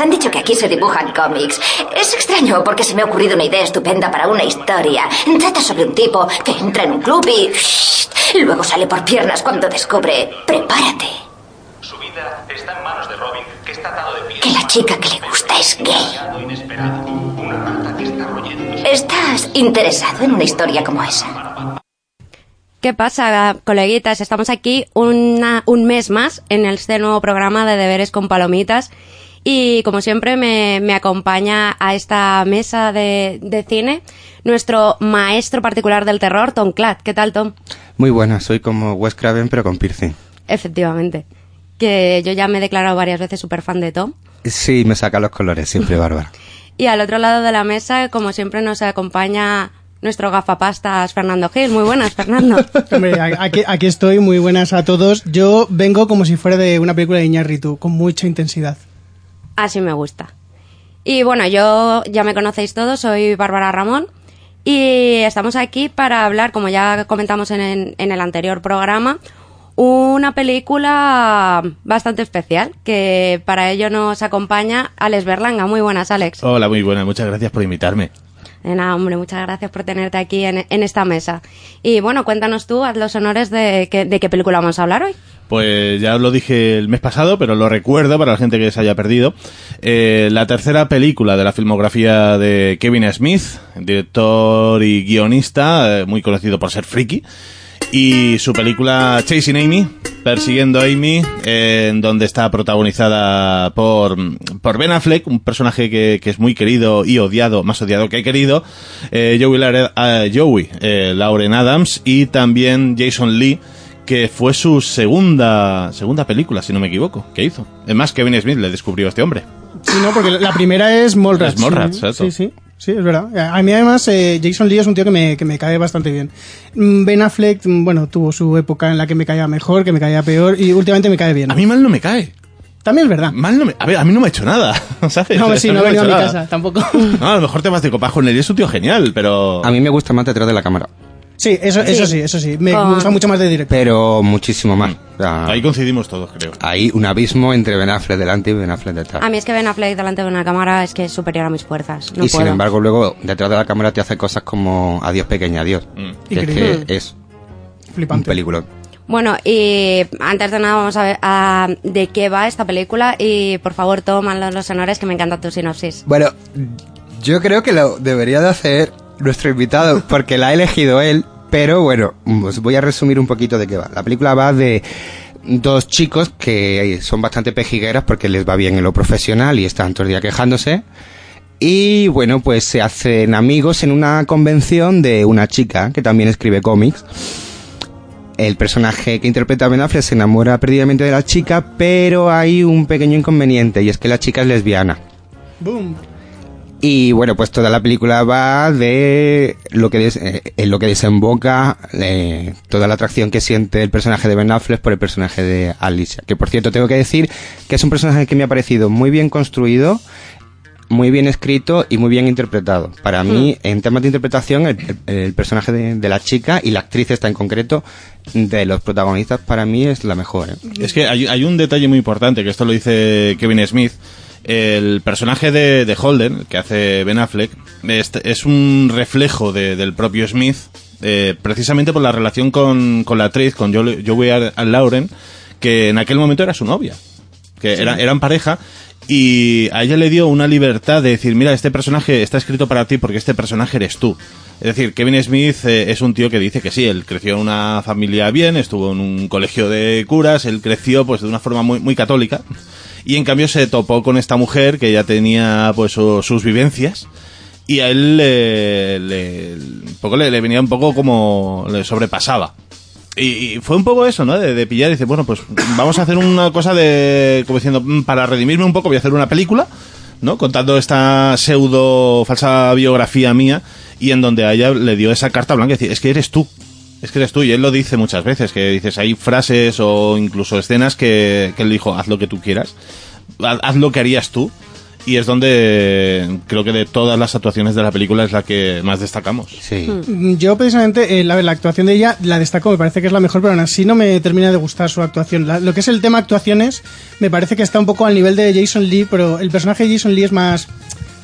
han dicho que aquí se dibujan cómics. Es extraño porque se me ha ocurrido una idea estupenda para una historia. Trata sobre un tipo que entra en un club y... luego sale por piernas cuando descubre... Prepárate. Su vida está en manos de Robin, que está atado de pies. Que la chica que le gusta es gay. ¿Estás interesado en una historia como esa? ¿Qué pasa, coleguitas? Estamos aquí una- un mes más en este nuevo programa de Deberes con Palomitas. Y como siempre me, me acompaña a esta mesa de, de cine nuestro maestro particular del terror, Tom Clatt. ¿Qué tal, Tom? Muy buena, soy como Wes Craven pero con piercing. Efectivamente. Que yo ya me he declarado varias veces súper fan de Tom. Sí, me saca los colores, siempre bárbara. Y al otro lado de la mesa, como siempre, nos acompaña nuestro gafapastas Fernando Gil. Muy buenas, Fernando. Hombre, aquí estoy, muy buenas a todos. Yo vengo como si fuera de una película de Iñárritu, con mucha intensidad. Así me gusta. Y bueno, yo ya me conocéis todos, soy Bárbara Ramón y estamos aquí para hablar, como ya comentamos en, el anterior programa, una película bastante especial que para ello nos acompaña Alex Berlanga. Muy buenas, Alex. Hola, muy buena, muchas gracias por invitarme. Hombre, muchas gracias por tenerte aquí en, esta mesa. Y bueno, cuéntanos tú, haz los honores de, qué- de qué película vamos a hablar hoy. Pues ya os lo dije el mes pasado, pero lo recuerdo para la gente que se haya perdido. Eh, la tercera película de la filmografía de Kevin Smith, director y guionista, eh, muy conocido por ser friki. Y su película Chasing Amy, Persiguiendo a Amy, eh, en donde está protagonizada por, por Ben Affleck, un personaje que, que es muy querido y odiado, más odiado que querido, eh, Joey, Lare- eh, Joey eh, Lauren Adams y también Jason Lee, que fue su segunda segunda película, si no me equivoco, que hizo. Es más, Kevin Smith le descubrió a este hombre. Sí, no, porque la primera es Mallrats. Es Mallrats, sí, exacto. sí, sí, sí, es verdad. A mí además eh, Jason Lee es un tío que me, que me cae bastante bien. Mm, Ben Affleck, mm, bueno, tuvo su época en la que me caía mejor, que me caía peor y últimamente me cae bien. A mí mal no me cae. También es verdad. Mal no me, a ver, a mí no me ha hecho nada, ¿sabes? No, sí, mí no ha me venido a mi nada. casa, tampoco. No, a lo mejor te vas de copas con él y es un tío genial, pero... A mí me gusta más detrás de la cámara, Sí, eso, eso sí, eso sí. Me, gusta mucho más de directo. pero muchísimo más. O sea, Ahí coincidimos todos, creo. hay un abismo entre Ben Affleck delante y Ben Affleck detrás. A mí es que Ben Affleck delante de una cámara es que es superior a mis fuerzas. No y sin embargo luego detrás de la cámara te hace cosas como Adiós pequeña, adiós. Mm. Que es que es un Flipante. película. Bueno, y antes de nada vamos a ver ah, de qué va esta película y por favor toman los honores que me encanta tu sinopsis. Bueno, yo creo que lo debería de hacer nuestro invitado, porque la ha elegido él, pero bueno, os voy a resumir un poquito de qué va. La película va de dos chicos que son bastante pejigueras porque les va bien en lo profesional y están todo el día quejándose. Y bueno, pues se hacen amigos en una convención de una chica que también escribe cómics. El personaje que interpreta Ben Affleck se enamora perdidamente de la chica, pero hay un pequeño inconveniente y es que la chica es lesbiana. Boom. Y bueno, pues toda la película va de lo que des- eh, en lo que desemboca eh, toda la atracción que siente el personaje de Ben Affleck por el personaje de Alicia. Que por cierto tengo que decir que es un personaje que me ha parecido muy bien construido, muy bien escrito y muy bien interpretado. Para mí, en temas de interpretación, el, el- el personaje de, de la chica y la actriz está en concreto de los protagonistas para mí es la mejor. ¿eh? Es que hay, hay un detalle muy importante, que esto lo dice Kevin Smith. El personaje de, de Holden, que hace Ben Affleck, es, es un reflejo de- del propio Smith, eh, precisamente por la relación con, con la actriz, con Jo- Joey Ar- Lauren, que en aquel momento era su novia. Que era- eran pareja y a ella le dio una libertad de decir, mira, este personaje está escrito para ti porque este personaje eres tú. Es decir, Kevin Smith eh, es un tío que dice que sí, él creció en una familia bien, estuvo en un colegio de curas, él creció pues de una forma muy, muy católica y en cambio se topó con esta mujer que ya tenía pues su- sus vivencias y a él le, le- un poco le, venía un poco como le sobrepasaba. Y, fue un poco eso, ¿no? De, pillar y dice, bueno, pues vamos a hacer una cosa de, como diciendo, "Mm, para redimirme un poco voy a hacer una película, ¿no? Contando esta pseudo falsa biografía mía y en donde ella le dio esa carta blanca decir, es que eres tú. Es que eres tú, y él lo dice muchas veces, que dices, hay frases o incluso escenas que, que él dijo, haz lo que tú quieras, haz haz lo que harías tú, y es donde creo que de todas las actuaciones de la película es la que más destacamos. Sí. Mm, Yo precisamente eh, la, la actuación de ella la destaco, me parece que es la mejor, pero aún así no me termina de gustar su actuación. La- lo que es el tema actuaciones me parece que está un poco al nivel de Jason Lee, pero el personaje de Jason Lee es más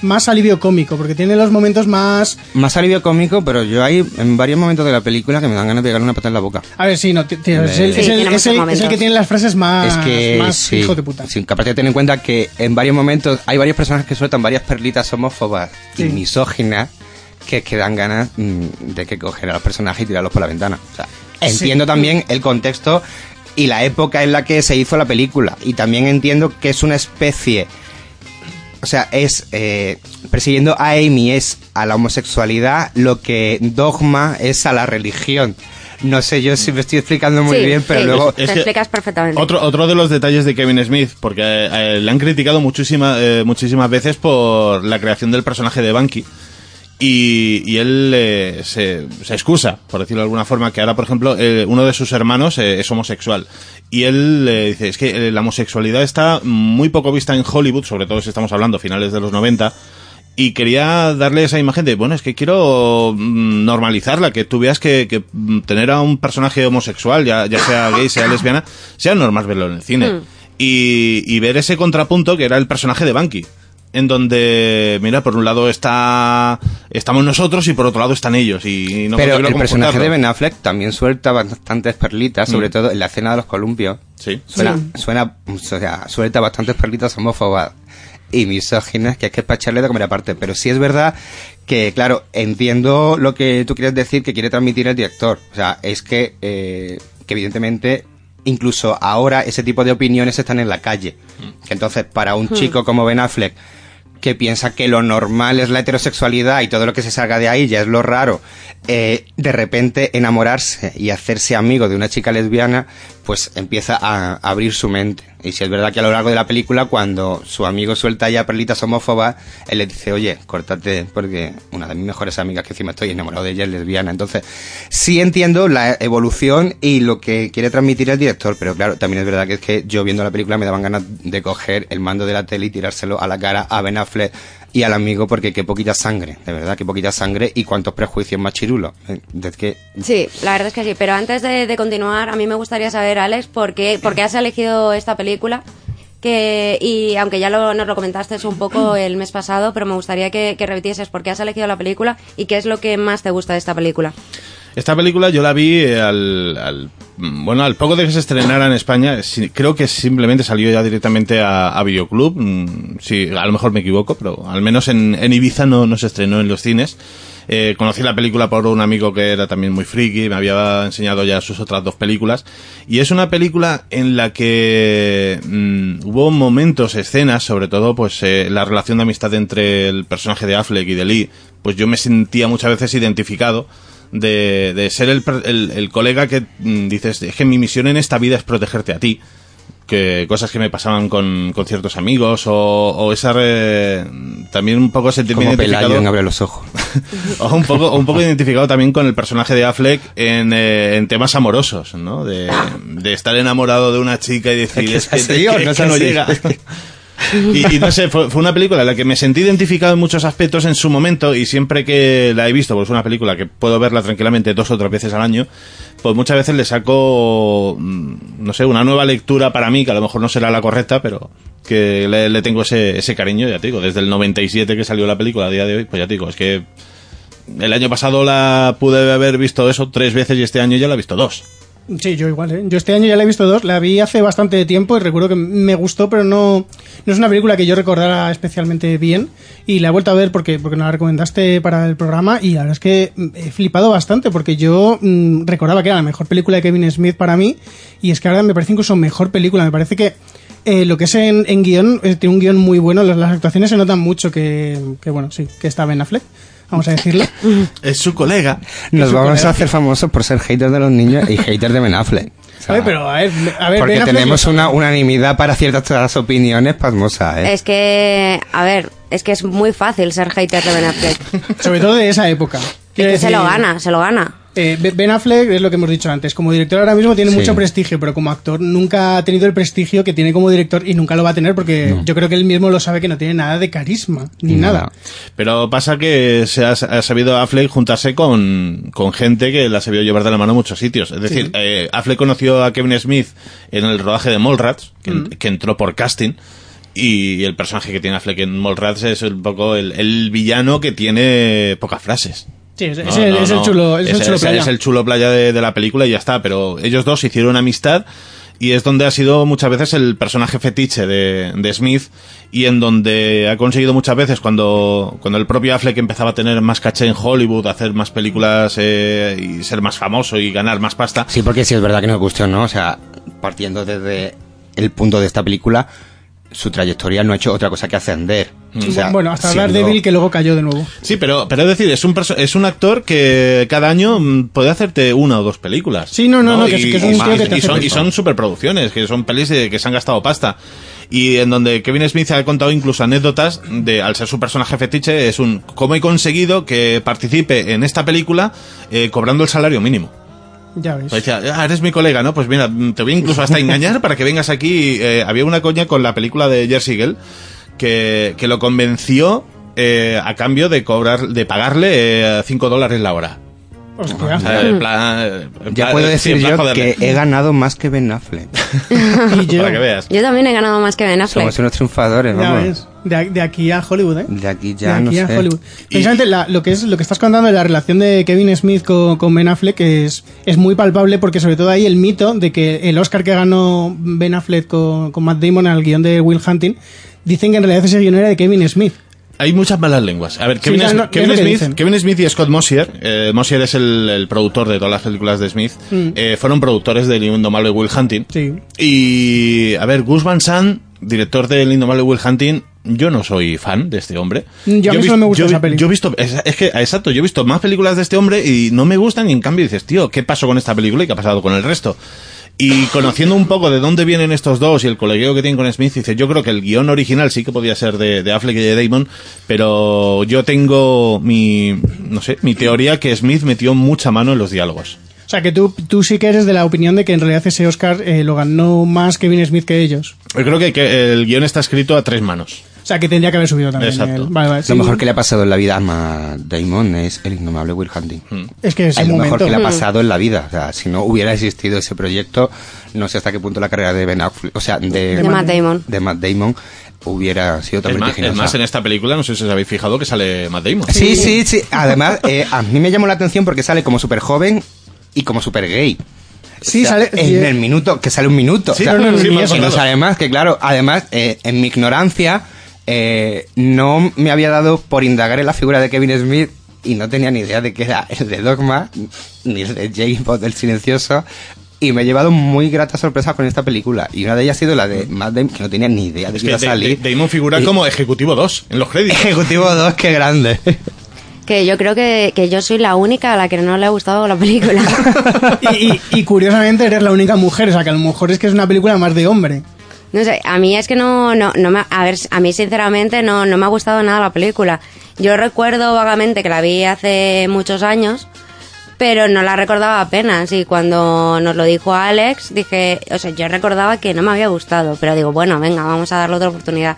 más alivio cómico, porque tiene los momentos más... Más alivio cómico, pero yo hay en varios momentos de la película que me dan ganas de pegarle una pata en la boca. A ver, sí, no, es, el, que tiene las frases más, es que más sí, hijo de puta. sí, aparte de tener en cuenta que en varios momentos hay varios personajes que sueltan varias perlitas homófobas Sí. y misóginas que, que dan ganas mm, de que coger a los personajes y tirarlos por la ventana. O sea, entiendo también el contexto y la época en la que se hizo la película y también entiendo que es una especie o sea, es eh, persiguiendo a Amy es a la homosexualidad lo que Dogma es a la religión. No sé yo si me estoy explicando muy Sí, bien, pero sí, luego te Es que explicas perfectamente. Otro, otro de los detalles de Kevin Smith, porque eh, eh, le han criticado muchísima, eh, muchísimas veces por la creación del personaje de Banky. Y, y él eh, se, se excusa, por decirlo de alguna forma, que ahora, por ejemplo, eh, uno de sus hermanos eh, es homosexual. Y él eh, dice, es que la homosexualidad está muy poco vista en Hollywood, sobre todo si estamos hablando finales de los 90, y quería darle esa imagen de, bueno, es que quiero mm, normalizarla, que tú veas que, que, mm, tener a un personaje homosexual, ya, ya sea gay, sea lesbiana, sea normal verlo en el cine. Y, y ver ese contrapunto que era el personaje de Banky. En donde, mira, por un lado está estamos nosotros y por otro lado están ellos. Y no Pero el personaje de Ben Affleck también suelta bastantes perlitas, sobre Mm. todo en la escena de los columpios. Sí. Suena, suena, o sea, suelta bastantes perlitas homófobas y misóginas, que es que es para echarle de comer aparte. Pero sí es verdad que, claro, entiendo lo que tú quieres decir que quiere transmitir el director. O sea, es que, eh, que evidentemente incluso ahora ese tipo de opiniones están en la calle. Que entonces, para un chico como Ben Affleck, que piensa que lo normal es la heterosexualidad y todo lo que se salga de ahí ya es lo raro, eh, de repente enamorarse y hacerse amigo de una chica lesbiana, pues empieza a abrir su mente. Y si es verdad que a lo largo de la película, cuando su amigo suelta ya perlitas homófobas, él le dice, oye, córtate, porque una de mis mejores amigas que encima estoy enamorado de ella es lesbiana. Entonces, sí entiendo la evolución y lo que quiere transmitir el director, pero claro, también es verdad que es que yo viendo la película me daban ganas de coger el mando de la tele y tirárselo a la cara a Ben Affleck y al amigo porque qué poquita sangre, de verdad, qué poquita sangre y cuántos prejuicios más chirulos. Eh, Es que Sí, la verdad es que sí. Pero antes de, de continuar, a mí me gustaría saber, Alex, por qué, por qué has elegido esta película. Que, y aunque ya lo, nos lo comentaste un poco el mes pasado, pero me gustaría que, que repitieses por qué has elegido la película y qué es lo que más te gusta de esta película. Esta película yo la vi eh, al, al- bueno, al poco de que se estrenara en España, creo que simplemente salió ya directamente a, a Videoclub, mm, sí, a lo mejor me equivoco, pero al menos en, en Ibiza no, no se estrenó en los cines. Eh, conocí la película por un amigo que era también muy friki, me había enseñado ya sus otras dos películas, y es una película en la que mm, hubo momentos, escenas, sobre todo pues eh, la relación de amistad entre el personaje de Affleck y de Lee, pues yo me sentía muchas veces identificado de, de ser el, el- el colega que mm, dices, es que mi misión en esta vida es protegerte a ti. Que cosas que me pasaban con, con ciertos amigos o, o esa re- también un poco sentirme como identificado en Abre los Ojos. o un poco, o un poco identificado también con el personaje de Affleck en, eh, en temas amorosos, ¿no? De, de estar enamorado de una chica y decir, Es que es que- no es que no así. llega. Y, no sé, fue, una película en la que me sentí identificado en muchos aspectos en su momento y siempre que la he visto, pues es una película que puedo verla tranquilamente dos o tres veces al año, pues muchas veces le saco, mm, no sé, una nueva lectura para mí, que a lo mejor no será la correcta, pero que le, le tengo ese, ese cariño, ya te digo, desde el 97 que salió la película a día de hoy, pues ya te digo, es que el año pasado la pude haber visto eso tres veces y este año ya la he visto dos. Sí, yo igual, ¿eh? Yo este año ya la he visto dos, la vi hace bastante tiempo y recuerdo que me gustó, pero no, no es una película que yo recordara especialmente bien y la he vuelto a ver porque, porque nos la recomendaste para el programa y la verdad es que mm, he flipado bastante porque yo mm, recordaba que era la mejor película de Kevin Smith para mí y es que ahora me parece incluso mejor película, me parece que eh, lo que es en, en guion, eh, tiene un guion muy bueno, las, las actuaciones se notan mucho que, que, bueno, sí, que está Ben Affleck, vamos a decirlo. Es su colega. Nos vamos colega. a hacer famosos por ser haters de los niños y haters de Ben Affleck. O sea, A ver, pero a ver, a ver, porque Ben tenemos una unanimidad para ciertas opiniones pasmosas, ¿eh? Es que, a ver, es que es muy fácil ser hater de Ben Affleck. Sobre todo de esa época. Es se lo gana, se lo gana. Eh, Be- ben Affleck es lo que hemos dicho antes. Como director ahora mismo tiene Sí. mucho prestigio, pero como actor nunca ha tenido el prestigio que tiene como director y nunca lo va a tener porque yo creo que él mismo lo sabe que no tiene nada de carisma ni nada. Pero pasa que se ha, ha sabido Affleck juntarse con, con gente que la ha sabido llevar de la mano a muchos sitios. Es decir, eh, Affleck conoció a Kevin Smith en el rodaje de Mallrats, que, Mm. que entró por casting. Y el personaje que tiene Affleck en Mallrats es un poco el, el villano que tiene pocas frases. Sí, es, es No, el, no, es el no. chulo, es el chulo ese playa. es el chulo playa de, de la película y ya está. Pero ellos dos hicieron amistad y es donde ha sido muchas veces el personaje fetiche de, de Smith y en donde ha conseguido muchas veces cuando, cuando el propio Affleck empezaba a tener más caché en Hollywood, hacer más películas eh, y ser más famoso y ganar más pasta. Sí, porque sí es verdad que nos gustó, ¿no? O sea, partiendo desde el punto de esta película, su trayectoria no ha hecho otra cosa que ascender. O sea, bueno, hasta siendo- Daredevil que luego cayó de nuevo. Sí, pero, pero es decir, es un, perso- es un actor que cada año mm, puede hacerte una o dos películas. Sí, no, no, no, que es- Y- que es un tío que te y son, y son superproducciones, que son pelis de- que se han gastado pasta. Y en donde Kevin Smith ha contado incluso anécdotas de, al ser su personaje fetiche, es un, cómo he conseguido que participe en esta película eh, cobrando el salario mínimo. Ya ves. Pues ah, eres mi colega, ¿no? Pues mira, te voy incluso hasta engañar para que vengas aquí. Eh, había una coña con la película de Jersey Girl que, que lo convenció eh, a cambio de cobrar, de pagarle 5 dólares la hora. Hostia. O sea, en plan- en Ya puedo sí, decir yo joderle. que he ganado más que Ben Affleck. Y yo, Para que veas. Yo también he ganado más que Ben Affleck. Somos unos triunfadores, ya vamos. ves. De, de aquí a Hollywood, ¿eh? De aquí De ya aquí no a sé. Hollywood. Precisamente la- lo que es lo que estás contando de la relación de Kevin Smith con, con Ben Affleck es, es muy palpable porque sobre todo hay el mito de que el Oscar que ganó Ben Affleck con, con Matt Damon al guion de Will Hunting dicen que en realidad ese guion era de Kevin Smith. Hay muchas malas lenguas. A ver, Kevin, Smith- no, Kevin Smith, dicen. Kevin Smith y Scott Mosier, eh, Mosier es el, el productor de todas las películas de Smith, Mm. eh, fueron productores del Indomable Will Hunting. Sí. Y, a ver, Gus Van Sant, director del Indomable Will Hunting, yo no soy fan de este hombre. Yo a mí solo me gusta yo, esa. Yo he visto, es, es que, exacto, yo he visto más películas de este hombre y no me gustan y en cambio dices, tío, ¿qué pasó con esta película y qué ha pasado con el resto? Y conociendo un poco de dónde vienen estos dos y el colegueo que tienen con Smith, dice, yo creo que el guion original sí que podía ser de, de Affleck y de Damon, pero yo tengo mi, no sé, mi teoría que Smith metió mucha mano en los diálogos. O sea que tú, tú sí que eres de la opinión de que en realidad ese Oscar eh, lo ganó más Kevin Smith que ellos. Yo creo que, que el guion está escrito a tres manos. O sea que tendría que haber subido también. Exacto. él. Vale, vale, sí. Lo mejor que le ha pasado en la vida a Matt Damon es el innomable Will Hunting. Es que es Es el lo mejor que le Mm. ha pasado en la vida. O sea, si no hubiera existido ese proyecto, no sé hasta qué punto la carrera de Ben Affleck, o sea, de, De Matt Damon. de Matt Damon hubiera sido tan vertiginosa. más, en esta película, no sé si os habéis fijado que sale Matt Damon. Sí, sí, sí. Además, eh, a mí me llamó la atención porque sale como súper joven y como súper gay. Sí, O sea, sale- En sí, el minuto, que sale un minuto. Sí, O sea, no, no, sí, no sale más, que claro, además, eh, en mi ignorancia, eh, no me había dado por indagar en la figura de Kevin Smith y no tenía ni idea de que era el de Dogma, ni el de James Bond del Silencioso. Y me he llevado muy grata sorpresa con esta película. Y una de ellas ha sido la de Matt Damon, que no tenía ni idea de Es que que iba a salir. Da- Damon figura Y- como Ejecutivo 2 en los créditos. Ejecutivo 2, qué grande. Que yo creo que, que yo soy la única a la que no le ha gustado la película. Y, y- y curiosamente eres la única mujer, o sea que a lo mejor es que es una película más de hombre. No sé, a mí es que no, no, no me, a ver, a mí sinceramente no, no me ha gustado nada la película. Yo recuerdo vagamente que la vi hace muchos años, pero no la recordaba apenas y cuando nos lo dijo Alex dije, o sea, yo recordaba que no me había gustado, pero digo, bueno, venga, vamos a darle otra oportunidad.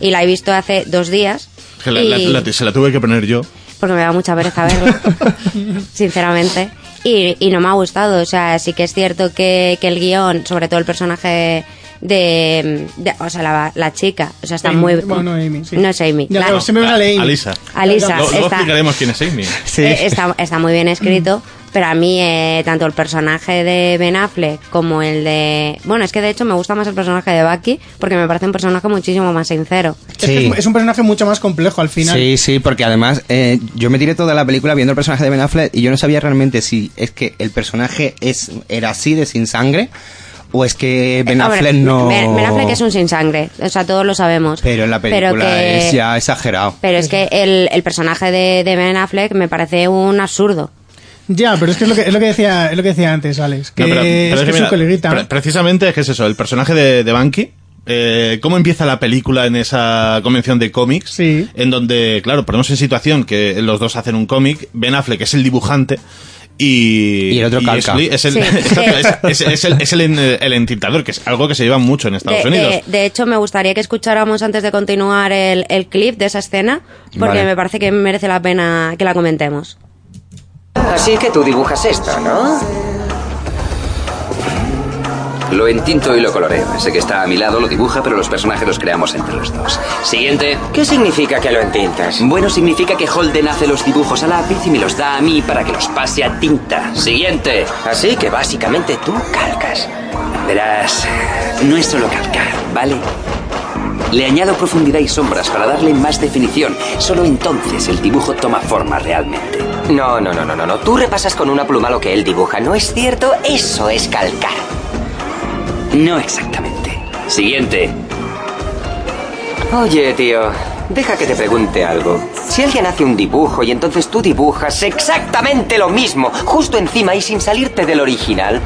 Y la he visto hace dos días. Que la- la- y- la- se la tuve que poner yo. porque me da mucha pereza verla, sinceramente. Y, y no me ha gustado, o sea, sí que es cierto que, que el guion, sobre todo el personaje de, de- o sea, la, la chica, o sea, está Amy. muy... Bueno, no, Amy, sí. No es Amy. Ya, la- claro, siempre me sale Amy. Alisa. Alisa, Luego explicaremos quién es Amy. Sí. eh, está, está muy bien escrito, pero a mí eh, tanto el personaje de Ben Affleck como el de... Bueno, es que de hecho me gusta más el personaje de Bucky porque me parece un personaje muchísimo más sincero. Es, que Sí. es, es un personaje mucho más complejo al final. Sí, sí, porque además eh, yo me tiré toda la película viendo el personaje de Ben Affleck y yo no sabía realmente si es que el personaje es era así de sin sangre o es que Ben Eh, hombre, Affleck no... Ben, Ben Affleck es un sin sangre, o sea, todos lo sabemos. Pero en la película Pero que- es ya exagerado. Pero es que el, el personaje de, de Ben Affleck me parece un absurdo. Ya, pero es que es lo que, es lo que decía, es lo que decía antes, Alex, que No, pero- pero es, que es mira, su coleguita. pre- precisamente es que es eso, el personaje de, de Banky. eh, ¿Cómo empieza la película en esa convención de cómics? Sí. En donde, claro, ponemos en situación que los dos hacen un cómic, Ben Affleck es el dibujante Y, Y el otro calca. Es el, Sí. es, el, es el, en- el entintador, que es algo que se lleva mucho en Estados De, Unidos. de- de hecho, me gustaría que escucháramos antes de continuar el, el clip de esa escena, porque Vale. me parece que merece la pena que la comentemos. Así que tú dibujas esto, ¿no? Lo entinto y lo coloreo. Ese que está a mi lado lo dibuja, pero los personajes los creamos entre los dos. Siguiente. ¿Qué significa que lo entintas? Bueno, significa que Holden hace los dibujos a lápiz y me los da a mí para que los pase a tinta. Siguiente. Así que básicamente tú calcas. Verás, no es solo calcar, ¿vale? Le añado profundidad y sombras para darle más definición. Solo entonces el dibujo toma forma realmente. No, no, no, no, no, no. Tú repasas con una pluma lo que él dibuja, ¿no es cierto? Eso es calcar. No exactamente. Siguiente. Oye, tío, deja que te pregunte algo. Si alguien hace un dibujo y entonces tú dibujas exactamente lo mismo, justo encima y sin salirte del original,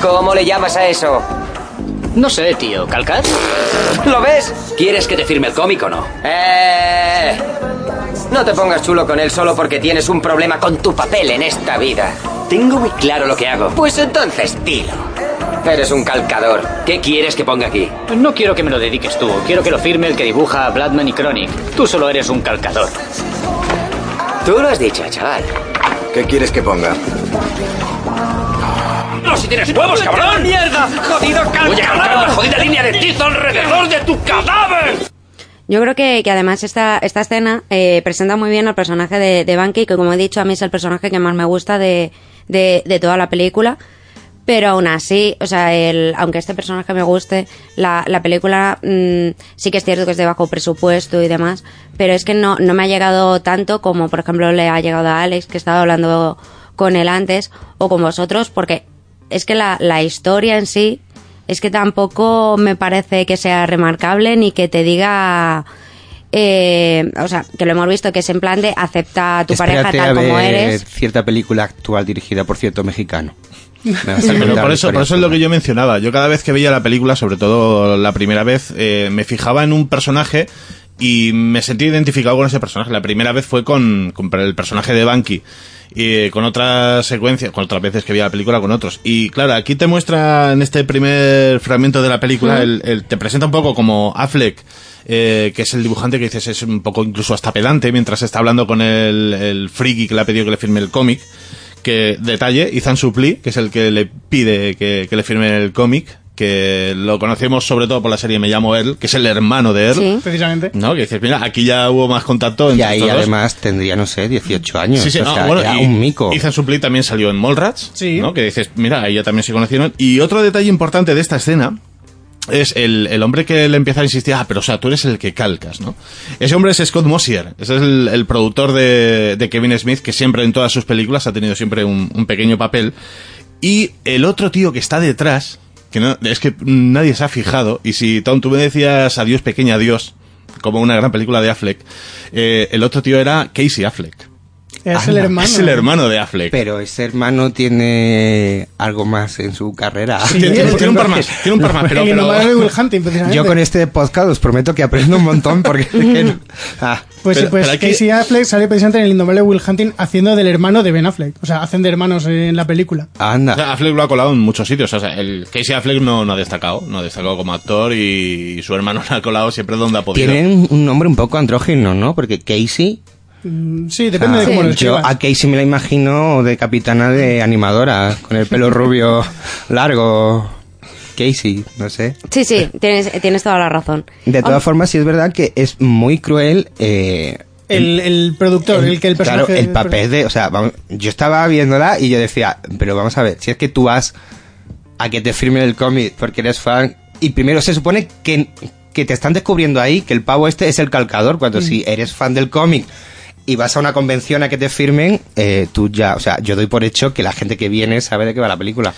¿cómo le llamas a eso? No sé, tío. ¿Calcar? ¿Lo ves? ¿Quieres que te firme el cómic o no? Eh... No te pongas chulo con él solo porque tienes un problema con tu papel en esta vida. Tengo muy claro lo que hago. Pues entonces dilo. Eres un calcador. ¿Qué quieres que ponga aquí? No quiero que me lo dediques tú. Quiero que lo firme el que dibuja a Bladman y Chronic. Tú solo eres un calcador. Tú lo has dicho, chaval. ¿Qué quieres que ponga? ¡No, si tienes huevos, cabrón! ¡Mierda! ¡Jodido calcador! ¡Voy a calcar una jodida línea de tizo alrededor de tu cadáver! Yo creo que, que además esta, esta escena eh, presenta muy bien al personaje de, de Banky, que como he dicho, a mí es el personaje que más me gusta de, de, de toda la película. Pero aún así, o sea, el, aunque este personaje me guste, la, la película mm, sí que es cierto que es de bajo presupuesto y demás, pero es que no, no me ha llegado tanto como, por ejemplo, le ha llegado a Alex, que estaba hablando con él antes, o con vosotros, porque es que la, la historia en sí es que tampoco me parece que sea remarcable ni que te diga eh, o sea que lo hemos visto que es en plan de acepta a tu pareja tal a como eres cierta película actual dirigida por cierto mexicano. Pero por eso, por eso es lo que yo mencionaba. Yo cada vez que veía la película, sobre todo la primera vez, eh, me fijaba en un personaje y me sentí identificado con ese personaje. La primera vez fue con, con el personaje de Banky. Y eh, con otras secuencias, con otras veces que veía la película con otros. Y claro, aquí te muestra en este primer fragmento de la película, el, el- te presenta un poco como Affleck, eh, que es el dibujante que dices es un poco incluso hasta pedante mientras está hablando con el, el friki que le ha pedido que le firme el cómic que detalle, Ethan Suplee, que es el que le pide que, que le firme el cómic, que lo conocemos sobre todo por la serie Me llamo Earl, que es el hermano de Earl. Sí. Precisamente. ¿No? Que dices, mira, aquí ya hubo más contacto Y entre ahí estos dos. además tendría, no sé, 18 años. Sí, sí, o no, sea, bueno, era y un mico. Ethan Suplee también salió en Mallrats, Sí. ¿no? Que dices, mira, ahí ya también se conocieron. Y otro detalle importante de esta escena es el, el hombre que le empieza a insistir, ah, pero o sea, tú eres el que calcas, ¿no? Ese hombre es Scott Mosier, ese es el, el productor de, de Kevin Smith, que siempre en todas sus películas ha tenido siempre un, un pequeño papel. Y el otro tío que está detrás, que no, es que nadie se ha fijado, y si Tom, tú me decías Adiós pequeña adiós, como una gran película de Affleck, eh, el otro tío era Casey Affleck. Es el hermano. Es el hermano de Affleck. Pero ese hermano tiene algo más en su carrera. Sí, tiene, tiene- el- tiene un par más, tiene un par más, pero, el pero- Will Hunting, precisamente. Yo con este podcast os prometo que aprendo un montón porque... Ah, Pues sí, Pero- pues pero aquí- Casey Affleck sale precisamente en el innombrable Will Hunting haciendo del hermano de Ben Affleck. O sea, hacen de hermanos en la película. O anda. sea, Affleck lo ha colado en muchos sitios. O sea, el Casey Affleck no, no ha destacado, no ha destacado como actor y su hermano lo ha colado siempre donde ha podido. Tienen un nombre un poco andrógino, ¿no? Porque Casey... Mm, Sí, depende ah, de cómo lo yo escribas. a Casey me la imagino de capitana de animadora, con el pelo rubio largo. Casey, no sé. sí sí tienes tienes toda la razón De todas formas, sí es verdad que es muy cruel... Eh, El, el productor, el, que el personaje... Claro, el papel de... O sea, vamos, yo estaba viéndola y yo decía, pero vamos a ver, si es que tú vas a que te firmen el cómic porque eres fan y primero se supone que, que te están descubriendo ahí que el pavo este es el calcador, cuando si eres fan del cómic y vas a una convención a que te firmen, eh, tú ya, o sea, yo doy por hecho que la gente que viene sabe de qué va la película.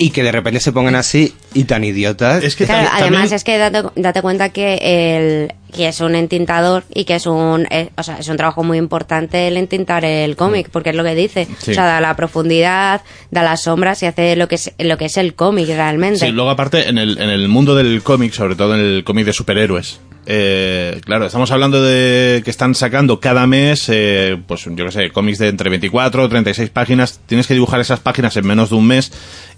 Y que de repente se pongan así y tan idiotas. Es que Claro, además también- es que date, date cuenta que el que es un entintador y que es un eh, o sea, es un trabajo muy importante el entintar el cómic, porque es lo que dice, Sí. o sea, da la profundidad, da las sombras y hace lo que es lo que es el cómic realmente. Sí, luego aparte, en el, en el mundo del cómic, sobre todo en el cómic de superhéroes, Eh, claro, estamos hablando de que están sacando cada mes, eh, pues yo qué sé, cómics de entre 24 o 36 páginas. Tienes que dibujar esas páginas en menos de un mes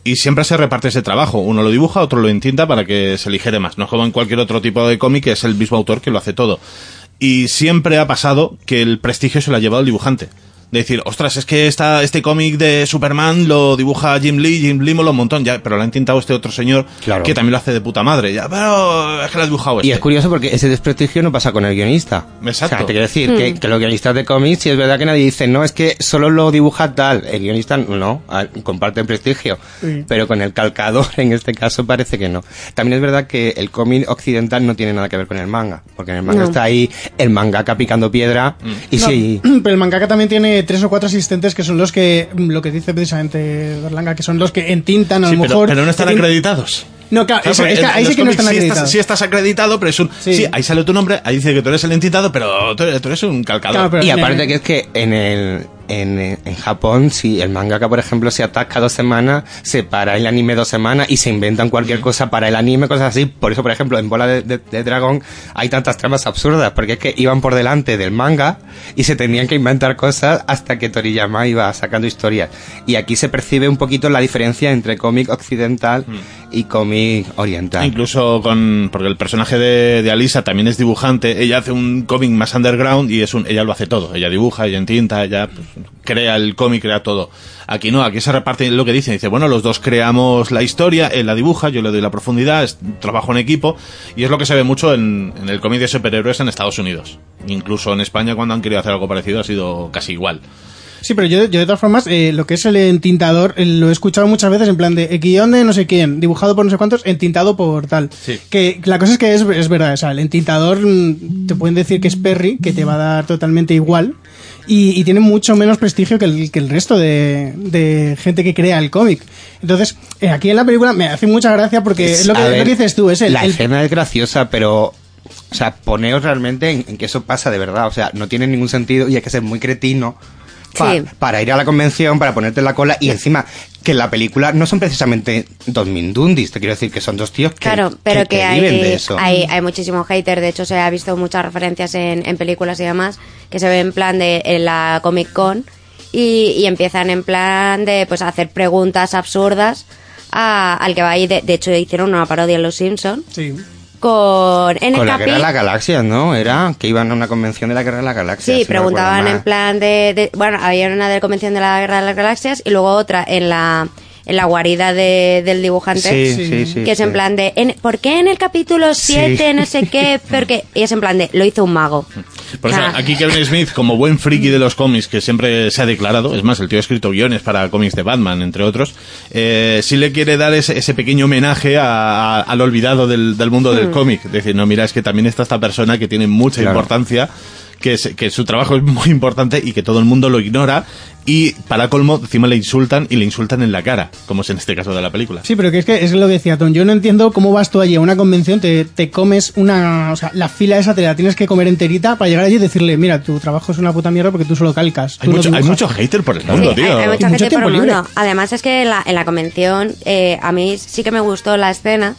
y siempre se reparte ese trabajo. Uno lo dibuja, otro lo entinta para que se ligere más. No es como en cualquier otro tipo de cómic, que es el mismo autor que lo hace todo. Y siempre ha pasado que el prestigio se lo ha llevado el dibujante de decir, ostras, es que esta, este cómic de Superman lo dibuja Jim Lee, Jim Lee mola un montón, ya, pero lo ha intentado este otro señor Claro. que también lo hace de puta madre, ya, pero es que lo ha dibujado este. Y es curioso porque ese desprestigio no pasa con el guionista. Exacto. O sea, te quiero decir que, que los guionistas de cómics, sí es verdad que nadie dice, no, es que solo lo dibuja tal. El guionista no, a- comparte el prestigio. Pero con el calcador, en este caso, parece que no. También es verdad que el cómic occidental no tiene nada que ver con el manga. Porque en el manga No. está ahí el mangaka picando piedra. Y No, sí. Pero el mangaka también tiene tres o cuatro asistentes que son los que, lo que dice precisamente Berlanga, que son los que entintan a Sí, lo pero, mejor. pero no están acreditados. No, claro, es que ahí sí que no están sí acreditados. Estás, sí estás acreditado, pero es un... Sí. Sí. ahí sale tu nombre, ahí dice que tú eres el entintado, pero tú eres, tú eres un calcador. Claro, pero- Y aparte el- que es que en el en, en Japón, si el mangaka, por ejemplo, se atasca dos semanas, se para el anime dos semanas y se inventan cualquier cosa para el anime, cosas así. Por eso, por ejemplo, en Bola de, de- de Dragón hay tantas tramas absurdas, porque es que iban por delante del manga y se tenían que inventar cosas hasta que Toriyama iba sacando historias. Y aquí se percibe un poquito la diferencia entre cómic occidental y cómic oriental. Incluso con. Porque el personaje de, de Alisa también es dibujante. Ella hace un cómic más underground y es un. Ella lo hace todo. Ella dibuja, ella entinta, ella pues, crea el cómic, crea todo. Aquí no, aquí se reparte lo que dice. Dice, bueno, los dos creamos la historia, él la dibuja, yo le doy la profundidad, es trabajo en equipo. Y es lo que se ve mucho en, en el cómic de superhéroes en Estados Unidos. Incluso en España, cuando han querido hacer algo parecido, ha sido casi igual. Sí, pero yo, yo de todas formas, eh, lo que es el entintador, eh, lo he escuchado muchas veces en plan de eh, guion de no sé quién, dibujado por no sé cuántos, entintado por tal. Sí. Que la cosa es que es, es verdad, o sea, el entintador mm, te pueden decir que es Perry, que te va a dar totalmente igual. Y, y tiene mucho menos prestigio que el, que el resto de, de gente que crea el cómic. Entonces, eh, aquí en la película me hace mucha gracia porque es lo que, lo dices tú, es el, La el- escena es graciosa, pero. O sea, poneos realmente en, en que eso pasa de verdad. O sea, no tiene ningún sentido y hay que ser muy cretino pa- Sí. para ir a la convención, para ponerte en la cola y encima que en la película no son precisamente dos mindundis. Te quiero decir que son dos tíos que, Claro, pero que, hay, viven de eso. hay, hay muchísimo hater. De hecho, se ha visto muchas referencias en, en películas y demás que se ven en plan de en la Comic Con y, y empiezan en plan de pues hacer preguntas absurdas a- al que va ahí. De, de hecho, hicieron una parodia en Los Simpsons Sí. Con en Con el la Guerra de las Galaxias, ¿no? Era que iban a una convención de la Guerra de las Galaxias. Sí, si preguntaban en plan de, de- Bueno, había una de la Convención de la Guerra de las Galaxias y luego otra en la, en la guarida de- del dibujante. Sí, Sí. sí, sí. que es en plan de, en- ¿por qué en el capítulo 7 no sé qué? Porque, y es en plan de, lo hizo un mago. Por eso, Ah. aquí Kevin Smith, como buen friki de los cómics que siempre se ha declarado, es más, el tío ha escrito guiones para cómics de Batman, entre otros, eh, sí le quiere dar ese, ese pequeño homenaje a- a- al olvidado del, del mundo del cómic. Decir, no, mira, es que también está esta persona que tiene mucha Claro. importancia, que, es- que su trabajo es muy importante y que todo el mundo lo ignora. Y para colmo, encima le insultan y le insultan en la cara, como es en este caso de la película. Sí, pero que es que es lo que decía Tom. Yo no entiendo cómo vas tú allí a una convención, te, te comes una. O sea, la fila esa te la tienes que comer enterita para llegar allí y decirle, mira, tu trabajo es una puta mierda porque tú solo calcas. Hay tú no mucho, hay dibujas". mucho hater por el mundo, Sí, tío. hay, hay mucha mucho gente por el libre. mundo. Además es que en la, en la convención eh, a mí sí que me gustó la escena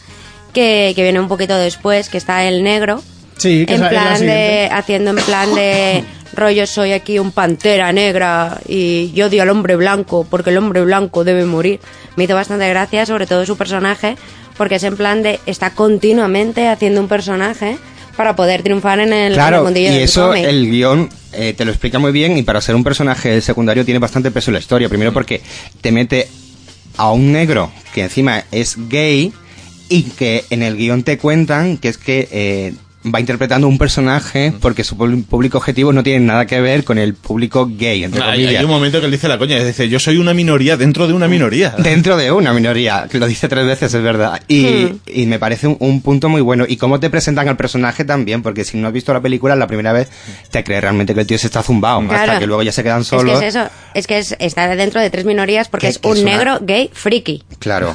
que, que viene un poquito después, que está el negro. Sí, que en plan de, haciendo en plan de rollo soy aquí un pantera negra y yo odio al hombre blanco porque el hombre blanco debe morir. Me hizo bastante gracia, sobre todo su personaje, porque es en plan de está continuamente haciendo un personaje para poder triunfar en el, en el Claro, y mundillo del eso cómic. el guion eh, te lo explica muy bien y para ser un personaje secundario tiene bastante peso en la historia. Primero porque te mete a un negro que encima es gay y que en el guion te cuentan que es que eh, va interpretando un personaje porque su público objetivo no tiene nada que ver con el público gay, entre Hay, comillas. hay un momento que él dice la coña, dice, yo soy una minoría dentro de una minoría. Dentro de una minoría, que lo dice tres veces, es verdad. Y, Hmm. y me parece un, un punto muy bueno. Y cómo te presentan al personaje también, porque si no has visto la película la primera vez, te crees realmente que el tío se está zumbado. Claro. Hasta que luego ya se quedan Es solos. que es eso, es que es estar dentro de tres minorías porque Que- es un es una- negro gay friki. Claro.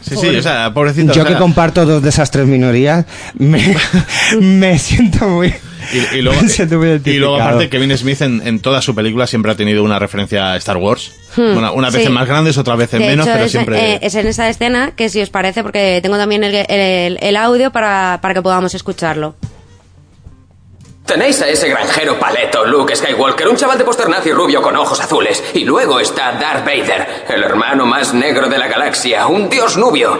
Sí, sí, o sea, pobrecito. Yo o sea, que comparto dos de esas tres minorías, me, me siento muy... Y, y luego, me siento muy y luego identificado. aparte Kevin Smith en, en toda su película siempre ha tenido una referencia a Star Wars. Una, unas veces Hmm. Sí. más grandes, otras veces De menos, hecho, pero es, siempre... eh, es en esa escena que si os parece, porque tengo también el, el- el audio para, para que podamos escucharlo. Tenéis a ese granjero paleto, Luke Skywalker, un chaval de póster nazi rubio con ojos azules. Y luego está Darth Vader, el hermano más negro de la galaxia, un dios nubio.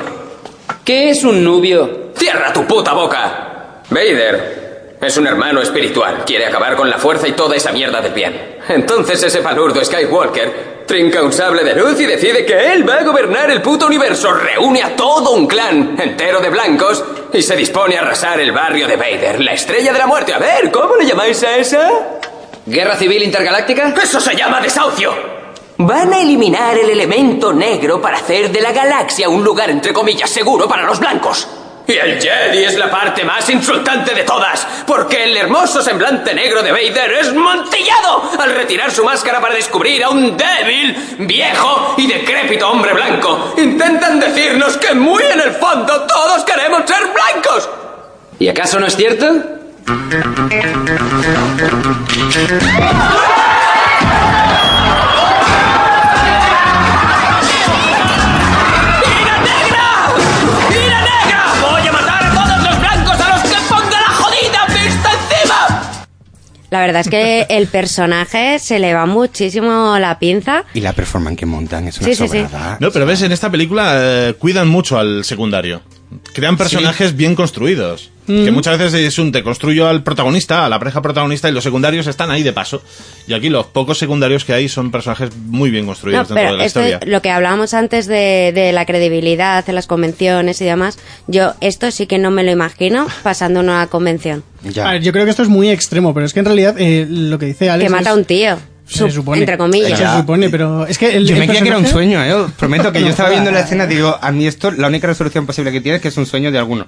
¿Qué es un nubio? ¡Cierra tu puta boca! Vader es un hermano espiritual. Quiere acabar con la fuerza y toda esa mierda del bien. Entonces ese palurdo Skywalker trinca un sable de luz y decide que él va a gobernar el puto universo. Reúne a todo un clan entero de blancos y se dispone a arrasar el barrio de Vader, la estrella de la muerte. A ver, ¿cómo le llamáis a esa? ¿Guerra civil intergaláctica? ¡Eso se llama desahucio! Van a eliminar el elemento negro para hacer de la galaxia un lugar entre comillas seguro para los blancos. Y el Jedi es la parte más insultante de todas, porque el hermoso semblante negro de Vader es montillado al retirar su máscara para descubrir a un débil, viejo y decrépito hombre blanco. Intentan decirnos que muy en el fondo todos queremos ser blancos. ¿Y acaso no es cierto? La verdad es que el personaje se le va muchísimo la pinza. Y la performance que montan es una Sí, sí, sí. sobrada. No, pero ves, en esta película eh, cuidan mucho al secundario. Crean personajes bien construidos. Mm. Que muchas veces es un te construyo al protagonista, a la pareja protagonista, y los secundarios están ahí de paso. Y aquí los pocos secundarios que hay son personajes muy bien No, construidos dentro pero de la esto, historia. lo que hablábamos antes de, de la credibilidad en las convenciones y demás, yo esto sí que no me lo imagino pasando una convención. A ver, yo creo que esto es muy extremo, pero es que en realidad eh, lo que dice Alex Que mata es- a un tío. Se Sup- supone. Entre comillas. Se supone, pero es que el, Yo el me creía que era un sueño, ¿eh? Os prometo que yo No estaba jodas. viendo la escena y digo, a mí esto, la única resolución posible que tiene es que es un sueño de alguno.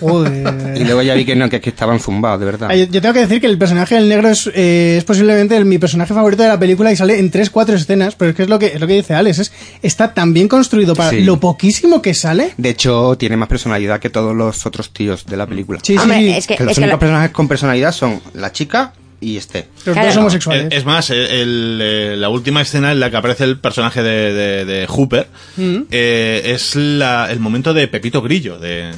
Joder. Y luego ya vi que no, que, que estaban zumbados, de verdad. Ah, Yo, yo tengo que decir que el personaje del negro es, eh, es posiblemente el- mi personaje favorito de la película y sale en tres, cuatro escenas, pero es que es lo que, es lo que dice Alex, es, está tan bien construido para Sí. lo poquísimo que sale. De hecho, tiene más personalidad que todos los otros tíos de la película. Sí, sí, Hombre, sí. es que- los es que únicos la- personajes con personalidad son la chica y este. Los dos homosexuales. Es, es más, el- el, eh, la última escena en la que aparece el personaje de, de- de Hooper Mm. eh, es la- el momento de Pepito Grillo de,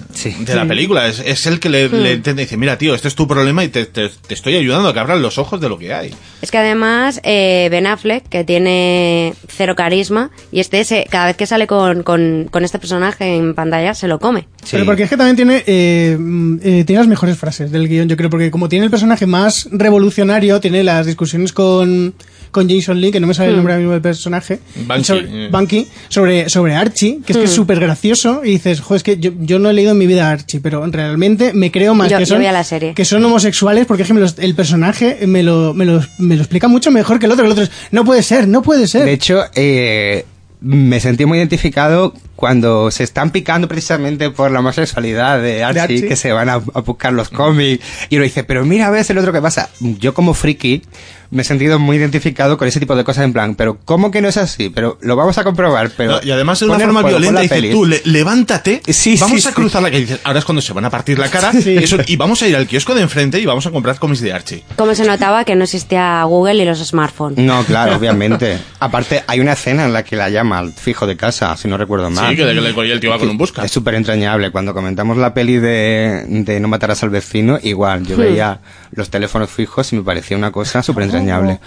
de la película. Es, es el que le, le entiende y dice, mira tío, este es tu problema y te, te- te estoy ayudando a que abran los ojos de lo que hay. Es que además eh, Ben Affleck, que tiene cero carisma, y este cada vez que sale con, con, con este personaje en pantalla se lo come. Pero porque es que también tiene, eh, mm, eh, tiene las mejores frases del guion, yo creo, porque como tiene el personaje más revolucionario, tiene las discusiones con, con Jason Lee, que no me sale el Hmm. nombre ahora mismo del personaje, Banky, sobre, eh. Banky, sobre, sobre Archie, que es que es Hmm. súper gracioso, y dices, joder, es que yo, yo no he leído en mi vida a Archie, pero realmente me creo más Yo- que son, la serie. que son homosexuales, porque es que me los- el personaje me lo, me, lo, me lo explica mucho mejor que el otro, el otro es, no puede ser, no puede ser. De hecho, eh, me sentí muy identificado cuando se están picando precisamente por la homosexualidad de Archie, Archie. que se van a, a buscar los cómics, y uno dice, pero mira, ves el otro que pasa. Yo como friki me he sentido muy identificado con ese tipo de cosas en plan, pero ¿cómo que no es así? Pero lo vamos a comprobar, pero... No, y además de una forma violenta dice, tú, le- levántate, Sí, vamos sí, a sí. cruzar la calle. Ahora es cuando se van a partir la cara Sí. eso- y vamos a ir al kiosco de enfrente y vamos a comprar cómics de Archie. Como se notaba que no existía Google y los smartphones. No, claro, obviamente. Aparte, hay una escena en la que la llama al fijo de casa, si no recuerdo mal. Sí, que, tío va con un busca. Es súper entrañable. Cuando comentamos la peli de, de No matarás al vecino, igual, yo Hmm. veía los teléfonos fijos y me parecía una cosa súper entrañable.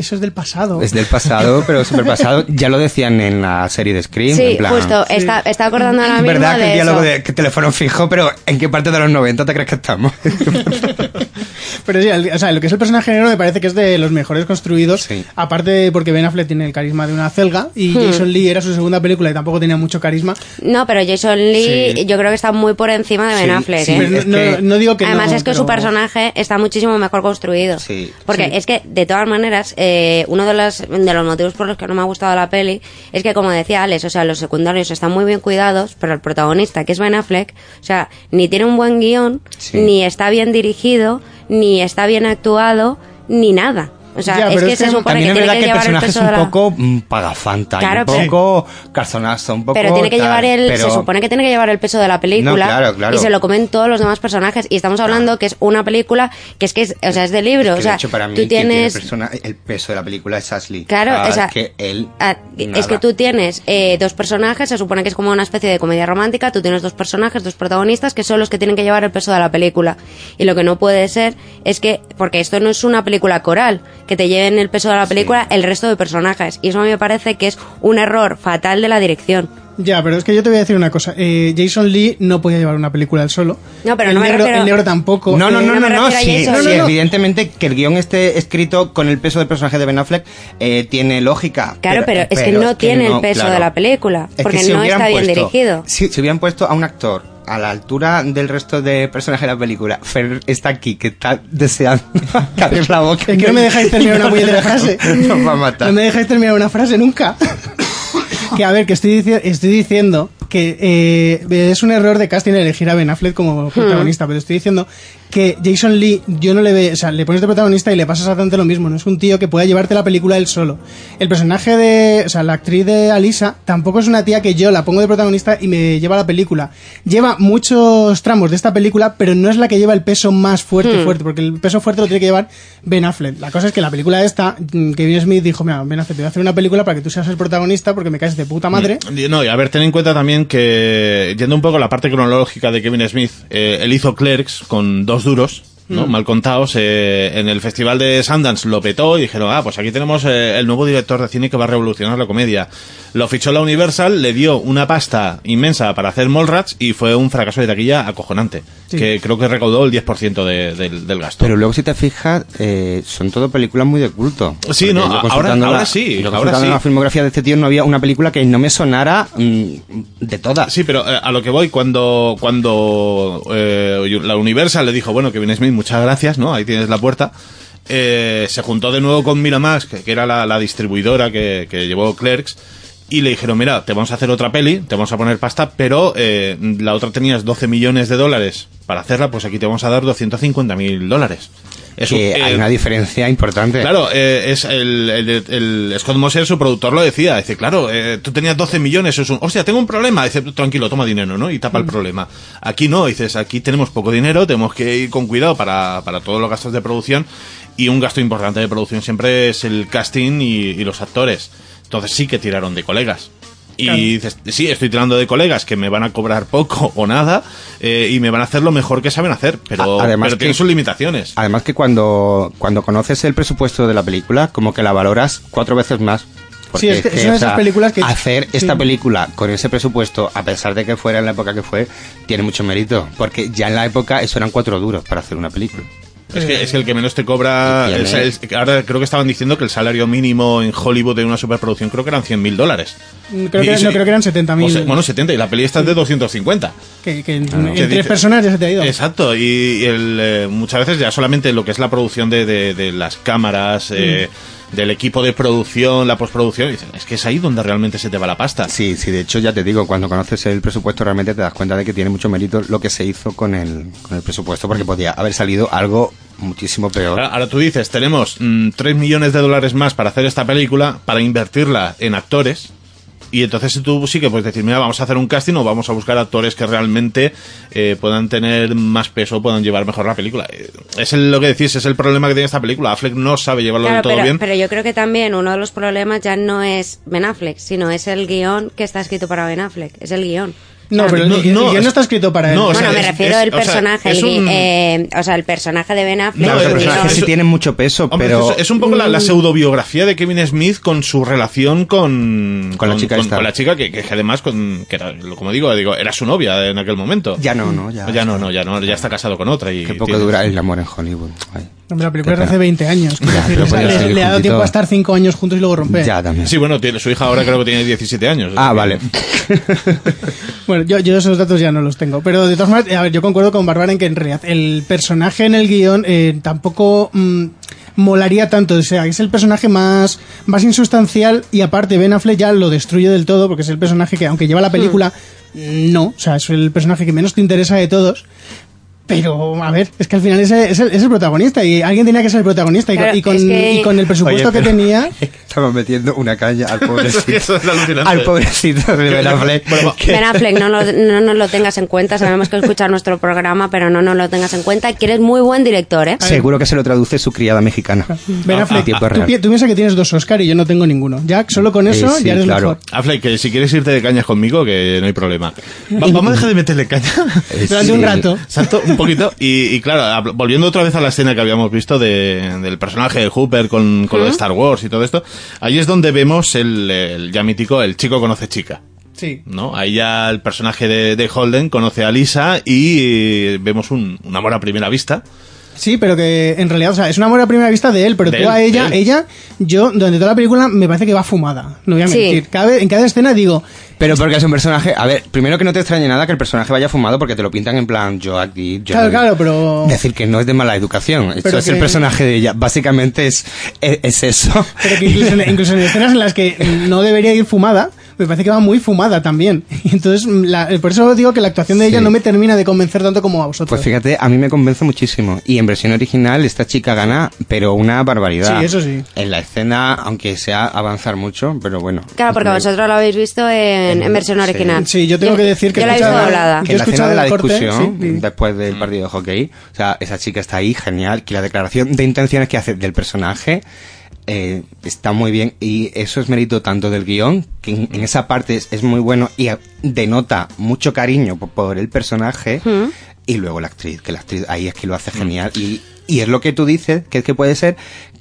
Eso es del pasado. Es del pasado, pero súper pasado. Ya lo decían en la serie de Scream. Sí, en plan, justo. Está, está acordando ahora Es mismo verdad que el diálogo eso. de que teléfono fijo, pero ¿en qué parte de los 90 te crees que estamos? Pero sí, el- o sea, lo que es el personaje negro me parece que es de los mejores construidos. Aparte porque Ben Affleck tiene el carisma de una celga y Hmm. Jason Lee era su segunda película y tampoco tenía mucho carisma. No, pero Jason Lee Sí. yo creo que está muy por encima de Ben Sí, Affleck. sí, ¿eh? pero no- no- no digo que Además no, es que pero- su personaje está muchísimo mejor construido. Porque Sí. es que, de todas maneras, eh, uno de los, de los motivos por los que no me ha gustado la peli es que, como decía Alex, o sea, los secundarios están muy bien cuidados, pero el protagonista, que es Ben Affleck, o sea, ni tiene un buen guion, Sí. ni está bien dirigido, ni está bien actuado, ni nada. O sea, Ya, es que es se supone También que es verdad que que el llevar el personaje es un la... poco mm, pagafanta, Claro, un poco carzonazo, un poco Pero tiene que tal, llevar el, pero- se supone que tiene que llevar el peso de la película No, claro, claro. y se lo comen todos los demás personajes y estamos hablando que es una película que es que es, o sea, es de libro, o sea, de hecho, para mí, tú tiene tienes persona- el peso de la película es Ashley. Claro, Ah, o sea, que él. Ah, es que tú tienes eh, dos personajes, se supone que es como una especie de comedia romántica, tú tienes dos personajes, dos protagonistas que son los que tienen que llevar el peso de la película. Y lo que no puede ser es que, porque esto no es una película coral, que te lleven el peso de la película el resto de personajes. Y eso a mí me parece que es un error fatal de la dirección. Ya, pero es que yo te voy a decir una cosa. Eh, Jason Lee no podía llevar una película él solo. No, pero el no me negro, refiero- El negro tampoco. No, no, Eh, no, no, no, sí, evidentemente que el guion esté escrito con el peso del personaje de Ben Affleck eh, tiene lógica. Claro, pero, es que no tiene el peso claro. de la película, Es que porque si no está bien puesto- dirigido. Si, si hubieran puesto a un actor a la altura del resto de personajes de la película, Fer está aquí, que está deseando abrir la boca. Es que no me dejáis terminar una puñetera frase. Nos va a matar. No me dejáis terminar una frase nunca. que a ver, que estoy, dici- estoy diciendo que eh, es un error de casting elegir a Ben Affleck como protagonista, pero estoy diciendo que Jason Lee, yo no le ve, o sea, le pones de protagonista y le pasa exactamente lo mismo, no es un tío que pueda llevarte la película él solo. El personaje de, o sea, la actriz de Alisa tampoco es una tía que yo la pongo de protagonista y me lleva la película. Lleva muchos tramos de esta película, pero no es la que lleva el peso más fuerte, Hmm. fuerte, porque el peso fuerte lo tiene que llevar Ben Affleck. La cosa es que la película esta, mm, Kevin Smith dijo, mira, Ben Affleck, te voy a hacer una película para que tú seas el protagonista porque me caes de puta madre. No, y a ver, ten en cuenta también que, yendo un poco a la parte cronológica de Kevin Smith, eh, él hizo Clerks con dos duros, ¿no? Mm. Mal contados. eh, en el festival de Sundance lo petó y dijeron, ah, pues aquí tenemos eh, el nuevo director de cine que va a revolucionar la comedia. Lo fichó la Universal, le dio una pasta inmensa para hacer Mallrats y fue un fracaso de taquilla acojonante. Sí. Que creo que recaudó el 10% de- del, del gasto. Pero luego si te fijas, eh, son todo películas muy de culto. Sí, no, ahora- consultando ahora la- sí, ahora sí. la filmografía de este tío no había una película que no me sonara mm, de todas. Sí, pero eh, a lo que voy, cuando, cuando eh, la Universal le dijo, bueno, Kevin Smith, muchas gracias, ¿no? Ahí tienes la puerta. eh, se juntó de nuevo con Miramax, que, que era la, la distribuidora que, que llevó Clerks, y le dijeron, mira, te vamos a hacer otra peli, te vamos a poner pasta, pero eh, la otra tenías 12 millones de dólares para hacerla, pues aquí te vamos a dar 250 mil dólares. Es un- que hay eh, una diferencia importante. Claro, eh, es el, el- el Scott Moser, su productor, lo decía. Dice, claro, eh, tú tenías 12 millones, es un, hostia, tengo un problema. Dice, tranquilo, toma dinero, ¿no? Y tapa el problema. Aquí no, dices, aquí tenemos poco dinero, tenemos que ir con cuidado para, para todos los gastos de producción. Y un gasto importante de producción siempre es el casting y, y los actores. Entonces sí que tiraron de colegas. Y Claro. dices, sí, estoy tirando de colegas que me van a cobrar poco o nada eh, y me van a hacer lo mejor que saben hacer, pero, A- además pero tienen sus limitaciones. Además que cuando, cuando conoces el presupuesto de la película, como que la valoras cuatro veces más. Sí, es que son o esas películas que- Hacer esta sí. película con ese presupuesto, a pesar de que fuera en la época que fue, tiene mucho mérito. Porque ya en la época eso eran cuatro duros para hacer una película. Es que, es que el que menos te cobra. Ahora creo que estaban diciendo que el salario mínimo en Hollywood de una superproducción creo que eran 100 mil dólares. Mm, Creo Y- que, y- no, creo que eran 70.000. o sea, bueno, 70, y la peli esta es de 250. que, que en, Que en tres dice- personas ya se te ha ido. Exacto, y, y el, eh, muchas veces ya solamente lo que es la producción de, de- de las cámaras, eh, Mm. del equipo de producción, la postproducción, dicen, es que es ahí donde realmente se te va la pasta. Sí, sí, de hecho ya te digo, cuando conoces el presupuesto realmente te das cuenta de que tiene mucho mérito lo que se hizo con el, con el presupuesto, porque podía haber salido algo muchísimo peor. Ahora, ahora tú dices, tenemos mm, 3 millones de dólares más para hacer esta película, para invertirla en actores. Y entonces tú sí que puedes decir, mira, vamos a hacer un casting o vamos a buscar actores que realmente eh, puedan tener más peso, puedan llevar mejor la película. Eh, Es el- lo que decís, es el problema que tiene esta película. Affleck no sabe llevarlo Claro, del todo pero, bien. pero yo creo que también uno de los problemas ya no es Ben Affleck, sino es el guion que está escrito para Ben Affleck. Es el guion. No, O sea, pero el, no, el guion no, no es- está escrito para él. no, o sea, bueno, me es- refiero al o sea, personaje, es el gui- un- eh, o sea, el personaje de Ben Affleck. No, el personajes guion. sí tienen mucho peso, Hombre, pero... es, es un poco la, la pseudobiografía de Kevin Smith con su relación con, Con la chica con, esta. con la chica que, que además, con, que era, como digo, digo, era su novia en aquel momento. Ya no, no, ya. Ya no, no, ya no, ya está casado con otra. Y Qué poco tiene- dura el amor en Hollywood. Ay. Hombre, la película es hace pena. 20 años. Ya, decir, le, le ha dado tiempo a estar 5 años juntos y luego romper. Ya, también. Sí, bueno, tiene, su hija ahora creo que tiene 17 años. Ah, vale. Bueno, yo, yo esos datos ya no los tengo. Pero de todas maneras, a ver, yo concuerdo con Bárbara en que en realidad el personaje en el guion eh, tampoco mm, molaría tanto. O sea, es el personaje más, más insustancial y aparte Ben Affleck ya lo destruye del todo porque es el personaje que, aunque lleva la película, no. O sea, es el personaje que menos te interesa de todos. Pero, a ver, es que al final ese es el, es el protagonista y alguien tenía que ser el protagonista y, con- Claro, y con, es que- y con el presupuesto Oye, que tenía... Estamos metiendo una caña al pobrecito. Eso es alucinante. al pobrecito de Ben Affleck. Ben Affleck, no, lo- no nos lo tengas en cuenta. Sabemos que escuchas nuestro programa, pero no nos lo tengas en cuenta. Que eres muy buen director, ¿eh? Seguro que se lo traduce su criada mexicana. Ben A- Affleck, a tiempo tú, real. pi- tú piensas que tienes dos Oscar y yo no tengo ninguno. Jack, solo con eso Eh, sí, ya eres claro. mejor. Affleck, que si quieres irte de cañas conmigo, que no hay problema. Va- vamos a dejar de meterle caña. Eh, Durante un rato. Exacto, un poquito. Y, y claro, volviendo otra vez a la escena que habíamos visto de- del personaje de Hooper con, con lo de Star Wars y todo esto, ahí es donde vemos el, el ya mítico, el chico conoce chica. Sí. ¿no? Ahí ya el personaje de, de Holden conoce a Lisa y vemos un, un amor a primera vista. Sí, pero que en realidad, o sea, es una amor a primera vista de él, pero De tú él, a ella, él. ella, yo, durante toda la película, me parece que va fumada. No voy a Sí. mentir. Cada en cada escena digo, Pero porque es un personaje. A ver, primero que no te extrañe nada que el personaje vaya fumado porque te lo pintan en plan yo aquí. Yo claro, no- claro, pero. Decir que no es de mala educación. Esto es el personaje de ella. Básicamente es, es, es eso. Pero que incluso en escenas en las que no debería ir fumada, me parece que va muy fumada también. Y entonces, la- por eso digo que la actuación de ella Sí. no me termina de convencer tanto como a vosotros. Pues fíjate, a mí me convence muchísimo. Y en versión original esta chica gana, pero una barbaridad. Sí, eso sí. En la escena, aunque sea avanzar mucho, pero bueno. Claro, porque Me- vosotros lo habéis visto en, en versión Sí. original. Sí, yo tengo que decir que Yo la he visto escuchado- doblada. En la escena escuchado de la corte, discusión, sí, sí. después del partido de hockey, o sea, esa chica está ahí, genial, que la declaración de intenciones que hace del personaje eh, está muy bien y eso es mérito tanto del guion, que en, en esa parte es, es muy bueno y denota mucho cariño por, por el personaje, y luego la actriz, que la actriz ahí es que lo hace genial y, y es lo que tú dices, que es que puede ser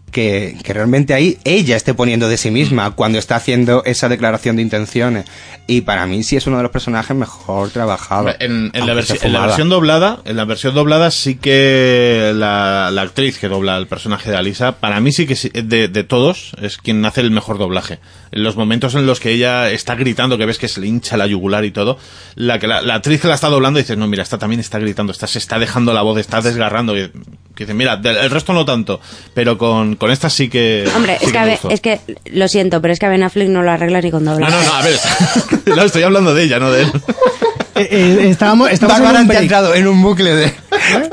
que, que realmente ahí ella esté poniendo de sí misma cuando está haciendo esa declaración de intenciones. Y para mí sí es uno de los personajes mejor trabajados. En, en la, versi- en versión doblada, en la versión doblada sí que la, la actriz que dobla el personaje de Alisa, para mí sí que sí- de, de todos es quien hace el mejor doblaje. En los momentos en los que ella está gritando, que ves que se le hincha la yugular y todo, la que la, la actriz que la está doblando dice, no, mira, esta también está gritando, esta se está dejando la voz, está desgarrando. Y, que dice, mira, del- el resto no tanto, pero con, con esta sí que. Hombre, sí es que, me gustó. es que lo siento, pero es que a Ben Affleck no lo arregla ni con No, doblaje. no, no, a ver, no, estoy hablando de ella, no de él. Eh, eh, estábamos, estábamos en un break. en un bucle de,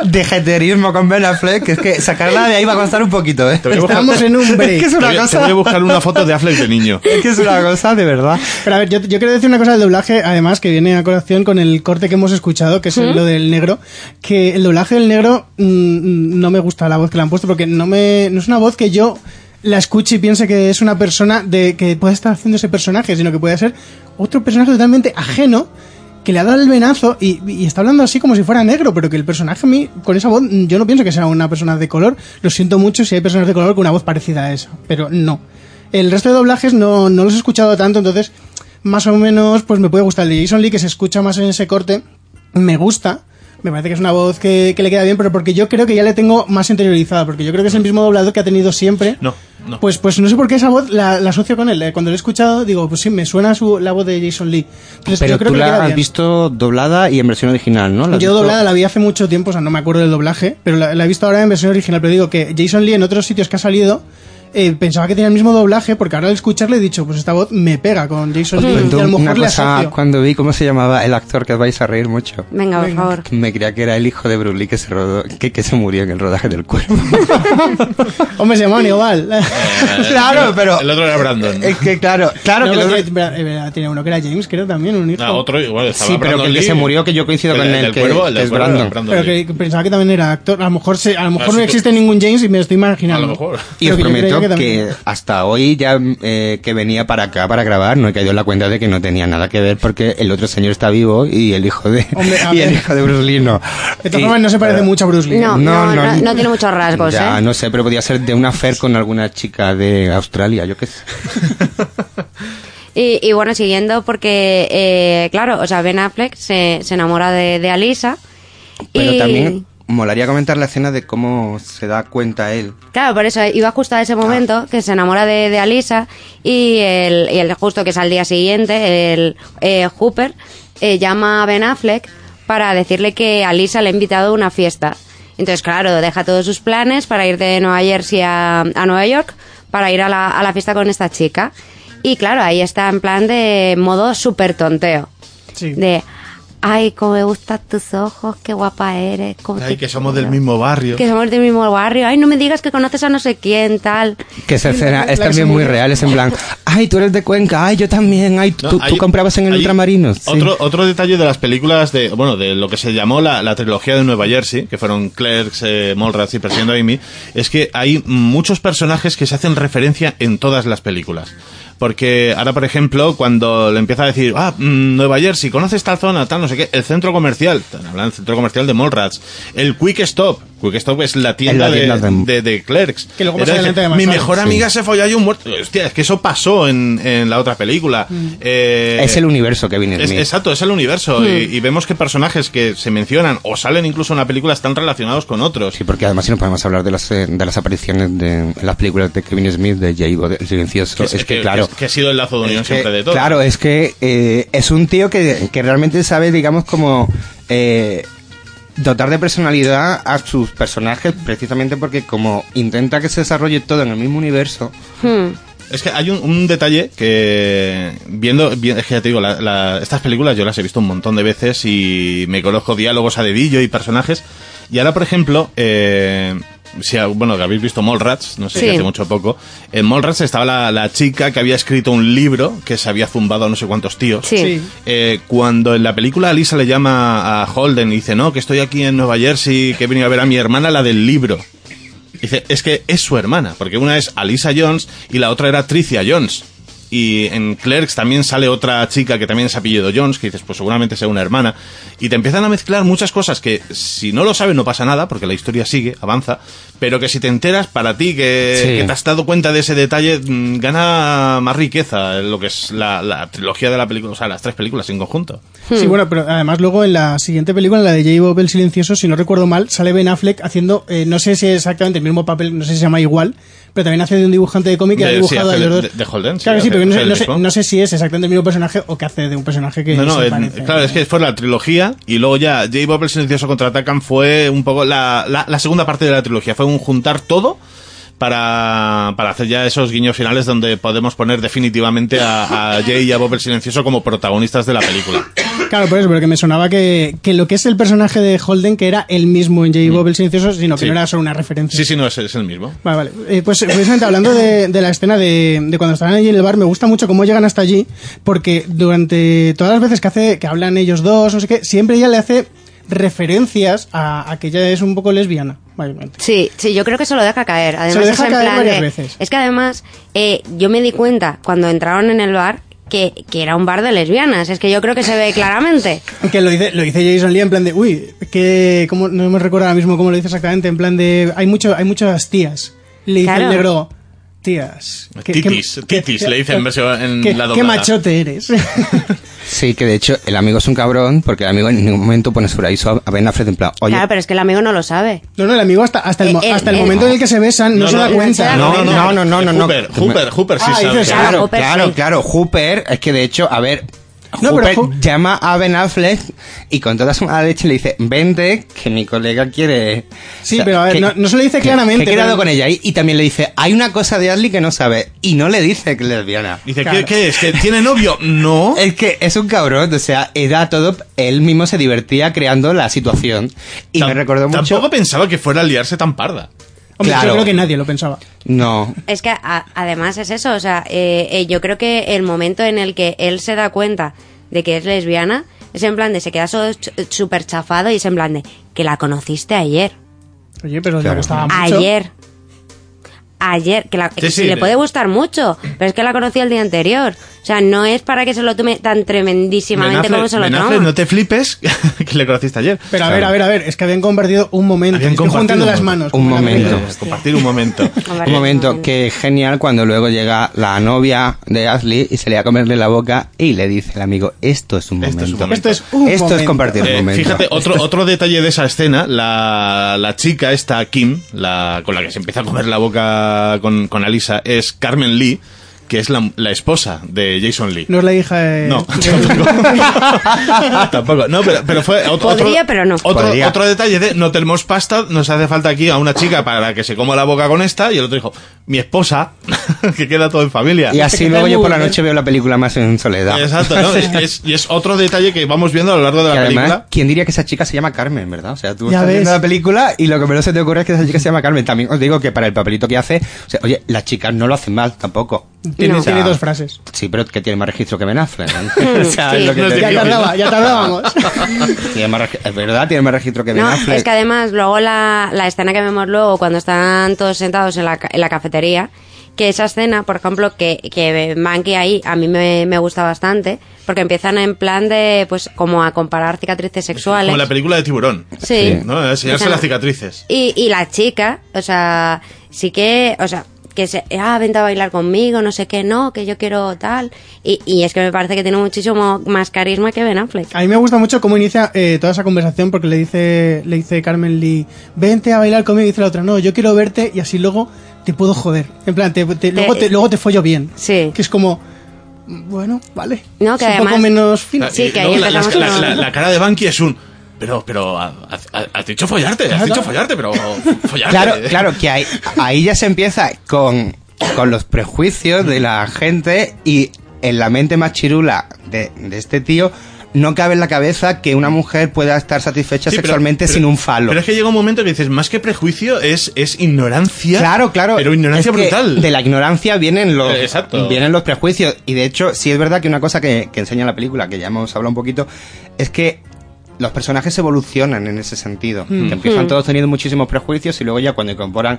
de jeterismo con Ben Affleck, que es que sacarla de ahí va a costar un poquito, ¿eh? Estamos en un Es break. que es Te una voy, te cosa... voy a buscar una foto de Affleck de niño. Es que es una cosa de verdad. Pero a ver, yo, yo quiero decir una cosa del doblaje, además, que viene a colación con el corte que hemos escuchado, que es el- lo del negro, que el doblaje del negro mm, no me gusta la voz que le han puesto, porque no me no es una voz que yo la escuche y piense que es una persona de que puede estar haciendo ese personaje, sino que puede ser otro personaje totalmente ajeno que le ha dado el venazo y, y está hablando así como si fuera negro, pero que el personaje a mí, con esa voz, yo no pienso que sea una persona de color. Lo siento mucho si hay personas de color con una voz parecida a esa, pero no. El resto de doblajes no, no los he escuchado tanto, entonces más o menos pues me puede gustar el de Jason Lee, que se escucha más en ese corte. Me gusta. Me parece que es una voz que, que le queda bien, pero porque yo creo que ya le tengo más interiorizada, porque yo creo que es el mismo doblador que ha tenido siempre. No, no. Pues, pues no sé por qué esa voz la, la asocio con él. Eh, Cuando lo he escuchado, digo, pues sí, me suena su, la voz de Jason Lee. Entonces, Pero yo creo tú que la has bien. visto doblada y en versión original, ¿no? ¿La has Yo visto? doblada la vi hace mucho tiempo, o sea, no me acuerdo del doblaje, pero la, la he visto ahora en versión original. Pero digo que Jason Lee en otros sitios que ha salido eh, pensaba que tenía el mismo doblaje, porque ahora al escucharle he dicho, pues esta voz me pega con Jason Lee. Y a lo una mejor le cosa cuando vi cómo se llamaba el actor que os vais a reír mucho. Venga, por favor. Me creía que era el hijo de Bruce Lee que se rodó, que, que se murió en el rodaje del cuervo. Hombre, se llamaban igual. Claro, pero- El otro era Brandon. es que claro, claro No, que el otro- espera, tenía uno que era James, creo también, un hijo. Ah, otro igual estaba Sí, pero Brandon que el que Lee. se murió, que yo coincido con el, el que- cuervo, el que es cuervo Brandon. Brandon Pero que pensaba que también era actor. A lo mejor, se, a lo mejor Ah, no existe tú- ningún James y me lo estoy imaginando. A lo mejor. Y os que que, hasta hoy ya eh, que venía para acá para grabar no he caído en la cuenta de que no tenía nada que ver porque el otro señor está vivo y el hijo de Hombre, y el hijo de Bruce Lee no. De todas Y- formas, no se parece mucho a Bruce Lee. No, no, no, no tiene muchos rasgos, ya, ¿eh? no sé, pero podía ser de una fer con alguna chica de Australia, yo qué sé. Y, y bueno, siguiendo porque, eh, claro, o sea, Ben Affleck se, se enamora de, de Alisa. Pero y, también molaría comentar la escena de cómo se da cuenta él. Claro, por eso iba justo a ese momento que se enamora de, de Alisa y el, y el justo que es al día siguiente, el eh, Hooper eh, llama a Ben Affleck para decirle que Alisa le ha invitado a una fiesta. Entonces, claro, deja todos sus planes para ir de Nueva Jersey a, a Nueva York para ir a la, a la fiesta con esta chica. Y claro, ahí está en plan de modo súper tonteo. Sí. De, Ay, cómo me gustan tus ojos, qué guapa eres. cómo Ay, te que somos quiero". del mismo barrio. Que somos del mismo barrio. Ay, no me digas que conoces a no sé quién, tal. Que esa escena es también se muy real, es en plan, ay, tú eres de Cuenca, ay, yo también, ay, No, tú, hay- tú comprabas en el Ultramarino. Sí. Otro, otro detalle de las películas de, bueno, de lo que se llamó la, la trilogía de Nueva Jersey, que fueron Clerks, eh, Mallrats y Persiguiendo a Amy, es que hay muchos personajes que se hacen referencia en todas las películas. Porque ahora, por ejemplo, cuando le empieza a decir, ah, mm, Nueva Jersey, ¿conoces tal zona, tal, no sé qué? El centro comercial, hablan del centro comercial de Mallrats. El Quick Stop, Quick Stop es la tienda, Es la tienda de, de- de, de Clerks. Que luego Era que Mi mejor Sí. amiga se folló ahí un muerto. Hostia, es que eso pasó en, en la otra película. Eh, Es el universo que viene es- exacto, es el universo. Hmm. Y, y vemos que personajes que se mencionan o salen incluso en la película están relacionados con otros. Sí, porque además si no podemos hablar de las, eh, de las apariciones de en las películas de Kevin Smith, de Jay el silencioso, es, que, claro... que, ha sido el lazo de unión que, siempre de todo. Claro, es que eh, es un tío que, que realmente sabe, digamos, como... eh, dotar de personalidad a sus personajes precisamente porque como intenta que se desarrolle todo en el mismo universo Hmm. Es que hay un, un detalle que viendo, vi- es que ya te digo, la- la- estas películas yo las he visto un montón de veces y me conozco diálogos a dedillo y personajes. Y ahora, por ejemplo, eh, si, bueno, que habéis visto Mallrats, no sé si hace mucho o poco, en Mallrats estaba la, la chica que había escrito un libro que se había zumbado a no sé cuántos tíos. Sí. Eh, cuando en la película Lisa le llama a Holden y dice, no, que estoy aquí en Nueva Jersey, que he venido a ver a mi hermana, la del libro. Dice, es que es su hermana, porque una es Alisa Jones y la otra era Tricia Jones. Y en Clerks también sale otra chica que también es apellido Jones, que dices, pues seguramente sea una hermana. Y te empiezan a mezclar muchas cosas que si no lo sabes no pasa nada, porque la historia sigue, avanza, pero que si te enteras, para ti que, Sí. que te has dado cuenta de ese detalle, mm, gana más riqueza lo que es la, la trilogía de la película, o sea, las tres películas en conjunto. Sí, bueno, pero además luego en la siguiente película, en la de J. Bob el Silencioso, si no recuerdo mal, sale Ben Affleck haciendo, eh, no sé si es exactamente el mismo papel, no sé si se llama igual, pero también hace de un dibujante de cómic que ha De- dibujado a los de- dos. de Holden, claro, sí, hace- pero no sé, no, sé, mismo. no sé si es exactamente el mismo personaje o que hace de un personaje que No, no, se parece. claro, es que fue la trilogía y luego ya J. Bob el Silencioso contraatacan fue un poco la, la, la segunda parte de la trilogía, fue un juntar todo para, para hacer ya esos guiños finales donde podemos poner definitivamente a, a Jay y a Bob el Silencioso como protagonistas de la película. Claro, por eso, porque me sonaba que, que lo que es el personaje de Holden, que era el mismo en J. Bob el Silencioso, sino que Sí. no era solo una referencia. Sí, sí, no, es, es el mismo. Vale, vale. Eh, pues precisamente hablando de, de la escena de, de cuando están allí en el bar, me gusta mucho cómo llegan hasta allí, porque durante todas las veces que hace, que hablan ellos dos, no sé qué, siempre ella le hace referencias a, a que ella es un poco lesbiana. Sí, sí, yo creo que se lo deja caer. Además, Se lo deja es en caer plan varias de- veces. Es que además, eh, yo me di cuenta cuando entraron en el bar que, que era un bar de lesbianas. Es que yo creo que se ve claramente. Que lo dice, lo dice Jason Lee en plan de, uy, que, ¿cómo- no me recuerdo ahora mismo cómo lo dice exactamente, en plan de, hay mucho, hay muchas tías. Le dice Claro. el negro, Titis, que- titis, que- le dice en versión en la Qué doblada. machote eres. Sí, que de hecho el amigo es un cabrón porque el amigo en ningún momento pone sobre aviso a Ben Affleck en plan, oye, Claro, pero es que el amigo no lo sabe. No, no, el amigo hasta, hasta el, Eh, eh, hasta el eh, momento en el que se besan no, se da cuenta. no, no, no, no, no, no. Hooper, Hooper, Hooper sí Ah, sabe. dices, Claro, Hooper claro, sí. claro. Hooper, es que de hecho, a ver, No, pero Hooper llama a Ben Affleck y con toda su mala leche le dice, vente, que mi colega quiere... Sí, pero a ver, que- no- no se lo dice que- claramente, Que he quedado pero- con ella y, y también le dice, hay una cosa de Ashley que no sabe y no le dice que es lesbiana. Dice, Claro. ¿qué, qué es? ¿Que tiene novio? No. Es que es un cabrón, o sea, era todo, él mismo se divertía creando la situación y me recordó mucho... Tampoco pensaba que fuera a liarse tan parda. Hombre, Claro. yo creo que nadie lo pensaba. No, Es que a- además es eso, o sea, eh, eh, yo creo que el momento en el que él se da cuenta de que es lesbiana es en plan de se queda súper chafado y es en plan de que la conociste ayer. Oye, pero Claro. le gustaba mucho. Ayer. Ayer, que, la, Sí, que sí, le de- puede gustar mucho, pero es que la conocí el día anterior. O sea, no es para que se lo tome tan tremendísimamente como se lo toma. No te flipes que le conociste ayer. Pero a ver, a ver, a ver, es que habían compartido un momento. Habían Estoy compartido juntando un las momento. manos. Un momento. compartir un momento. un momento que genial cuando luego llega la novia de Ashley y se le va a comerle la boca y le dice el amigo, esto es un Esto es momento. un momento. Esto es un Esto es momento. compartir un Eh, momento. fíjate, otro, otro detalle de esa escena, la, la chica esta, Kim, la, con la que se empieza a comer la boca con, con Alisa, es Carmen Lee, que es la, la esposa de Jason Lee. No es la hija de... No, tampoco. No, pero, pero fue otro, Podría, otro- pero no. Otro, Podría. otro detalle de no tenemos pasta, nos hace falta aquí a una chica para que se coma la boca con esta, y el otro dijo, mi esposa, que queda todo en familia. Y así luego yo por la noche veo la película más en soledad. Exacto, ¿no? Es- es- y es otro detalle que vamos viendo a lo largo de Que la además, película. ¿quién diría que esa chica se llama Carmen, verdad? O sea, tú Ya estás viendo ves. la película y lo que menos se te ocurre es que esa chica se llama Carmen. También os digo que para el papelito que hace, o sea, oye, las chicas no lo hacen mal tampoco. Tiene, O sea, tiene dos frases. Sí, pero que tiene más registro que Ben Affleck. ¿no? o sea, Sí. es lo que No te Ya digo. tardaba, ya tardábamos. Tiene más es verdad, tiene más registro que Ben No, Affleck. es que además luego la, la escena que vemos luego cuando están todos sentados en la, en la cafetería, que esa escena, por ejemplo, que, que Monkey ahí a mí me, me gusta bastante, porque empiezan en plan de, pues, como a comparar cicatrices sexuales. Como la película de tiburón. Sí. ¿no? Enseñarse O sea, las cicatrices. Y, y la chica, o sea, sí que, o sea, que se, ah, vente a bailar conmigo, no sé qué, no, que yo quiero tal. Y, y es que me parece que tiene muchísimo más carisma que Ben Affleck. A mí me gusta mucho cómo inicia eh, toda esa conversación porque le dice, le dice Carmen Lee, vente a bailar conmigo y dice la otra, no, yo quiero verte y así luego te puedo joder. En plan, te, te- luego, te, luego te follo bien. Sí. Que es como, bueno, vale. No, que es un poco menos fino. Sí, que ahí la, la- la- la cara de Banky es un... Pero, pero, ha- ha- has dicho follarte, has dicho follarte, pero follarte. Claro, claro, que ahí, ahí ya se empieza con, con los prejuicios de la gente y en la mente más chirula de, de este tío no cabe en la cabeza que una mujer pueda estar satisfecha Sí, sexualmente pero- sin un falo. Pero es que llega un momento que dices, más que prejuicio, es, es ignorancia. Claro, claro. Pero ignorancia Es brutal. De la ignorancia vienen los, Eh, exacto. vienen los prejuicios. Y de hecho, sí es verdad que una cosa que, que enseña la película, que ya hemos hablado un poquito, es que los personajes evolucionan en ese sentido. Mm. Que empiezan Mm. todos teniendo muchísimos prejuicios y luego ya cuando incorporan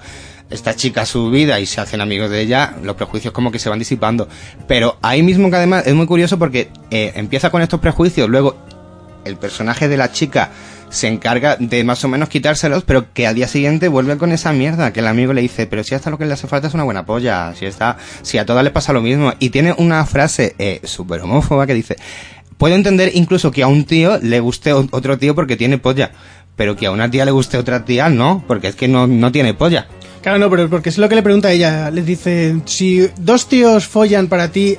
esta chica a su vida y se hacen amigos de ella, los prejuicios como que se van disipando. Pero ahí mismo que además es muy curioso porque eh, empieza con estos prejuicios, luego el personaje de la chica se encarga de más o menos quitárselos, pero que al día siguiente vuelve con esa mierda, que el amigo le dice, pero si hasta lo que le hace falta es una buena polla, si está, si a todas le pasa lo mismo, y tiene una frase eh, súper homófoba que dice, puedo entender incluso que a un tío le guste otro tío porque tiene polla, pero que a una tía le guste otra tía no, porque es que no, no tiene polla. Claro, no, pero porque es lo que le pregunta ella. Le dice, si dos tíos follan para ti,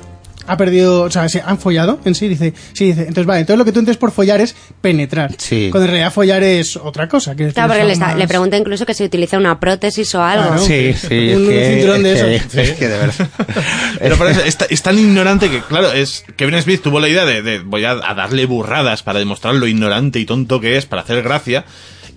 ha perdido, o sea, se han follado en sí, dice, sí, dice, entonces vale, entonces lo que tú entiendes por follar es penetrar. Sí. Cuando en realidad follar es otra cosa. Que Claro, porque le, está- le pregunta incluso que si utiliza una prótesis o algo. Claro. Sí, sí, Un es que, cinturón de es que- esos. es que de verdad. Pero por eso, es, es tan ignorante que, claro, es Kevin Smith tuvo la idea de, de voy a, a darle burradas para demostrar lo ignorante y tonto que es, para hacer gracia.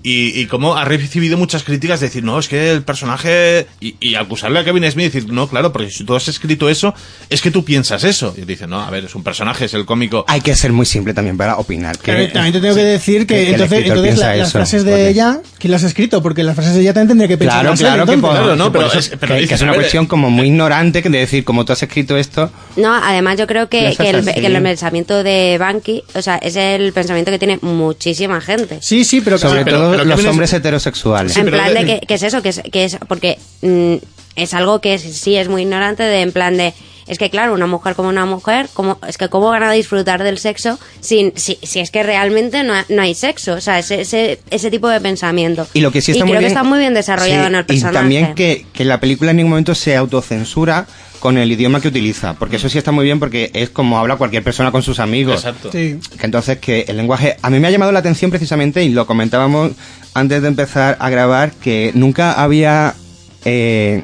Y, y como ha recibido muchas críticas de decir, no, es que el personaje. Y, y acusarle a Kevin Smith y decir, no, claro, porque si tú has escrito eso, es que tú piensas eso. Y dice, no, a ver, es un personaje, es el cómico. Hay que ser muy simple también para opinar. Que, también te tengo que decir que, entonces, entonces la- las frases de porque- ella, ¿quién las ha escrito? Porque las frases de ella también tendría que pensar. Claro, claro, que, por, Claro, no, pero eso- es- pero que- dices, que es una ver, cuestión como muy ignorante que de decir, como tú has escrito esto, No, además yo creo que, el, así. que el pensamiento de Banky, o sea, es el pensamiento que tiene muchísima gente. Sí, sí, pero sobre pero- todo pero los Kevin hombres es- heterosexuales. en plan de- de que, que es eso, que es, que es porque mm, es algo que es- sí es muy ignorante de en plan de es que claro, una mujer como una mujer, como es que cómo van a disfrutar del sexo sin si, si es que realmente no, no hay sexo, o sea, ese, ese, ese tipo de pensamiento. Y lo que sí está y muy creo bien, que está muy bien desarrollado Sí, en el Y personaje. también que, que la película en ningún momento se autocensura con el idioma que utiliza, porque eso sí está muy bien porque es como habla cualquier persona con sus amigos. Exacto. Sí. Que entonces que el lenguaje a mí me ha llamado la atención precisamente y lo comentábamos antes de empezar a grabar que nunca había eh,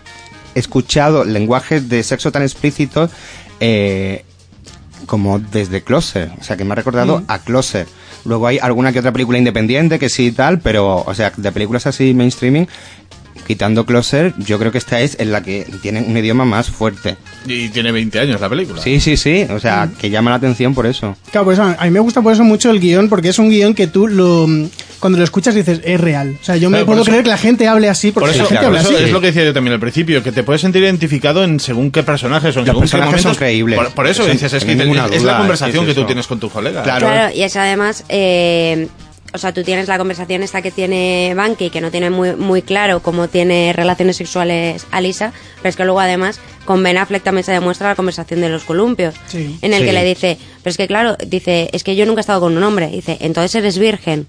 escuchado lenguajes de sexo tan explícitos eh, como desde Closer, o sea que me ha recordado a Closer. Luego hay alguna que otra película independiente que sí y tal, pero o sea de películas así mainstreaming quitando Closer, yo creo que esta es en la que tienen un idioma más fuerte. Y tiene 20 años la película. Sí, sí, sí, o sea, que llama la atención por eso. Claro, por eso, a mí me gusta por eso mucho el guion, porque es un guion que tú lo, cuando lo escuchas dices, es real. O sea, yo me Claro, por puedo eso- creer que la gente hable así, porque Por eso, la gente por habla eso así. es lo que decía yo también al principio, que te puedes sentir identificado en según qué personajes o en Los según qué personajes son momentos. creíbles. Por, por eso Sin- dices, es, que ninguna es, es duda, la conversación es que tú tienes con tu colega. Claro. Claro, y es además, eh, o sea, tú tienes la conversación esta que tiene Banky, que no tiene muy, muy claro cómo tiene relaciones sexuales Alisa, pero es que luego además con Ben Affleck también se demuestra la conversación de los columpios, Sí. en el que le dice, pero es que claro, dice, es que yo nunca he estado con un hombre, dice, entonces eres virgen.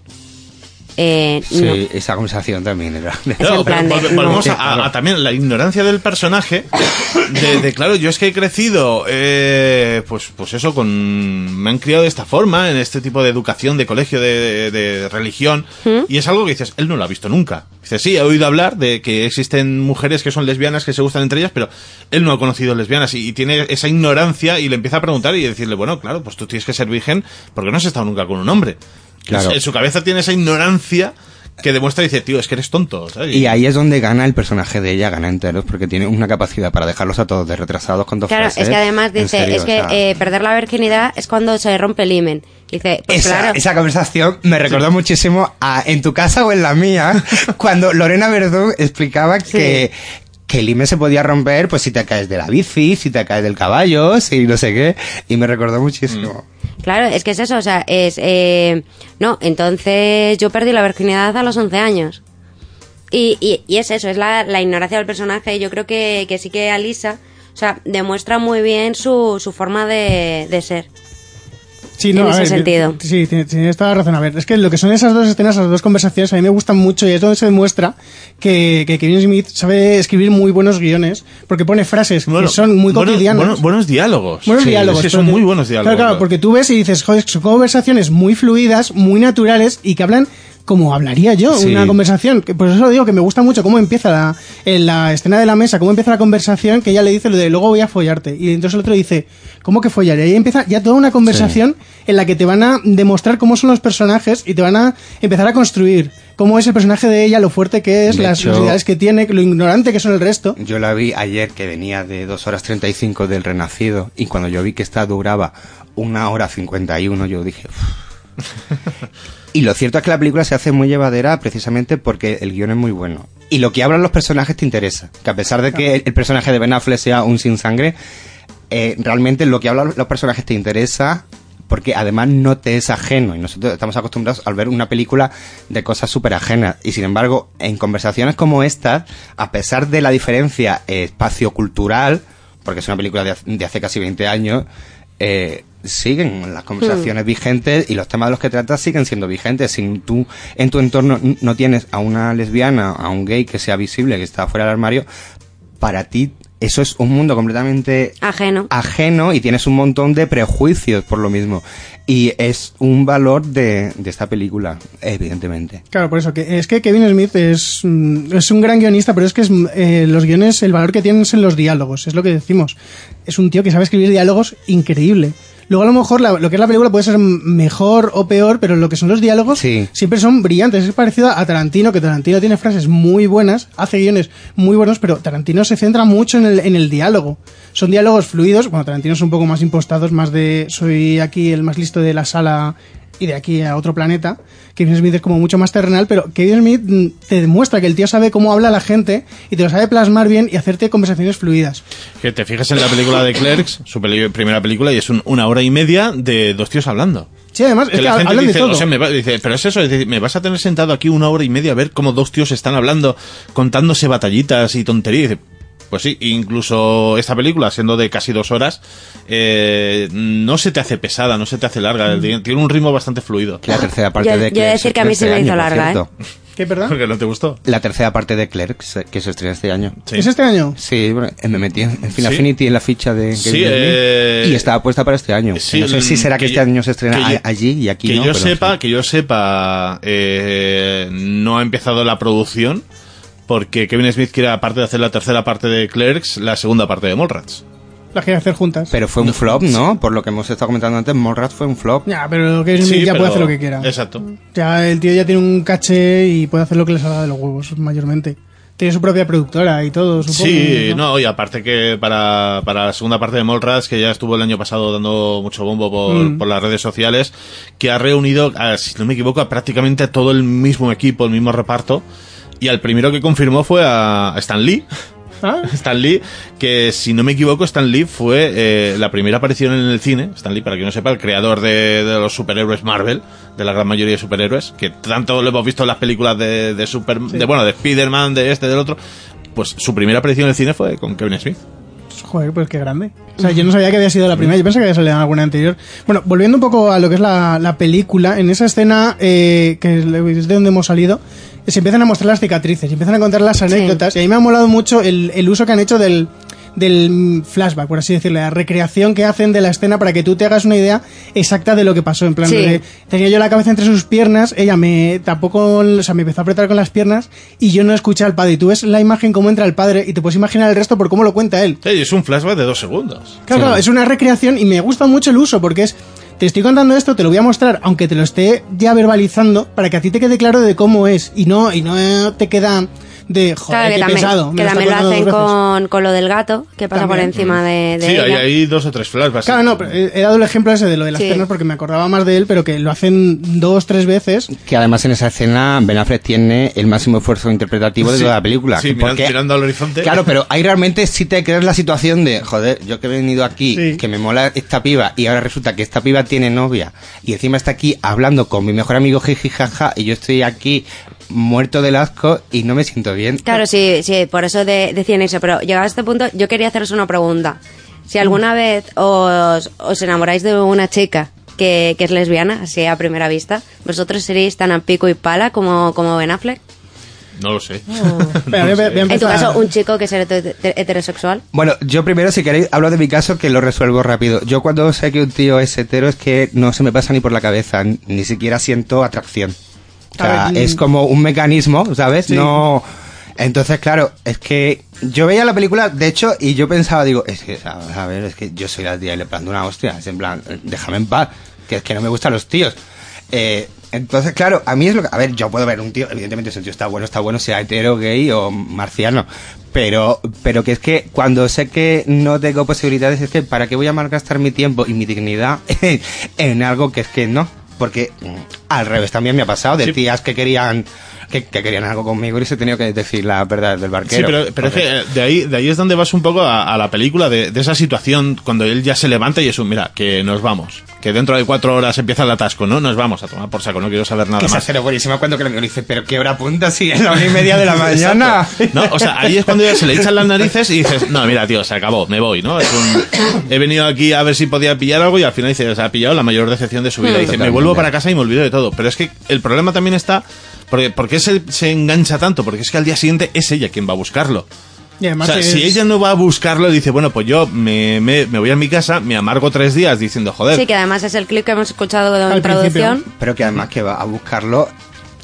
Eh, Sí, no. esa conversación también era. Pero de- volvemos no. a, a también la ignorancia del personaje. De, de, claro, yo es que he crecido, eh, pues, pues eso, con. Me han criado de esta forma, en este tipo de educación, de colegio, de, de- de religión. Y es algo que dices, él no lo ha visto nunca. Dice, sí, he oído hablar de que existen mujeres que son lesbianas, que se gustan entre ellas, pero él no ha conocido lesbianas y, y tiene esa ignorancia y le empieza a preguntar y decirle, bueno, claro, pues tú tienes que ser virgen porque no has estado nunca con un hombre. Claro. En su cabeza tiene esa ignorancia que demuestra y dice, tío, es que eres tonto. ¿sabes? Y ahí es donde gana el personaje de ella, gana enteros, porque tiene una capacidad para dejarlos a todos de retrasados con dos Claro, frases. es que además dice, serio, es que o sea, eh, perder la virginidad es cuando se rompe el himen. Dice, pues esa, claro. esa conversación me recordó muchísimo a En tu casa o en la mía, cuando Lorena Verdún explicaba que, que el himen se podía romper pues si te caes de la bici, si te caes del caballo, si no sé qué, y me recordó muchísimo. Claro, es que es eso, o sea, es... Eh, no, entonces yo perdí la virginidad a los 11 años. Y, y, y es eso, es la, la ignorancia del personaje. Yo creo que, que sí que Alisa, o sea, demuestra muy bien su, su forma de, de ser. Sí, en a ese ver, sentido. Sí, tiene- tienes toda la razón. A ver, es que lo que son esas dos escenas, esas dos conversaciones, a mí me gustan mucho y es donde se demuestra que, que Kevin Smith sabe escribir muy buenos guiones, porque pone frases Bueno, que son muy buenos- cotidianas. buenos- buenos diálogos. Buenos Sí, diálogos. es que son muy buenos diálogos. Claro, claro, porque tú ves y dices, joder, son conversaciones muy fluidas, muy naturales y que hablan como hablaría yo, Sí. una conversación. Que, por eso digo que me gusta mucho cómo empieza la, en la escena de la mesa, cómo empieza la conversación, que ella le dice lo de luego voy a follarte. Y entonces el otro dice, ¿cómo que follar? Y ahí empieza ya toda una conversación en la que te van a demostrar cómo son los personajes y te van a empezar a construir cómo es el personaje de ella, lo fuerte que es, De las necesidades que tiene, lo ignorante que son el resto. Yo la vi ayer que venía de 2 horas 35 del Renacido y cuando yo vi que esta duraba una hora 51 yo dije... Y lo cierto es que la película se hace muy llevadera precisamente porque el guion es muy bueno. Y lo que hablan los personajes te interesa. Que a pesar de que el, personaje de Ben Affleck sea un sin sangre, eh, realmente lo que hablan los personajes te interesa porque además no te es ajeno y nosotros estamos acostumbrados al ver una película de cosas súper ajenas y sin embargo en conversaciones como estas a pesar de la diferencia espacio-cultural porque es una película de, hace- de hace casi 20 años eh, siguen las conversaciones vigentes y los temas de los que tratas siguen siendo vigentes si tú en tu entorno no tienes a una lesbiana a un gay que sea visible que está fuera del armario para ti eso es un mundo completamente Ajeno. ajeno y tienes un montón de prejuicios por lo mismo. Y es un valor de, de esta película, evidentemente. Claro, por eso, que es que Kevin Smith es, mm, es un gran guionista, pero es que es, mm, eh, los guiones, el valor que tienen es en los diálogos, es lo que decimos. Es un tío que sabe escribir diálogos increíble. Luego a lo mejor la- lo que es la película puede ser mejor o peor, pero lo que son los diálogos siempre son brillantes. Es parecido a Tarantino, que Tarantino tiene frases muy buenas, hace guiones muy buenos, pero Tarantino se centra mucho en el, en el diálogo. Son diálogos fluidos, bueno, Tarantino es un poco más impostados, más de soy aquí el más listo de la sala y de aquí a otro planeta. Kevin Smith es como mucho más terrenal, pero Kevin Smith mm, te demuestra que el tío sabe cómo habla la gente y te lo sabe plasmar bien y hacerte conversaciones fluidas. Que te fijas en la película de Clerks, su primera película, y es un- una hora y media de dos tíos hablando. Sí, además, es que la gente hablan de dice, todo. o sea, me va- dice, pero es eso, es decir, me vas a tener sentado aquí una hora y media a ver cómo dos tíos están hablando, contándose batallitas y tonterías. Y dice, pues sí, incluso esta película, siendo de casi dos horas, eh, no se te hace pesada, no se te hace larga, Mm. tiene, un ritmo bastante fluido. La tercera parte Yo- de yo he de decir que a mí se me hizo larga, ¿eh? ¿Qué, perdón? Porque no te gustó. La tercera parte de Clerks, que se estrena este año. ¿Es este año? Sí, bueno, me metí en Final Sí. Affinity en la ficha de Sí, eh, y estaba puesta para este año. Sí, no sé si será que, que este yo- año se estrena yo- allí y aquí que no. yo pero sepa, que yo sepa, eh, no ha empezado la producción porque Kevin Smith quiere, aparte de hacer la tercera parte de Clerks, la segunda parte de Mallrats. Las quiere hacer juntas. Pero fue un flop, ¿no? Por lo que hemos estado comentando antes, Morrat fue un flop. Ya, pero Kevin Smith Sí, ya pero- puede hacer lo que quiera. Exacto. Ya el tío ya tiene un caché y puede hacer lo que le salga de los huevos, mayormente. Tiene su propia productora y todo, supongo. Sí, no, y aparte que para, para la segunda parte de Mallrats, que ya estuvo el año pasado dando mucho bombo por, Mm. por las redes sociales, que ha reunido, a- si no me equivoco, a prácticamente todo el mismo equipo, el mismo reparto, y al primero que confirmó fue a Stan Lee. ¿Ah? Stan Lee, que si no me equivoco, Stan Lee fue eh, la primera aparición en el cine. Stan Lee, para que no sepa, el creador de, de los superhéroes Marvel, de la gran mayoría de superhéroes, que tanto lo hemos visto en las películas de, de Super, de bueno, de Spider-Man, de este, del otro. Pues su primera aparición en el cine fue con Kevin Smith. Joder, pues qué grande. O sea, yo no sabía que había sido la primera, yo pensé que había salido en alguna anterior. Bueno, volviendo un poco a lo que es la, la película, en esa escena, eh, que es de donde hemos salido, se empiezan a mostrar las cicatrices, y empiezan a contar las anécdotas, y a mí me ha molado mucho el, el uso que han hecho del, del flashback, por así decirlo, la recreación que hacen de la escena para que tú te hagas una idea exacta de lo que pasó. En plan, Sí. de- tenía yo la cabeza entre sus piernas, ella me tapó con, o sea, me empezó a apretar con las piernas y yo no escuché al padre. Y tú ves la imagen cómo entra el padre y te puedes imaginar el resto por cómo lo cuenta él. Sí, es un flashback de dos segundos. Claro, claro, es una recreación y me gusta mucho el uso porque es. Te estoy contando esto, te lo voy a mostrar, aunque te lo esté ya verbalizando, para que a ti te quede claro de cómo es. Y no y no te queda de joder, Claro, que qué también, pesado. me que también lo hacen con, con lo del gato, que pasa por encima de, de Sí, hay dos o tres flashbacks. Claro, no, pero he dado el ejemplo ese de lo de las Sí. piernas porque me acordaba más de él, pero que lo hacen dos, tres veces. Que además en esa escena Ben Affleck tiene el máximo esfuerzo interpretativo de toda la película. sí, Porque- miran- mirando al horizonte. Claro, pero ahí realmente sí te crees la situación de, joder, yo que he venido aquí, Sí. que me mola esta piba, y ahora resulta que esta piba tiene novia, y encima está aquí hablando con mi mejor amigo jiji jaja, y yo estoy aquí muerto del asco y no me siento bien. Claro, sí, sí, por eso de, decían eso, pero llegado a este punto, yo quería haceros una pregunta. Si alguna vez os, os enamoráis de una chica que, que es lesbiana, así a primera vista, ¿vosotros seréis tan a pico y pala como, como Ben Affleck? No lo sé. Voy a En tu caso, un chico que es heter- heterosexual. Bueno, yo primero, si queréis, hablo de mi caso que lo resuelvo rápido. Yo cuando sé que un tío es hetero es que no se me pasa ni por la cabeza, ni siquiera siento atracción. O sea, es mm. como un mecanismo, ¿sabes? Sí. No... Entonces, claro, es que yo veía la película, de hecho, y yo pensaba, digo, es que, a ver, es que yo soy la tía y le planteo una hostia, es en plan, déjame en paz, que es que no me gustan los tíos. Eh, entonces, claro, a mí es lo que, a ver, yo puedo ver un tío, evidentemente si un tío está bueno, está bueno, sea hetero, gay o marciano, pero, pero que es que cuando sé que no tengo posibilidades, es que para qué voy a malgastar mi tiempo y mi dignidad en algo que es que no, porque al revés también me ha pasado de Sí. tías que querían que, que querían algo conmigo y se tenido que decir la verdad del Sí, barquero. pero, pero es que eh, de ahí, de ahí es donde vas un poco a, a la película, de, de esa situación, cuando él ya se levanta y es un, mira, que nos vamos, que dentro de cuatro horas empieza el atasco, ¿no? Nos vamos a tomar por saco, no quiero saber nada esa más. escena buenísima cuando que le dice, pero qué hora punta si es la una y media de la mañana. No, o sea, ahí es cuando ya se le echan las narices y dices, no, mira, tío, se acabó, me voy, ¿no? Es un- he venido aquí a ver si podía pillar algo y al final dice, se ha pillado la mayor decepción de su vida. Hmm. Dice, me vuelvo para casa y me olvido de todo. Pero es que el problema también está, porque, ¿por qué se, se engancha tanto? Porque es que al día siguiente es ella quien va a buscarlo. Y además o sea, es- si ella no va a buscarlo, dice, bueno, pues yo me, me, me voy a mi casa, me amargo tres días diciendo, joder, Sí, que además es el clip que hemos escuchado de Al introducción. Pero que además que va a buscarlo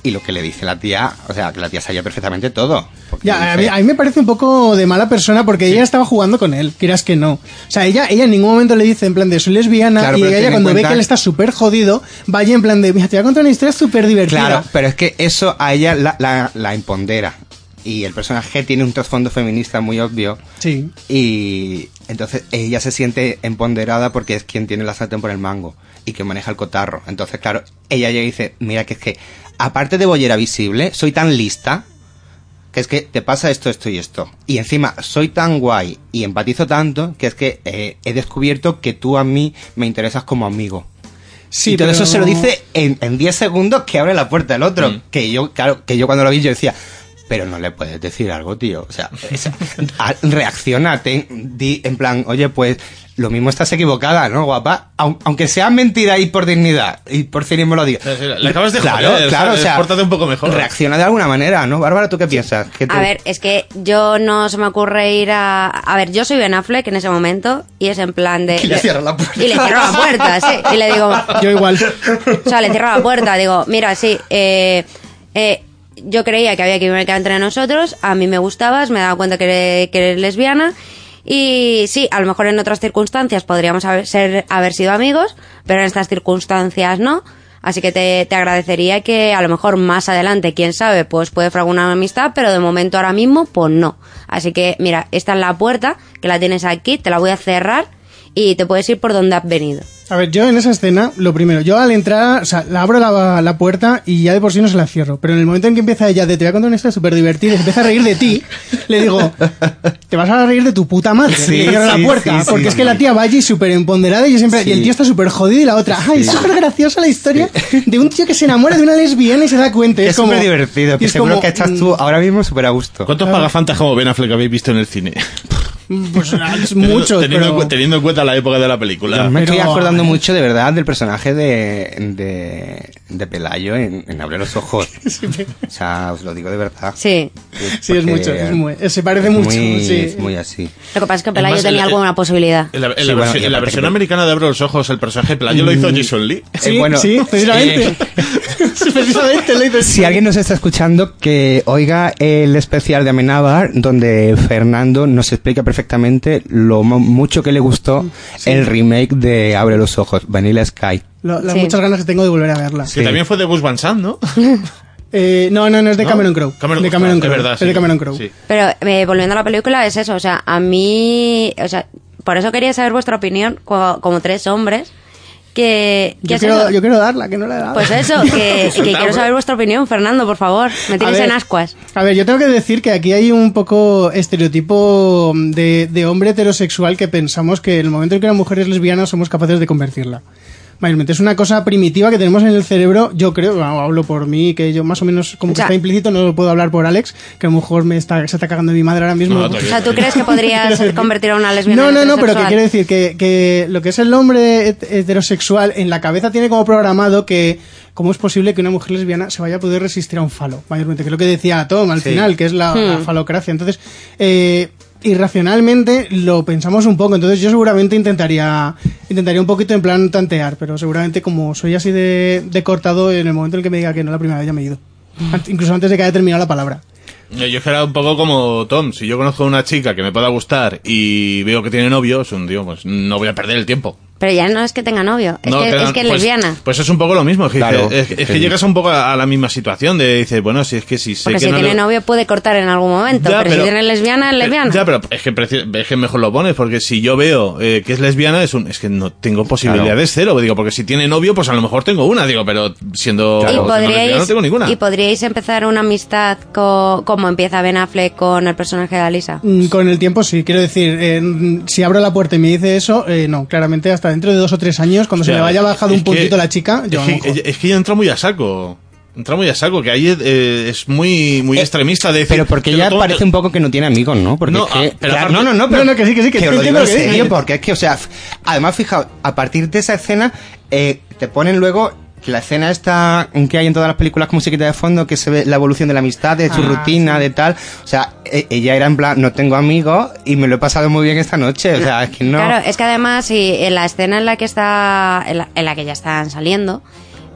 y lo que le dice la tía, o sea, que la tía sabía perfectamente todo. Ya, a, mí, a mí me parece un poco de mala persona porque ella estaba jugando con él, quieras que no. O sea, ella, ella en ningún momento le dice en plan de soy lesbiana Claro, y ella cuando ve que él está súper jodido, vaya en plan de, mira, te voy a contar una historia súper divertida. Claro, pero es que eso a ella la, la, la impondera. Y el personaje tiene un trasfondo feminista muy obvio. Sí. Y entonces ella se siente empoderada porque es quien tiene la sartén por el mango y que maneja el cotarro. Entonces, claro, ella ya dice, mira que es que, aparte de bollera visible, soy tan lista que es que te pasa esto, esto y esto. Y encima, soy tan guay y empatizo tanto que es que eh, he descubierto que tú a mí me interesas como amigo. Sí, y todo pero- eso se lo dice en, en 10 segundos que abre la puerta el otro. Mm. Que yo, claro, que yo cuando lo vi yo decía, pero no le puedes decir algo, tío. O sea, es- a- reacciona, ten- di en plan, oye, pues lo mismo estás equivocada, ¿no, guapa? Aun- aunque sea mentira y por dignidad, y por cinismo lo sí, le acabas de claro, joder, claro, o sea, Pórtate un poco mejor. Reacciona de alguna manera, ¿no? Bárbara, ¿tú qué piensas? ¿Qué A ver, es que yo no se me ocurre ir a... A ver, yo soy Ben Affleck en ese momento y es en plan de... Y le cierro la puerta. Y le cierro la puerta, sí. Y le digo... Yo igual. O sea, le cierro la puerta, digo, mira, sí, eh, eh, yo creía que había química entre nosotros, a mí me gustabas, me dado cuenta que eres, que lesbiana, y sí, a lo mejor en otras circunstancias podríamos haber, ser, haber sido amigos, pero en estas circunstancias no. Así que te, te agradecería que a lo mejor más adelante, quién sabe, pues puede fraguar una amistad, pero de momento ahora mismo, pues no. Así que, mira, esta es la puerta, que la tienes aquí, te la voy a cerrar y te puedes ir por donde has venido. A ver, yo en esa escena, lo primero, yo al entrar, o sea, la abro la, la puerta y ya de por sí no se la cierro. Pero en el momento en que empieza ella de te voy a contar una historia súper divertida y se empieza a reír de ti, le digo, te vas a reír de tu puta madre. Sí, y le cierro sí, la puerta. sí, porque sí, es que la tía va allí súper empoderada y, yo siempre, Sí. y el tío está súper jodido y la otra, ay, es súper graciosa la historia de un tío que se enamora de una lesbiana y se da cuenta. Es súper divertido, que es seguro como, que estás mm, tú ahora mismo súper a gusto. ¿Cuántos pagafantas como Ben Affleck habéis visto en el cine? Pues es mucho, teniendo, pero... teniendo en cuenta la época de la película. Me estoy Pero- acordando mucho de verdad del personaje de, de, de Pelayo en, en Abre los Ojos. O sea, os lo digo de verdad. Sí. Sí, es mucho, es muy- se parece es mucho, muy- sí. Es muy así. Lo que pasa es que Pelayo más, tenía el- alguna posibilidad. En la, en la Sí, bueno, versión, en la versión que- americana de Abro los Ojos, el personaje Pelayo lo hizo Jason Lee. Sí, Eh, bueno, sí, precisamente. eh, precisamente lo hizo. Si alguien nos está escuchando, que oiga el especial de Amenábar, donde Fernando nos explica perfectamente lo mo- mucho que le gustó el remake de Abre los Ojos, Vanilla Sky. Lo- las Sí. muchas ganas que tengo de volver a verla. Que también fue de Gus Van Sant, ¿no? Eh, no, no, no, es de ¿No? Cameron Crowe. Cameron- de Cameron es Crowe. verdad, es sí. de Cameron Crowe. Sí. Pero eh, volviendo a la película, es eso. O sea, a mí. O sea, por eso quería saber vuestra opinión co- como tres hombres. Que. que Yo quiero, yo quiero darla, que no la he dado. Pues eso, que, que quiero saber vuestra opinión, Fernando, por favor. Me tienes ver, en ascuas. A ver, yo tengo que decir que aquí hay un poco estereotipo de, de hombre heterosexual que pensamos que en el momento en que una mujer es lesbiana somos capaces de convertirla. Mayormente es una cosa primitiva que tenemos en el cerebro, yo creo, bueno, hablo por mí, que yo más o menos como que O sea- está implícito, no lo puedo hablar por Alex, que a lo mejor me está, se está cagando mi madre ahora mismo. No, O sea, ¿tú crees que podrías convertir a una lesbiana No, no, no, pero que quiero decir que, que lo que es el hombre het- heterosexual en la cabeza tiene como programado que cómo es posible que una mujer lesbiana se vaya a poder resistir a un falo, mayormente, que es lo que decía Tom al Sí. final, que es la, Hmm. la falocracia. Entonces, eh, irracionalmente lo pensamos un poco, entonces yo seguramente intentaría intentaría un poquito en plan tantear, pero seguramente como soy así de, de cortado, en el momento en el que me diga que no la primera vez ya me he ido. Ant- Incluso antes de que haya terminado la palabra. Yo era un poco como Tom. Si yo conozco a una chica que me pueda gustar y veo que tiene novio, es un tío, pues no voy a perder el tiempo. Pero ya no es que tenga novio, es, No, que, es que es pues- lesbiana. Pues es un poco lo mismo. Es que, Claro. es, es que llegas un poco a, a la misma situación de dices, bueno, si es que si sé Porque que si no tiene le- novio puede cortar en algún momento, Ya, pero, si tiene lesbiana, es eh, lesbiana. Ya, pero es que, preci- es que mejor lo pones, porque si yo veo eh, que es lesbiana, es, un, es que no tengo posibilidades cero. Digo, porque si tiene novio, pues a lo mejor tengo una, digo, pero siendo, y, siendo lesbiana podríais, no tengo ninguna. y podríais empezar una amistad co- como empieza Ben Affleck con el personaje de Alisa. Mm, Con el tiempo sí, quiero decir, eh, mm, si abro la puerta y me dice eso, eh, no, claramente hasta dentro de dos o tres años, cuando O sea, se me vaya bajado un puntito que- la chica, yo es que, es que ella entra muy a saco. Entra muy a saco, que ahí eh, es muy, muy extremista de decir... Pero porque que ya parece un poco que no tiene amigos, ¿no? Porque No, es que- ah, pero claro, aparte- no, no, no, pero, No, no, que sí, que sí, que te lo digo que serio, dices. porque es que, o sea, además, fijaos, a partir de esa escena, eh, te ponen luego la escena esta que hay en todas las películas con musiquita de fondo, que se ve la evolución de la amistad, de su Ah, rutina, de tal. O sea, e- ella era en plan, no tengo amigos y me lo he pasado muy bien esta noche. O sea, es que no. Claro, es que además, si en la escena en la que está, en la, en la que ya están saliendo,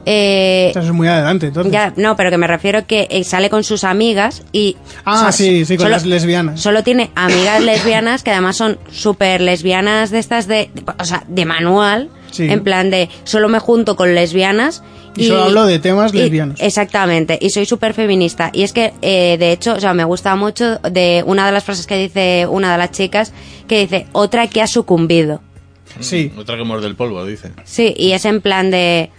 eh, Eso es muy adelante, entonces. ya, no, pero que me refiero que eh, sale con sus amigas y... Ah, o sea, sí, sí, con solo- las lesbianas. Solo tiene amigas lesbianas que además son súper lesbianas de estas de, de- o sea, de manual, Sí. en plan de solo me junto con lesbianas. Y solo hablo de temas y- lesbianos. exactamente, y soy súper feminista. Y es que, eh, de hecho, o sea, me gusta mucho de una de las frases que dice una de las chicas, que dice, otra que ha sucumbido. Sí. Otra que muerde el polvo, dice. Sí, y es en plan de...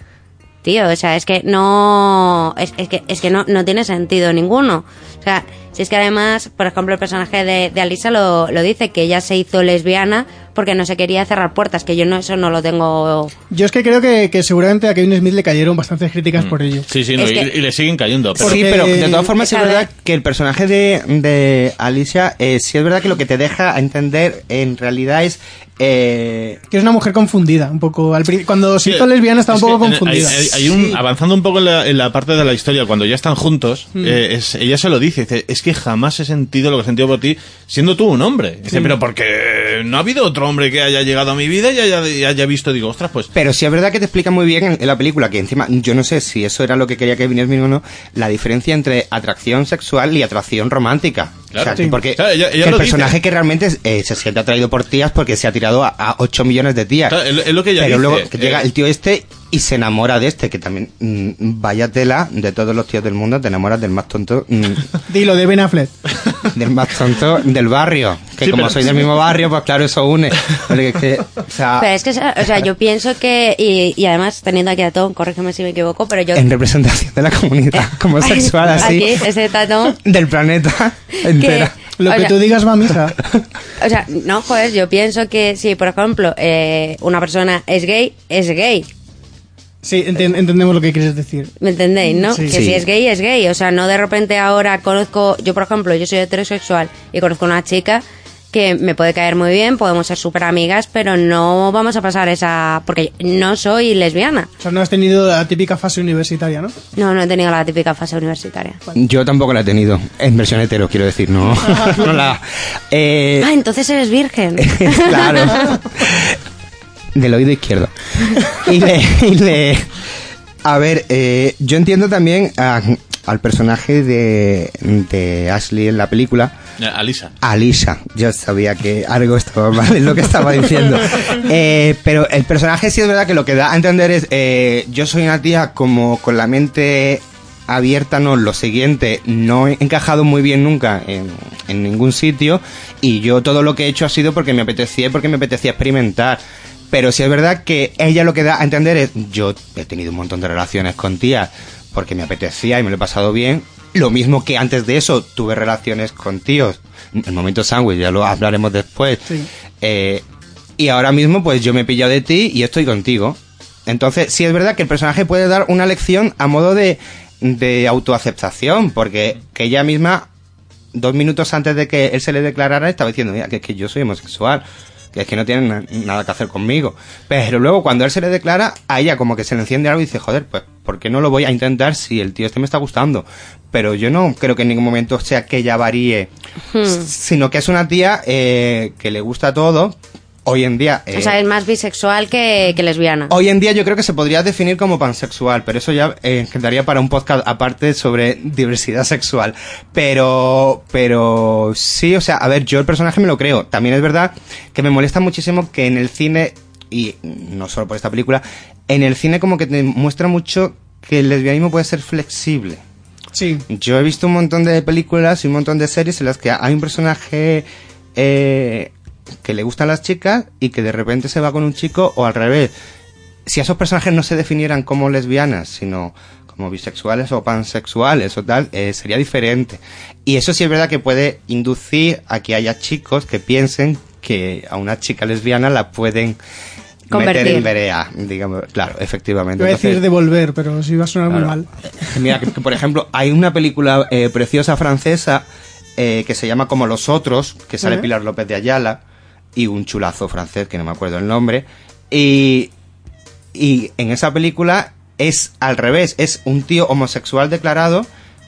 Tío, o sea, es que no... Es, es que, es que no, no tiene sentido ninguno. O sea, si es que además, por ejemplo, el personaje de, de Alisa lo, lo dice, que ella se hizo lesbiana porque no se quería cerrar puertas, que yo no eso no lo tengo... Yo es que creo que, que seguramente a Kevin Smith le cayeron bastantes críticas por ello. Sí, sí, no, y, que- y le siguen cayendo. Pero, Sí, pero de todas formas es verdad ver. que el personaje de, de Alicia, eh, sí es verdad que lo que te deja a entender en realidad es... Eh, Que es una mujer confundida, un poco. Al cuando se Sí, hizo lesbiana estaba es un poco que confundida. hay- hay- hay un- Avanzando un poco en la, en la parte de la historia, cuando ya están juntos, Mm. eh, es- ella se lo dice, dice, es que jamás he sentido lo que he sentido por ti, siendo tú un hombre. Dice, pero porque no ha habido otro hombre que haya llegado a mi vida y haya, y haya visto, digo, ostras, pues... Pero sí es verdad que te explica muy bien en, en la película que encima, yo no sé si eso era lo que quería Kevin Smith o no, la diferencia entre atracción sexual y atracción romántica. Claro. O sea, Sí. porque Claro, ella- ella el personaje dice. que realmente eh, se siente atraído por tías porque se ha tirado a, a 8 millones de tías. Claro, es, es lo que ella Pero dice. luego que llega eh, el tío este y se enamora de este, que también mm, vaya tela de todos los tíos del mundo, te enamoras del más tonto, mm, Dilo, de Ben Affleck. del más tonto del barrio. Que Sí, como pero- soy del mismo barrio, pues claro, eso une. Porque es que, o sea, Pero es que, o sea, yo pienso que... Y, y además, teniendo aquí a Tom, corrígeme si me equivoco, pero yo... en representación de la comunidad homosexual así Aquí, ese tatón... del planeta entera. Lo O que sea- tú digas va a misa. O sea, no, joder, yo pienso que si, por ejemplo, eh, una persona es gay, es gay. Sí, enten- entendemos lo que quieres decir. ¿Me entendéis, no? Sí. que Sí. si es gay, es gay. O sea, no de repente ahora conozco, yo por ejemplo, yo soy heterosexual y conozco una chica que me puede caer muy bien, podemos ser súper amigas, pero no vamos a pasar esa... porque no soy lesbiana. O sea, no has tenido la típica fase universitaria, ¿no? No, no he tenido la típica fase universitaria. Yo tampoco la he tenido. En versión hetero, quiero decir, no, no la... eh, Ah, entonces eres virgen. claro. Del oído izquierdo. Y le... y le- a ver, eh, yo entiendo también a- al personaje de, de Ashley en la película. Eh, Alisa. Alisa, yo sabía que algo estaba mal en lo que estaba diciendo. Eh, pero el personaje sí es verdad que lo que da a entender es, eh, yo soy una tía como con la mente abierta, no, lo siguiente, no he encajado muy bien nunca en, en ningún sitio y yo todo lo que he hecho ha sido porque me apetecía y porque me apetecía experimentar. Pero sí es verdad que ella lo que da a entender es, yo he tenido un montón de relaciones con tías porque me apetecía y me lo he pasado bien. Lo mismo que antes de eso tuve relaciones con tíos. El momento sándwich, ya lo hablaremos después. Eh, y ahora mismo pues yo me he pillado de ti y estoy contigo. Entonces sí es verdad que el personaje puede dar una lección a modo de, de autoaceptación, porque que ella misma, dos minutos antes de que él se le declarara, estaba diciendo, mira, que es que yo soy homosexual, que es que no tiene na- nada que hacer conmigo. Pero luego cuando él se le declara, a ella como que se le enciende algo y dice, joder, pues, ¿por qué no lo voy a intentar si el tío este me está gustando? Pero yo no creo que en ningún momento sea que ella varíe, Hmm. sino que es una tía eh, que le gusta todo. Hoy en día... eh, O sea, es más bisexual que, que lesbiana. Hoy en día yo creo que se podría definir como pansexual, pero eso ya eh, quedaría para un podcast aparte sobre diversidad sexual. Pero, pero sí, o sea, a ver, yo el personaje me lo creo. También es verdad que me molesta muchísimo que en el cine, y no solo por esta película, en el cine como que te muestra mucho que el lesbianismo puede ser flexible. Sí. Yo he visto un montón de películas y un montón de series en las que hay un personaje eh, que le gustan las chicas y que de repente se va con un chico o al revés. Si esos personajes no se definieran como lesbianas, sino como bisexuales o pansexuales o tal, eh, sería diferente. Y eso sí es verdad que puede inducir a que haya chicos que piensen que a una chica lesbiana la pueden Convertir. meter en verea, digamos. Claro, efectivamente. Iba a decir devolver, pero sí va a sonar muy mal. Mira, que, que, por ejemplo, hay una película eh, preciosa francesa eh, que se llama Como los otros, que sale. Pilar López de Ayala, y un chulazo francés, que no me acuerdo el nombre. Y, y en esa película es al revés, es un tío homosexual declarado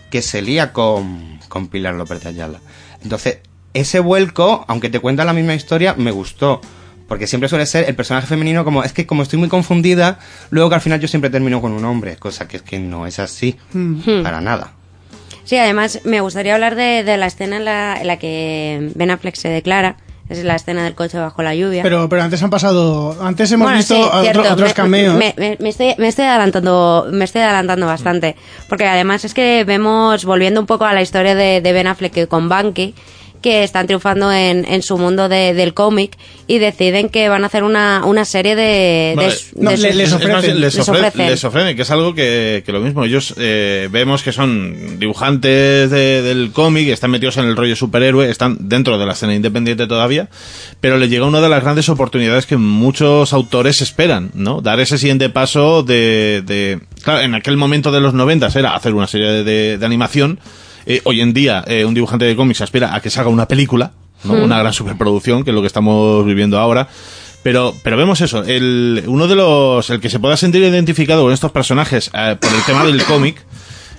que se lía con, con Pilar López de Ayala. Entonces, ese vuelco, aunque te cuenta la misma historia, me gustó. Porque siempre suele ser el personaje femenino como, es que como estoy muy confundida, luego que al final yo siempre termino con un hombre, cosa que es que no es así, Hmm. para nada. Sí, además me gustaría hablar de, de la escena en la, en la que Ben Affleck se declara. Es la escena del coche bajo la lluvia. Pero, pero antes han pasado. Antes hemos Bueno, visto sí, otro- cierto. otros Me- cameos. Me, me- me estoy, me estoy adelantando, me estoy adelantando bastante. Porque además es que vemos, volviendo un poco a la historia de, de Ben Affleck con Banky, que están triunfando en, en su mundo de- del cómic y deciden que van a hacer una, una serie de... más les, les ofrecen. les ofrecen, que es algo que, que lo mismo. Ellos eh, vemos que son dibujantes de- del cómic, están metidos en el rollo superhéroe, están dentro de la escena independiente todavía, pero le llega una de las grandes oportunidades que muchos autores esperan, ¿no? Dar ese siguiente paso de... de claro, en aquel momento de los noventas era hacer una serie de, de- de animación. Eh, hoy en día, eh, un dibujante de cómics aspira a que salga una película, ¿no? Hmm. Una gran superproducción, que es lo que estamos viviendo ahora. Pero, pero vemos eso, el, uno de los, el que se pueda sentir identificado con estos personajes eh, por el tema del cómic,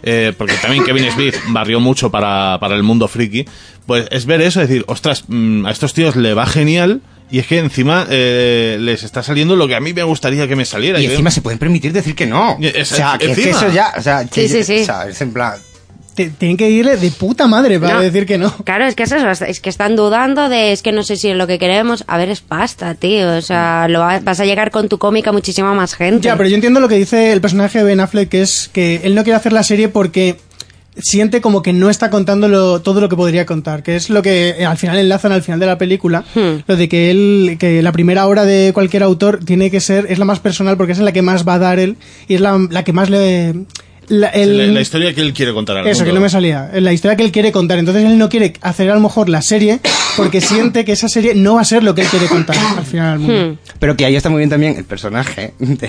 eh, porque también Kevin Smith barrió mucho para, para el mundo friki, pues es ver eso, decir, ostras, mm, a estos tíos le va genial y es que encima eh, les está saliendo lo que a mí me gustaría que me saliera. Y encima se pueden permitir decir que no. Es- o sea, que, es eso ya, o sea, que- Sí, sí, sí. o sea, es en plan... Te- tienen que irle de puta madre para No. decir que no. Claro, es que es eso, es que están dudando de, es que no sé si es lo que queremos. A ver, es pasta, tío. O sea, lo va- vas a llegar con tu cómic a muchísima más gente. Ya, pero yo entiendo lo que dice el personaje de Ben Affleck, que es que él no quiere hacer la serie porque siente como que no está contando lo- todo lo que podría contar, que es lo que eh, al final enlazan al final de la película, Hmm. lo de que él, que la primera obra de cualquier autor tiene que ser, es la más personal porque es la que más va a dar él y es la, la que más le... la- el- la, la historia que él quiere contar al eso, mundo. que no me salía. La historia que él quiere contar. Entonces él no quiere hacer a lo mejor la serie porque siente que esa serie no va a ser lo que él quiere contar al final al mundo. Pero que ahí está muy bien también el personaje de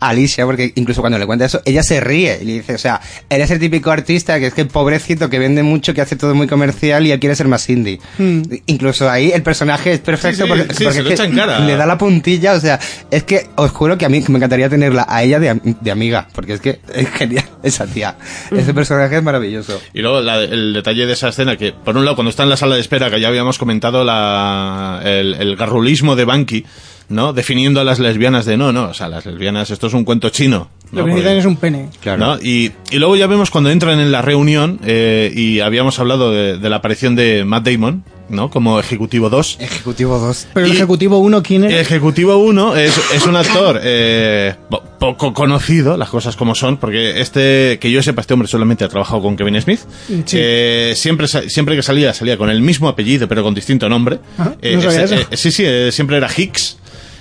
Alicia, porque incluso cuando le cuenta eso, ella se ríe y le dice, o sea, eres el típico artista que es que pobrecito, que vende mucho, que hace todo muy comercial y él quiere ser más indie. Hmm. Incluso ahí el personaje es perfecto Sí, sí, porque, sí, porque se es lo que echa en cara. le da la puntilla, o sea, es que os juro que a mí me encantaría tenerla a ella de, am- de amiga, porque es que es genial esa tía. Ese personaje es maravilloso. Y luego la- el detalle de esa escena que, por un lado, cuando está en la sala de espera, que ya habíamos comentado la, el, el garrulismo de Banky, ¿no? Definiendo a las lesbianas de no, no, o sea, las lesbianas, esto es un cuento chino. ¿no? Lo que necesitan es un pene. ¿no? Y, y luego ya vemos cuando entran en la reunión, eh, y habíamos hablado de, de la aparición de Matt Damon, ¿no? Como Ejecutivo 2. Ejecutivo 2. Pero el ejecutivo 1, ¿quién es? Ejecutivo 1 es, es un actor eh, poco conocido, las cosas como son, porque este, que yo sepa, este hombre solamente ha trabajado con Kevin Smith. Sí. Eh, siempre, siempre que salía, salía con el mismo apellido, pero con distinto nombre. Ah, Eh, no eso. eh, sí, sí, eh, siempre era Hicks.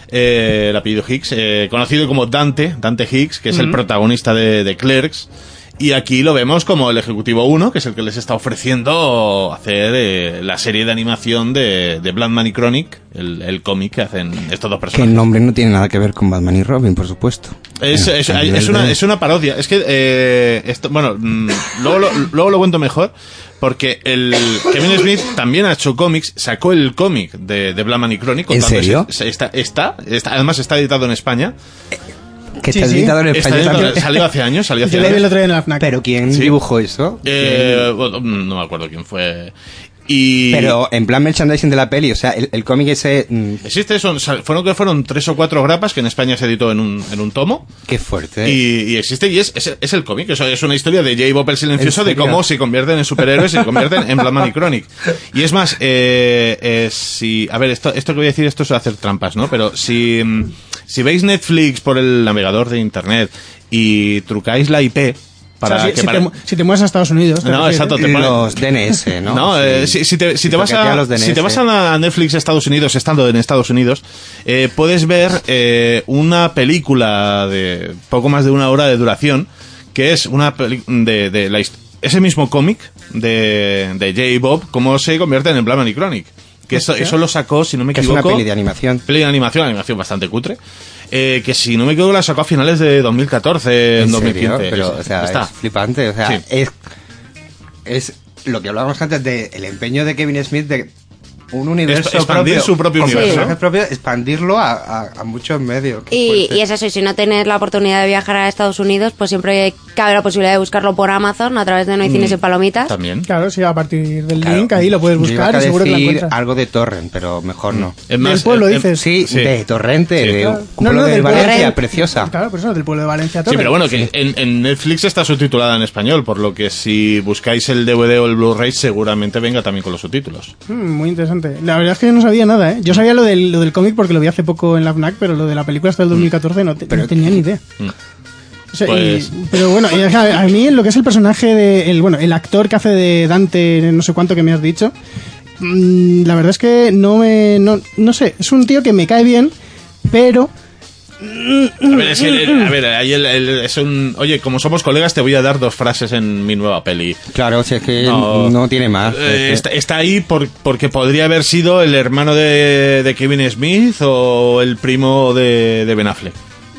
eh, el apellido Hicks, eh, conocido como Dante, Dante Hicks, que es el protagonista de, de Clerks. Y aquí lo vemos como el Ejecutivo 1, que es el que les está ofreciendo hacer eh, la serie de animación de, de Blandman y Chronic, el, el cómic que hacen estos dos Que personajes. el nombre no tiene nada que ver con Batman y Robin, por supuesto. Es, Eh, una, de- es una parodia. Es que, eh, esto, bueno, mm, luego, lo, luego lo cuento mejor, porque el Kevin Smith también ha hecho cómics, sacó el cómic de, de y Chronic. ¿En serio? ese- Está, está, está- además está editado en España. Que Sí, está sí. editado en Está español editado- también. salió hace años, salió hace Yo vi el años. otro día en la FNAC. Pero ¿quién Sí. dibujó eso? Eh, bueno, no me acuerdo quién fue. Y Pero en plan merchandising de la peli, o sea, el, el cómic ese... mm, existe, son, fueron que fueron tres o cuatro grapas que en España se editó en un, en un tomo. qué fuerte. Y, y existe, y es, es, es el cómic, eso es una historia de J. Bob el Silencioso ¿En de cómo se convierten en superhéroes y se convierten en Batman y Chronic. Y es más, eh, eh, si, a ver, esto, esto que voy a decir, esto es hacer trampas, ¿no? Pero si, mm, si veis Netflix por el navegador de internet y trucáis la IP, para o sea, si, que si para- te, si te mueves a Estados Unidos. ¿te No, refieres? exacto, te pone- Los DNS, ¿no? No, Sí. eh, si, si te, si te vas a, los si te vas a Netflix Estados Unidos, estando en Estados Unidos, eh, puedes ver eh, una película de poco más de una hora de duración, que es una peli- de, de la ese mismo cómic de, de J. Bob, cómo se convierte en Blackman y Chronic. Que eso, eso lo sacó, si no me Que es equivoco. una peli de animación. Peli de animación, animación bastante cutre. eh, que si no me equivoco la sacó a finales de 2014, ¿En 2015. serio? Pero, o sea, Está. es flipante. O sea, Sí. es, es lo que hablábamos antes del el empeño de Kevin Smith de un universo Exp- expandir propio, su propio con universo. personajes propios, expandirlo a, a- a muchos medios. Y, y es eso, y si no tienes la oportunidad de viajar a Estados Unidos, pues siempre cabe la posibilidad de buscarlo por Amazon a través de No hay cines y palomitas. También. Claro, sí, a partir del Claro. link ahí lo puedes buscar y seguro que lo decir encuentras. algo de Torrent, pero mejor no. Es Del más, pueblo eh, eh, dices. Sí, Sí. de Torrente, Sí. de Claro. un pueblo de del pueblo. Valencia, preciosa. Claro, por eso, del pueblo de Valencia. Sí, Torre. pero bueno, que en, en Netflix está subtitulada en español, por lo que si buscáis el DVD o el Blu-ray seguramente venga también con los subtítulos. Mm, muy interesante. La verdad es que yo no sabía nada, ¿eh? Yo sabía lo del, lo del cómic porque lo vi hace poco en la FNAC, pero lo de la película hasta el 2014 no, te- no tenía ni idea. Mm. O sea, Pues- y- pero bueno, y a, a mí lo que es el personaje de el bueno, el actor que hace de Dante, no sé cuánto que me has dicho, mm, la verdad es que no me no, no sé, es un tío que me cae bien, pero A ver, es que, el- a ver, ahí el- el- es un... Oye, como somos colegas, te voy a dar dos frases en mi nueva peli. Claro, si es que No. no, tiene más. Eh, Es que- está, está ahí por- porque podría haber sido el hermano de, de Kevin Smith o el primo de, de Ben Affleck.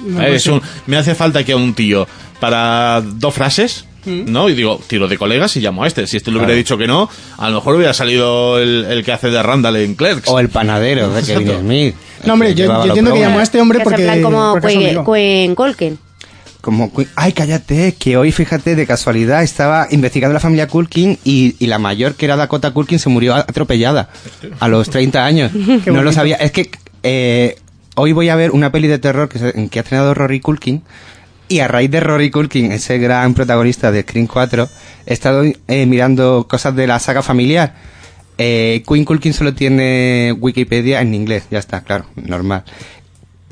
No, Eh, pues es sí. un- me hace falta que a un tío para dos frases, Mm. ¿no? Y digo, tiro de colegas y llamo a este. Si este le hubiera Claro. dicho que no, a lo mejor hubiera salido el, el que hace de Randall en Clerks. O el panadero de Kevin. Smith. no hombre, yo, entiendo que llamó a este hombre es porque, como es amigo. Queen Culkin. Como, ay, cállate, que hoy, fíjate, de casualidad, estaba investigando la familia Culkin y, y la mayor, que era Dakota Culkin, se murió atropellada a los 30 años. No lo sabía. Es que eh, hoy voy a ver una peli de terror que, se- que ha estrenado Rory Culkin y a raíz de Rory Culkin, ese gran protagonista de Scream 4, he estado eh, mirando cosas de la saga familiar. Eh, Queen Culkin solo tiene Wikipedia en inglés, ya está, claro, normal.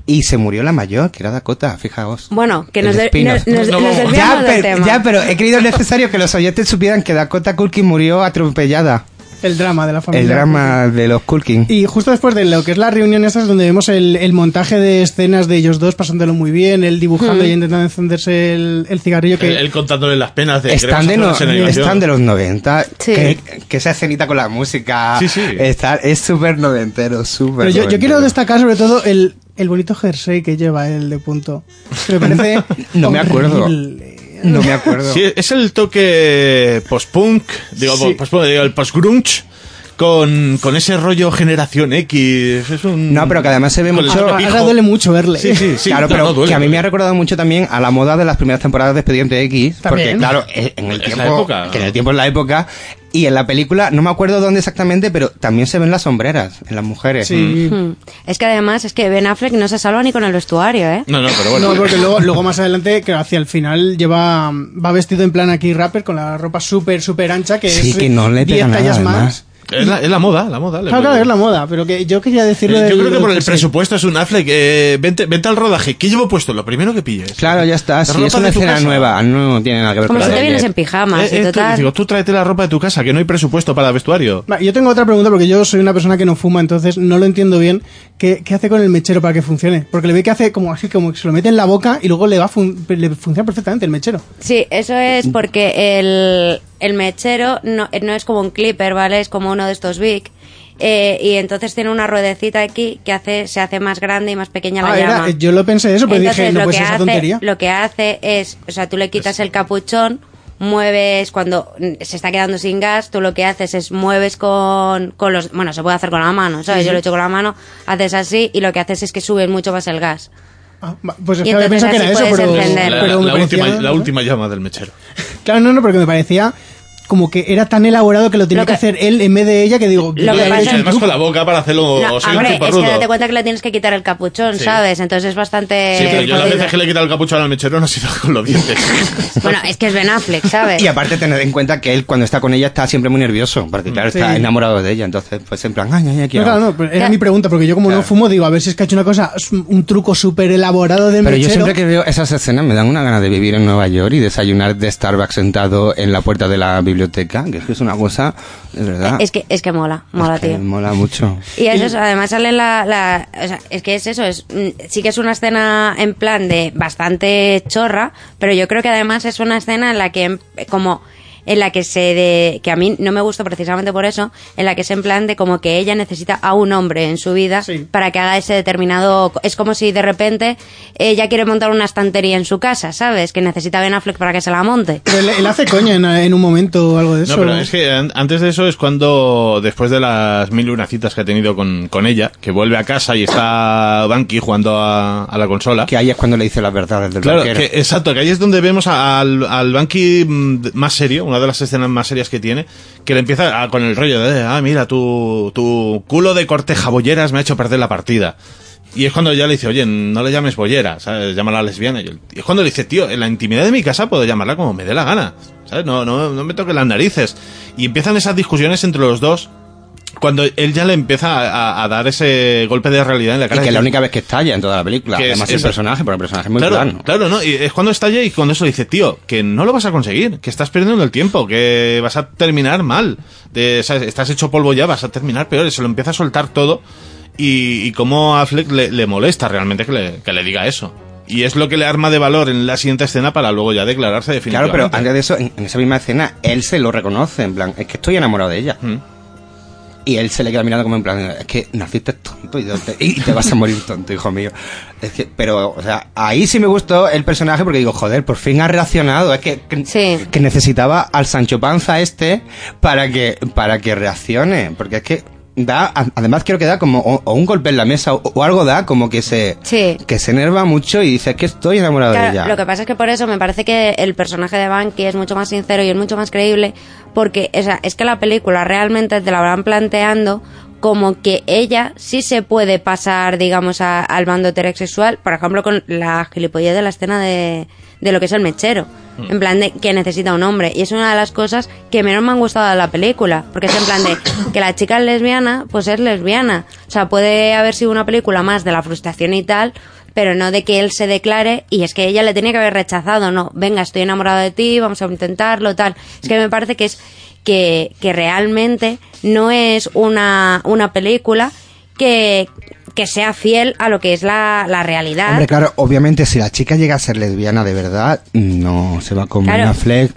Y se murió la mayor, que era Dakota, fijaos. Bueno, que nos, de- nos- nos- No, nos vamos. desviamos ya, del pero, tema. ya, pero he creído necesario que los oyentes supieran que Dakota Culkin murió atropellada. El drama de la familia. El drama de los Culkin. Y justo después de lo que es la reunión esa es donde vemos el, el montaje de escenas de ellos dos pasándolo muy bien, él dibujando y intentando encenderse el, el cigarrillo que... Él, él contándole las penas de Están de, no- están de los 90. Sí. Que, que esa escenita con la música. Sí, sí. está- es súper noventero, súper Pero yo, yo quiero destacar sobre todo el, el bonito jersey que lleva él de punto. Me parece... No me acuerdo. No me acuerdo. Sí, es el toque post-punk, digo, Sí. post-punk, digo, el post-grunge, con, con ese rollo generación X. Es un... No, pero que además se ve mucho- Ahora pijo. duele mucho verle. Sí, sí, sí. claro, no, pero no duele, que a mí me ha recordado mucho también a la moda de las primeras temporadas de Expediente X. También. Porque, claro, en el tiempo. época. Que en el tiempo es la época. Y en la película, no me acuerdo dónde exactamente, pero también se ven las sombreras en las mujeres. Sí. Hmm. Es que además es que Ben Affleck no se salva ni con el vestuario, ¿eh? No, no, pero bueno. No, porque luego, luego más adelante, que hacia el final lleva va vestido en plan aquí rapper con la ropa súper, súper ancha, que Sí, es que no le 10 pega nada, tallas más. además. Es la, es la moda, la moda. Claro, claro, es la moda, pero que yo quería decirlo Eh, Yo creo que por el del- presupuesto es un Affleck. Eh, vente, vente al rodaje. ¿Qué llevo puesto? Lo primero que pilles. Claro, ya está. Es una escena casa. nueva, no tiene nada que ver Como con si te vienes ayer. en pijamas Eh, y eh, tú, total. digo, tú tráete la ropa de tu casa, que no hay presupuesto para vestuario. Yo tengo otra pregunta porque yo soy una persona que no fuma, entonces no lo entiendo bien. ¿Qué, qué hace con el mechero para que funcione? Porque le ve que hace como así, como que se lo mete en la boca y luego le va a fun- le funciona perfectamente el mechero. Sí, eso es porque el, el mechero no, no es como un clipper, ¿vale? Es como uno de estos big. Eh, y entonces tiene una ruedecita aquí que hace se hace más grande y más pequeña la Ah, era- llama. yo lo pensé eso, pero Entonces, dije, no lo puede que esa hace, tontería. Lo que hace es, o sea, tú le quitas el capuchón, mueves cuando mm, se está quedando sin gas, tú lo que haces es mueves con, con los, bueno, se puede hacer con la mano, ¿sabes? Sí, Yo lo he hecho con la mano, haces así y lo que haces es que sube mucho más el gas. Ah, pues es Y que había entonces pensado que era eso, pero. La, pero me la parecía- última, la ¿no? última llama del mechero. Claro, no, no, porque me parecía como que era tan elaborado que lo tenía Lo que, que- hacer él en vez de ella que digo, Lo que "He pasa- Además truco". con la boca para hacerlo No, hombre, es que date cuenta que le tienes que quitar el capuchón, Sí. ¿sabes? Entonces es bastante... Sí, pero yo las veces que le he quitado el capuchón al mechero no ha sido con los dientes. Bueno, es que es Ben Affleck, ¿sabes? Y aparte tener en cuenta que él cuando está con ella está siempre muy nervioso, porque claro, está Sí. enamorado de ella, entonces pues en plan, ay, ay, ay, No, claro, no, pero era mi pregunta, porque yo como no Claro. fumo, digo, a ver si es que ha hecho una cosa, un truco súper elaborado de Pero yo mechero. siempre que veo esas escenas me dan una gana de vivir en Nueva York y desayunar de Starbucks sentado en la puerta de la biblioteca, que es que es una cosa, de verdad, Es que, es que mola, mola, es que tío. mola mucho. Y eso es, además sale la, la o sea, es que es eso, es mm, sí que es una escena en plan de bastante chorra, pero yo creo que además es una escena en la que em, como en la que se de, que a mí no me gusta precisamente por eso, en la que es en plan de como que ella necesita a un hombre en su vida Sí. para que haga ese determinado es como si de repente ella quiere montar una estantería en su casa, ¿sabes? Que necesita Ben Affleck para que se la monte. Pero él, él hace coña en, en un momento o algo de eso. No, pero es que an- antes de eso es cuando, después de las mil y una citas que ha tenido con, con ella, que vuelve a casa y está Banky jugando a, a la consola. Que ahí es cuando le dice las verdades del Claro, banquero. que, exacto, que ahí es donde vemos a- al, al Banky mm, más serio, una de las escenas más serias que tiene, que le empieza con el rollo de, ah, mira, tu, tu culo de corteja bolleras me ha hecho perder la partida. Y es cuando ya le dice, oye, no le llames bollera, ¿sabes? Llámala lesbiana. Y es cuando le dice, tío, en la intimidad de mi casa puedo llamarla como me dé la gana. No, no, no me toques las narices. Y empiezan esas discusiones entre los dos, cuando él ya le empieza a, dar ese golpe de realidad en la Y cara. que es la única vez que estalla en toda la película. Que es- Además el es- personaje, pero el personaje es muy claro, plano. claro, ¿no? Y es cuando estalla y cuando eso dice, tío, que no lo vas a conseguir, que estás perdiendo el tiempo, que vas a terminar mal, de, ¿sabes? estás hecho polvo ya, vas a terminar peor, y se lo empieza a soltar todo y, y como a Affleck le, le molesta realmente que le, que le diga eso. Y es lo que le arma de valor en la siguiente escena para luego ya declararse Claro, definitivamente. pero antes de eso, en, en esa misma escena, él se lo reconoce, en plan, es que estoy enamorado de ella. Mm. Y él se le queda mirando como en plan, es que naciste tonto y te, y te vas a morir tonto, hijo mío. Es que, pero, o sea, ahí sí me gustó el personaje porque digo, joder, por fin ha reaccionado. Es que, que, que necesitaba al Sancho Panza este para que, para que reaccione. Porque es que da, además creo que da como o, o un golpe en la mesa o, o algo da como que se, Sí. que se enerva mucho y dice, es que estoy enamorado de ella. lo que pasa es que por eso me parece que el personaje de Banky es mucho más sincero y es mucho más creíble porque o sea, es que la película realmente te la van planteando como que ella sí se puede pasar, digamos, a- al bando heterosexual, por ejemplo, con la gilipollez de la escena de, de lo que es el mechero. Mm. En plan de que necesita un hombre. Y es una de las cosas que menos me han gustado de la película. Porque es en plan de que la chica es lesbiana, pues es lesbiana. O sea, puede haber sido una película más de la frustración y tal, pero no de que él se declare y es que ella le tenía que haber rechazado, no, venga, estoy enamorado de ti, vamos a intentarlo, tal. Es que me parece que es que, que realmente no es una, una película que, que sea fiel a lo que es la, la realidad. Hombre, claro, obviamente si la chica llega a ser lesbiana de verdad, no se va con Claro. una fleck,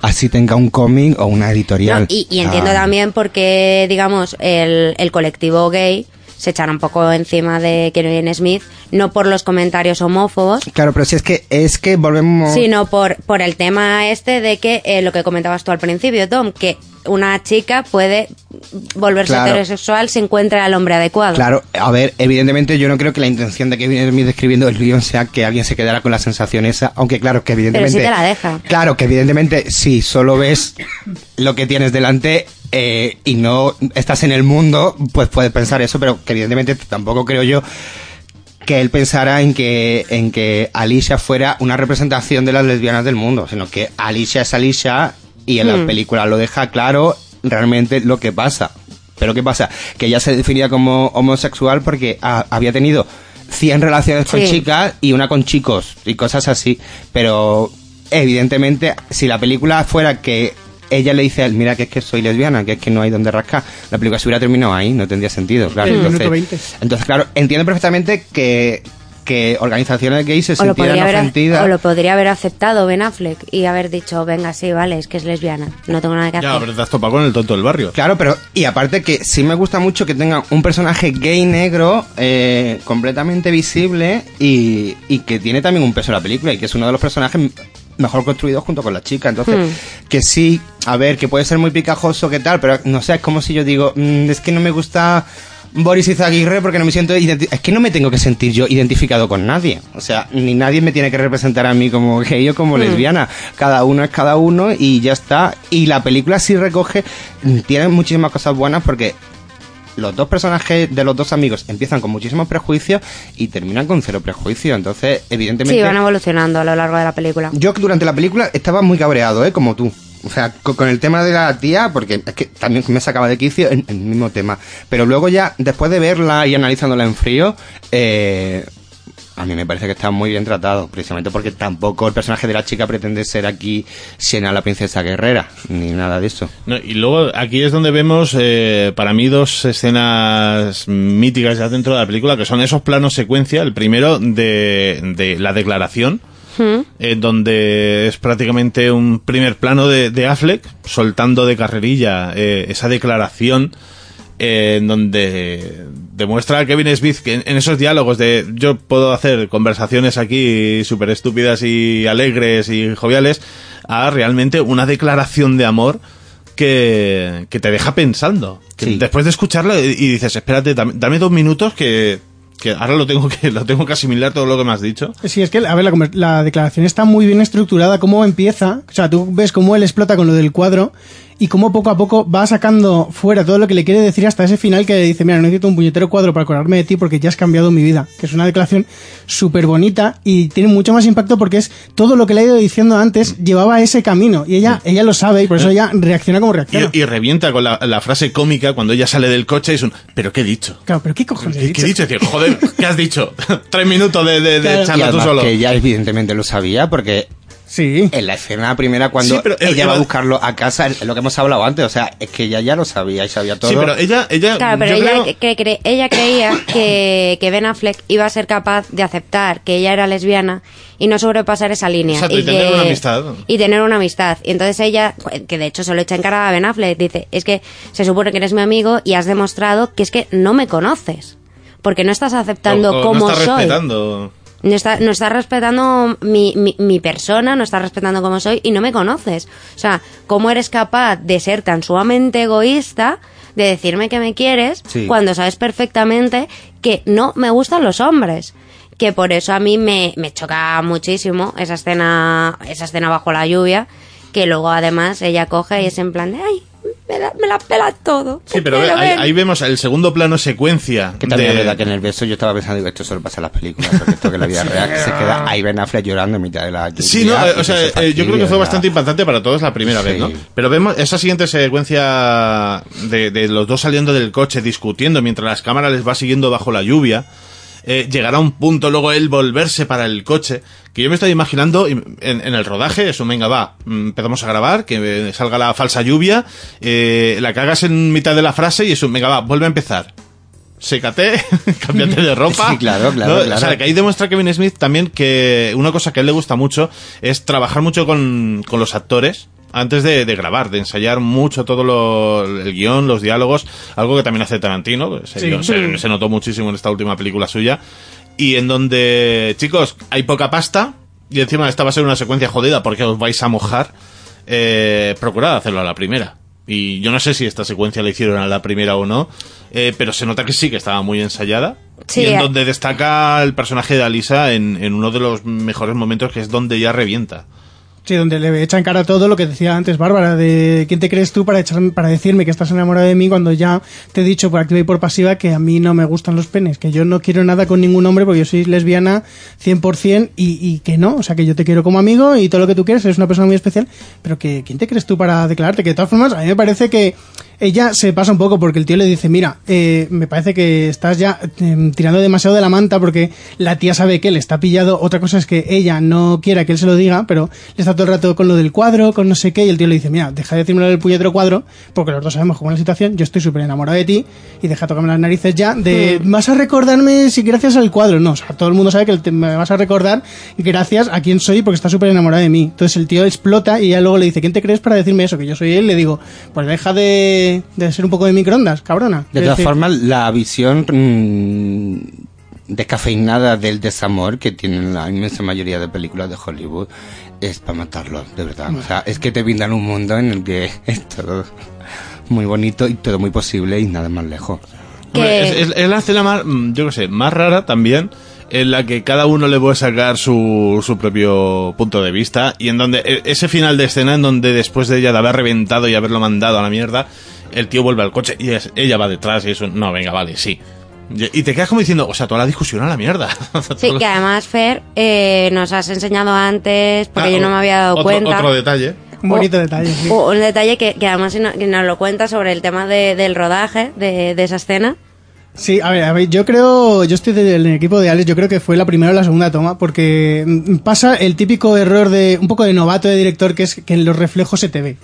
así tenga un cómic o una editorial. No, y, y entiendo Ah, también porque, digamos, el, el colectivo gay se echará un poco encima de Kevin Smith, no por los comentarios homófobos, Claro, pero si es que es que volvemos sino por, por el tema este de que eh, lo que comentabas tú al principio, Tom, que una chica puede volverse Claro. heterosexual si encuentra al hombre adecuado. Claro, a ver, evidentemente yo no creo que la intención de Kevin Smith escribiendo el guion sea que alguien se quedara con la sensación esa, aunque claro que Pero evidentemente... sí te la deja. Claro, que evidentemente si solo ves lo que tienes delante eh, y no estás en el mundo, pues puedes pensar eso, pero que evidentemente tampoco creo yo que él pensara en que, en que Alicia fuera una representación de las lesbianas del mundo, sino que Alicia es Alicia y en la Hmm. película lo deja claro realmente lo que pasa. Pero ¿qué pasa? Que ella se definía como homosexual porque había tenido 100 relaciones con Sí. chicas y una con chicos y cosas así. Pero evidentemente, si la película fuera que ella le dice a él, mira que es que soy lesbiana, que es que no hay donde rascar, la película se hubiera terminado ahí, no tendría sentido, claro. El entonces, minuto 20. entonces, claro, entiendo perfectamente que, que organizaciones gays se O lo, sintieran haber, ofendidas. o lo podría haber aceptado Ben Affleck y haber dicho, venga, sí, vale, es que es lesbiana, no tengo nada que hacer. Ya, pero te has topado con el tonto del barrio. Claro, pero y aparte que sí me gusta mucho que tenga un personaje gay negro eh, completamente visible y, y que tiene también un peso en la película y que es uno de los personajes mejor construidos junto con la chica. Entonces, Hmm. que sí, a ver, que puede ser muy picajoso, que tal, pero no sé, es como si yo digo, "Mm, es que no me gusta Boris Izaguirre porque no me siento es que no me tengo que sentir yo identificado con nadie o sea ni nadie me tiene que representar a mí como gay o como Mm. lesbiana cada uno es cada uno y ya está y la película sí recoge mm, tiene muchísimas cosas buenas porque los dos personajes de los dos amigos empiezan con muchísimos prejuicios y terminan con cero prejuicios entonces evidentemente Sí, van evolucionando a lo largo de la película. yo durante la película estaba muy cabreado, ¿eh? Como tú. O sea, co- con, el tema de la tía, porque es que también me sacaba de quicio en el mismo tema. Pero luego ya, después de verla y analizándola en frío, eh, a mí me parece que está muy bien tratado, precisamente porque tampoco el personaje de la chica pretende ser aquí Siena la princesa guerrera, ni nada de eso. Y luego aquí es donde vemos, eh, para mí, dos escenas míticas ya dentro de la película, que son esos planos secuencia. El primero de, de la declaración, Hmm. en donde es prácticamente un primer plano de, de Affleck soltando de carrerilla eh, esa declaración eh, en donde demuestra a Kevin Smith que en, en esos diálogos de yo puedo hacer conversaciones aquí súper estúpidas y alegres y joviales a realmente una declaración de amor que, que te deja pensando. Que Sí. Después de escucharla y y dices, espérate, dame, dame dos minutos que, que ahora lo tengo que lo tengo que asimilar todo lo que me has dicho. Sí, es que, a ver, la, la declaración está muy bien estructurada, cómo empieza, o sea, tú ves cómo él explota con lo del cuadro y cómo poco a poco va sacando fuera todo lo que le quiere decir hasta ese final que dice, mira, no necesito un puñetero cuadro para acordarme de ti porque ya has cambiado mi vida, que es una declaración súper bonita y tiene mucho más impacto porque es todo lo que le ha ido diciendo antes llevaba ese camino y ella, ella lo sabe y por eso ella reacciona como reacciona. Y, y revienta con la, la frase cómica cuando ella sale del coche y es un, ¿pero qué he dicho? Claro, pero ¿qué cojones he ¿Qué, dicho? qué he dicho? Es decir, joder, ¿qué has dicho? Tres minutos de, de, de Claro. Y charla tú solo. que ella evidentemente lo sabía porque sí. en la escena primera cuando Sí, pero él ella va a buscarlo a casa, es lo que hemos hablado antes, o sea, es que ella ya lo sabía y sabía todo. Sí, pero ella, ella, Claro, pero yo ella, creo- que- cre- ella creía que, que Ben Affleck iba a ser capaz de aceptar que ella era lesbiana y no sobrepasar esa línea. Exacto, y tener que- una amistad. Y tener una amistad. Y entonces ella, que de hecho se lo echa en cara a Ben Affleck, dice, es que se supone que eres mi amigo y has demostrado que es que no me conoces. Porque no estás aceptando o- o cómo no está soy. respetando. No está, no está respetando mi, mi, mi persona, no está respetando cómo soy y no me conoces. O sea, ¿cómo eres capaz de ser tan sumamente egoísta, de decirme que me quieres, Sí. cuando sabes perfectamente que no me gustan los hombres? Que por eso a mí me, me choca muchísimo esa escena, esa escena bajo la lluvia, que luego además ella coge y es en plan de, ay, me la, me la pela todo. Sí, pero Pero ahí, ven". ahí vemos el segundo plano secuencia. Que también de- es verdad que en el beso yo estaba pensando, digo, esto solo pasa en las películas, porque esto que la vida real, que se queda ahí Ben Affleck llorando en mitad de la Sí, no, eh, o sea, se eh, yo creo que fue bastante impactante para todos la primera vez, ¿no? Pero vemos esa siguiente secuencia de, de los dos saliendo del coche discutiendo mientras las cámaras les va siguiendo bajo la lluvia. Eh, llegar a un punto, luego él volverse para el coche, que yo me estoy imaginando en, en el rodaje, eso, venga, va, mm, empezamos a grabar, que eh, salga la falsa lluvia, eh, la cagas en mitad de la frase y eso, venga, va, vuelve a empezar. Sécate, cámbiate de ropa. Sí, claro, claro, ¿no? claro. O sea, que ahí demuestra Kevin Smith también que una cosa que a él le gusta mucho es trabajar mucho con, con los actores antes de, de grabar, de ensayar mucho todo lo, el guion, los diálogos, algo que también hace Tarantino, se, Sí. se- se notó muchísimo en esta última película suya, y en donde, chicos, hay poca pasta, y encima esta va a ser una secuencia jodida porque os vais a mojar, eh, procurad hacerlo a la primera. Y yo no sé si esta secuencia la hicieron a la primera o no, eh, pero se nota que sí, que estaba muy ensayada. Sí, y en eh. donde destaca el personaje de Alisa en, en uno de los mejores momentos, que es donde ya revienta. Sí, donde le echa en cara todo lo que decía antes Bárbara, de quién te crees tú para echarme, para decirme que estás enamorado de mí cuando ya te he dicho por activa y por pasiva que a mí no me gustan los penes, que yo no quiero nada con ningún hombre porque yo soy lesbiana 100% y, y que no, o sea que yo te quiero como amigo y todo lo que tú quieres, eres una persona muy especial, pero que quién te crees tú para declararte, que de todas formas a mí me parece que ella se pasa un poco porque el tío le dice, mira, eh, me parece que estás ya eh, tirando demasiado de la manta porque la tía sabe que él está pillado. Otra cosa es que ella no quiera que él se lo diga, pero le está todo el rato con lo del cuadro, con no sé qué, y el tío le dice, mira, deja de decirme lo del puñetero cuadro, porque los dos sabemos cómo es la situación, yo estoy súper enamorado de ti, y deja de tocarme las narices ya, de, vas a recordarme si gracias al cuadro. No, o sea, todo el mundo sabe que te- me vas a recordar gracias a quién soy porque está súper enamorado de mí. Entonces el tío explota y ella luego le dice, ¿quién te crees para decirme eso? Que yo soy él, le digo, pues deja de, de ser un poco de microondas, cabrona. De todas formas, la visión mm, descafeinada del desamor que tienen la inmensa mayoría de películas de Hollywood es para matarlo, de verdad. O sea, es que te brindan un mundo en el que es todo muy bonito y todo muy posible y nada más lejos. Hombre, Es, es- es la escena más, mm, yo qué sé, más rara también, en la que cada uno le puede sacar su, su propio punto de vista, y en donde e- ese final de escena, en donde después de ella de haber reventado y haberlo mandado a la mierda, el tío vuelve al coche y es- ella va detrás y eso, no, venga, vale, sí. Y te quedas como diciendo, o sea, toda la discusión a la mierda. Sí, que además, Fer, eh, nos has enseñado antes, porque Ah, yo no me había dado otro, cuenta. Otro detalle. Un bonito detalle, sí. O- un detalle que, que además no- que nos lo cuenta sobre el tema de- del rodaje de, de esa escena. Sí, a ver, a ver, yo creo, yo estoy del equipo de Alex, yo creo que fue la primera o la segunda toma, porque mm, pasa el típico error de un poco de novato de director, que es que en los reflejos se te ve.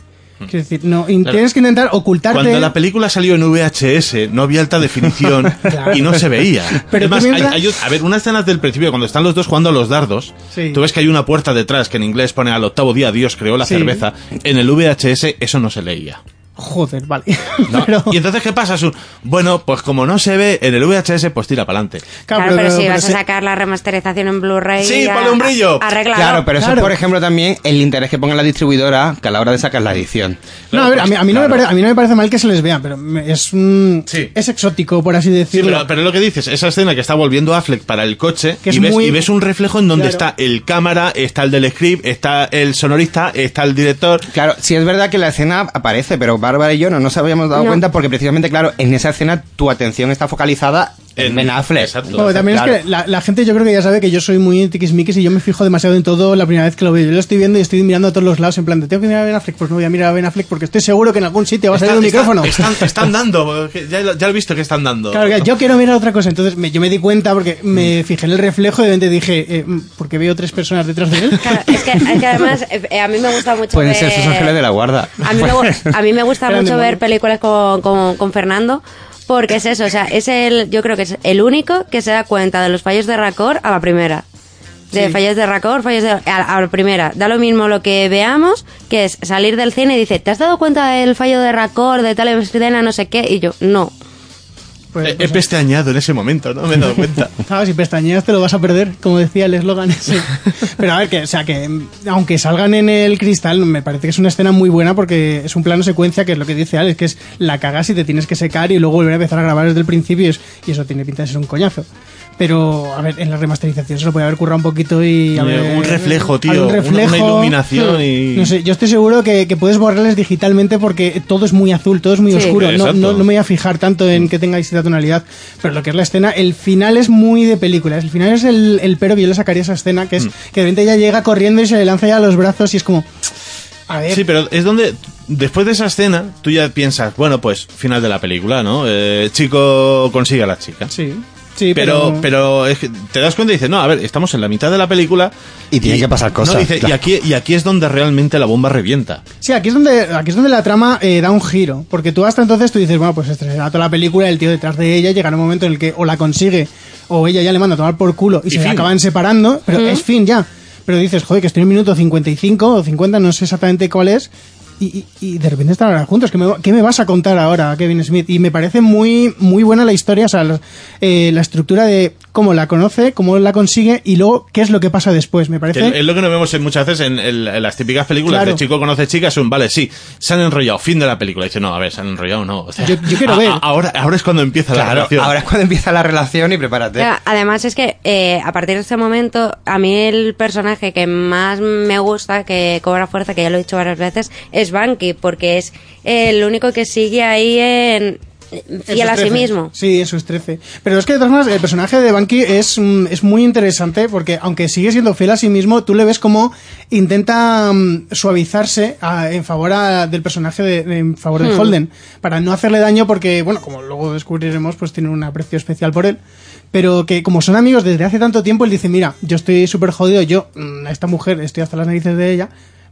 Es decir, no, Claro. tienes que intentar ocultarte. Cuando la película salió en VHS, no había alta definición Claro. y no se veía. Pero es más, tú hay- mientras- hay- a ver, una escena del principio, cuando están los dos jugando a los dardos, Sí. tú ves que hay una puerta detrás que en inglés pone al octavo día Dios creó la Sí. cerveza. En el VHS eso no se leía. Joder, vale. ¿no? Pero- Y entonces, ¿qué pasa? Bueno, pues como no se ve en el VHS, pues tira para adelante. Claro, pero, si vas a sacar la remasterización en Blu-ray. Sí, ya- ponle un brillo. Arréglalo. Claro, pero eso Claro. es, por ejemplo, también el interés que ponga la distribuidora que a la hora de sacar la edición. No, a ver, a mí, a mí no me parece, a mí no me parece mal que se les vea, pero es, mm, Sí. es exótico, por así Sí, decirlo. pero, pero es lo que dices, esa escena que está volviendo Affleck para el coche Que y, ves, muy- y ves un reflejo en donde Claro. está el cámara, está el del script, está el sonorista, está el director. Claro, sí es verdad que la escena aparece, pero Bárbara y yo no nos habíamos dado No. cuenta porque precisamente, claro, en esa escena tu atención está focalizada en, En- Ben Affleck. exacto. Bueno, también Claro. es que la, la gente yo creo que ya sabe que yo soy muy tiquismiquis y yo me fijo demasiado en todo la primera vez que lo veo. Yo lo estoy viendo y estoy mirando a todos los lados en plan de tengo que mirar a Ben Affleck, pues no voy a mirar a Ben Affleck porque estoy seguro que en algún sitio va a salir un micrófono. Están, están dando, ya, lo- ya lo he visto que están dando. Claro, que yo quiero mirar otra cosa, entonces me- yo me di cuenta porque me fijé en el reflejo y de repente dije, eh, mm, porque veo tres personas detrás de él. Claro, es que, es que además eh, a mí me gusta mucho Pueden ver- ser sus ángeles de la guarda. A mí me, gu- a mí me gusta mucho ver películas con, con, con Fernando porque es eso, o sea, es el, yo creo que es el único que se da cuenta de los fallos de Raccord a la primera. De Sí. fallos de Raccord, fallos de, a, a la primera. Da lo mismo lo que veamos, que es salir del cine y dice, ¿te has dado cuenta del fallo de Raccord, de tal escena, no sé qué? Y yo, no. Pues, He, he pues, pestañeado en ese momento, no me he dado cuenta. Claro, si pestañeas te lo vas a perder, como decía el eslogan ese. Pero a ver, que, o sea, que aunque salgan en el cristal, me parece que es una escena muy buena porque es un plano secuencia que es lo que dice Alex, que es la cagas y te tienes que secar y luego volver a empezar a grabar desde el principio y, es- y eso tiene pinta de ser un coñazo. Pero, a ver, en la remasterización se lo puede haber currado un poquito y... a ver, un reflejo, tío, un una- una reflejo. iluminación y- No sé, yo estoy seguro que, que puedes borrarles digitalmente porque todo es muy azul, todo es muy Sí. oscuro. No, no, no me voy a fijar tanto en que tengáis esa tonalidad, pero lo que es la escena, el final es muy de película. El final es el, el pero que yo le sacaría a esa escena, que es Mm. que de repente ella llega corriendo y se le lanza ya a los brazos y es como... A ver, Sí, pero es donde, después de esa escena, tú ya piensas, bueno, pues final de la película, ¿no? Eh, chico consigue a la chica. sí. Sí, pero, pero- pero es que te das cuenta y dices, no, a ver, estamos en la mitad de la película. Y tienen que pasar cosas, no, dice, claro. y, aquí, y aquí es donde realmente la bomba revienta. Sí, aquí es donde, aquí es donde la trama eh, da un giro. Porque tú hasta entonces tú dices, bueno, pues estresará toda la película, el tío detrás de ella, llegará un momento en el que o la consigue o ella ya le manda a tomar por culo y, Y se fin. acaban separando, pero es fin ya. Pero dices, joder, que estoy en el minuto 55 o 50, no sé exactamente cuál es. Y, y- de repente están ahora juntos. ¿Qué me, ¿Qué me vas a contar ahora, Kevin Smith? Y me parece muy, muy buena la historia, o sea, eh, la estructura de cómo la conoce, cómo la consigue y luego qué es lo que pasa después. Me Que parece. es lo que nos vemos en muchas veces en, en- en las típicas películas Claro. de chico conoce chica, es un, vale, sí, se han enrollado, fin de la película. Y dice, no, a ver, se han enrollado, no. O sea, Yo- yo quiero a- ver. a- ahora, ahora es cuando empieza la relación. ahora es cuando empieza la relación y prepárate. Además es que eh, a partir de este momento, a mí el personaje que más me gusta, que cobra fuerza, que ya lo he dicho varias veces, es Banky, porque es el único que sigue ahí En fiel a sí 13. mismo. Sí, en sus 13. Pero es que de todas maneras el personaje de Banky es, mm, es muy interesante porque aunque sigue siendo fiel a sí mismo, tú le ves como intenta mm, suavizarse a- en favor a- del personaje de, de- en favor de Hmm. Holden para no hacerle daño porque, bueno, como luego descubriremos, pues tiene un aprecio especial por él. Pero que como son amigos desde hace tanto tiempo, él dice, mira, yo estoy súper jodido, yo, mm, a esta mujer, estoy hasta las narices de ella,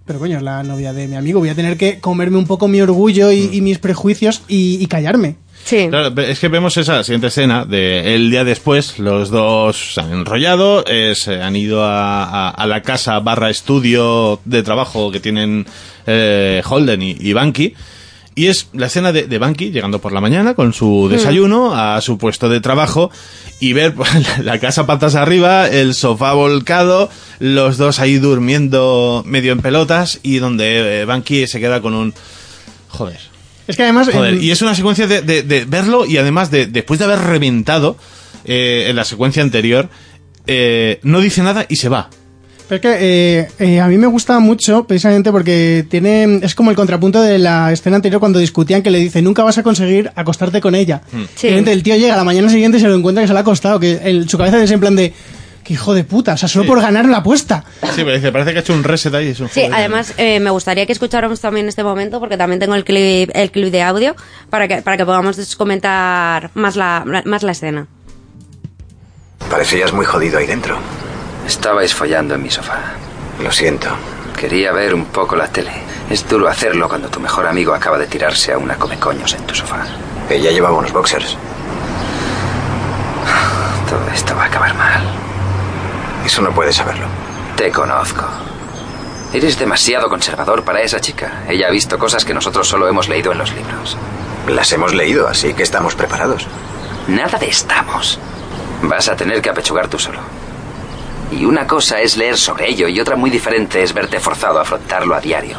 pero coño, es la novia de mi amigo, voy a tener que comerme un poco mi orgullo y, y mis prejuicios y, y callarme. Sí. Claro, es que vemos esa siguiente escena de el día después, los dos se han enrollado, eh, se han ido a, a- a la casa barra estudio de trabajo que tienen eh, Holden y, y Banky. Y es la escena de, de Banky llegando por la mañana con su desayuno a su puesto de trabajo y ver la casa patas arriba, el sofá volcado, los dos ahí durmiendo medio en pelotas y donde eh, Banky se queda con un... Joder. Es que además... Joder, en- y es una secuencia de, de- de verlo y además de después de haber reventado eh, en la secuencia anterior, eh, no dice nada y se va. Pero es que eh, eh, a mí me gusta mucho precisamente porque tiene es como el contrapunto de la escena anterior cuando discutían que le dice nunca vas a conseguir acostarte con ella. Sí. Y de repente el tío llega a la mañana siguiente y se lo encuentra que se le ha acostado, que el- su cabeza es en plan de que hijo de puta, o sea, solo por ganar la apuesta. Sí, pero dice, parece que ha hecho un reset ahí. Es un Sí, además eh, me gustaría que escucháramos también este momento porque también tengo el clip, el clip de audio para que, para que podamos comentar más la, más la escena. Parecías muy jodido ahí dentro. Estabais follando en mi sofá. Lo siento. Quería ver un poco la tele. Es duro hacerlo cuando tu mejor amigo acaba de tirarse a una comecoños en tu sofá. Ella llevaba unos boxers. Todo esto va a acabar mal. Eso no puedes saberlo. Te conozco. Eres demasiado conservador para esa chica. Ella ha visto cosas que nosotros solo hemos leído en los libros. Las hemos leído, así que estamos preparados. Nada de estamos. Vas a tener que apechugar tú solo. Y una cosa es leer sobre ello y otra muy diferente es verte forzado a afrontarlo a diario.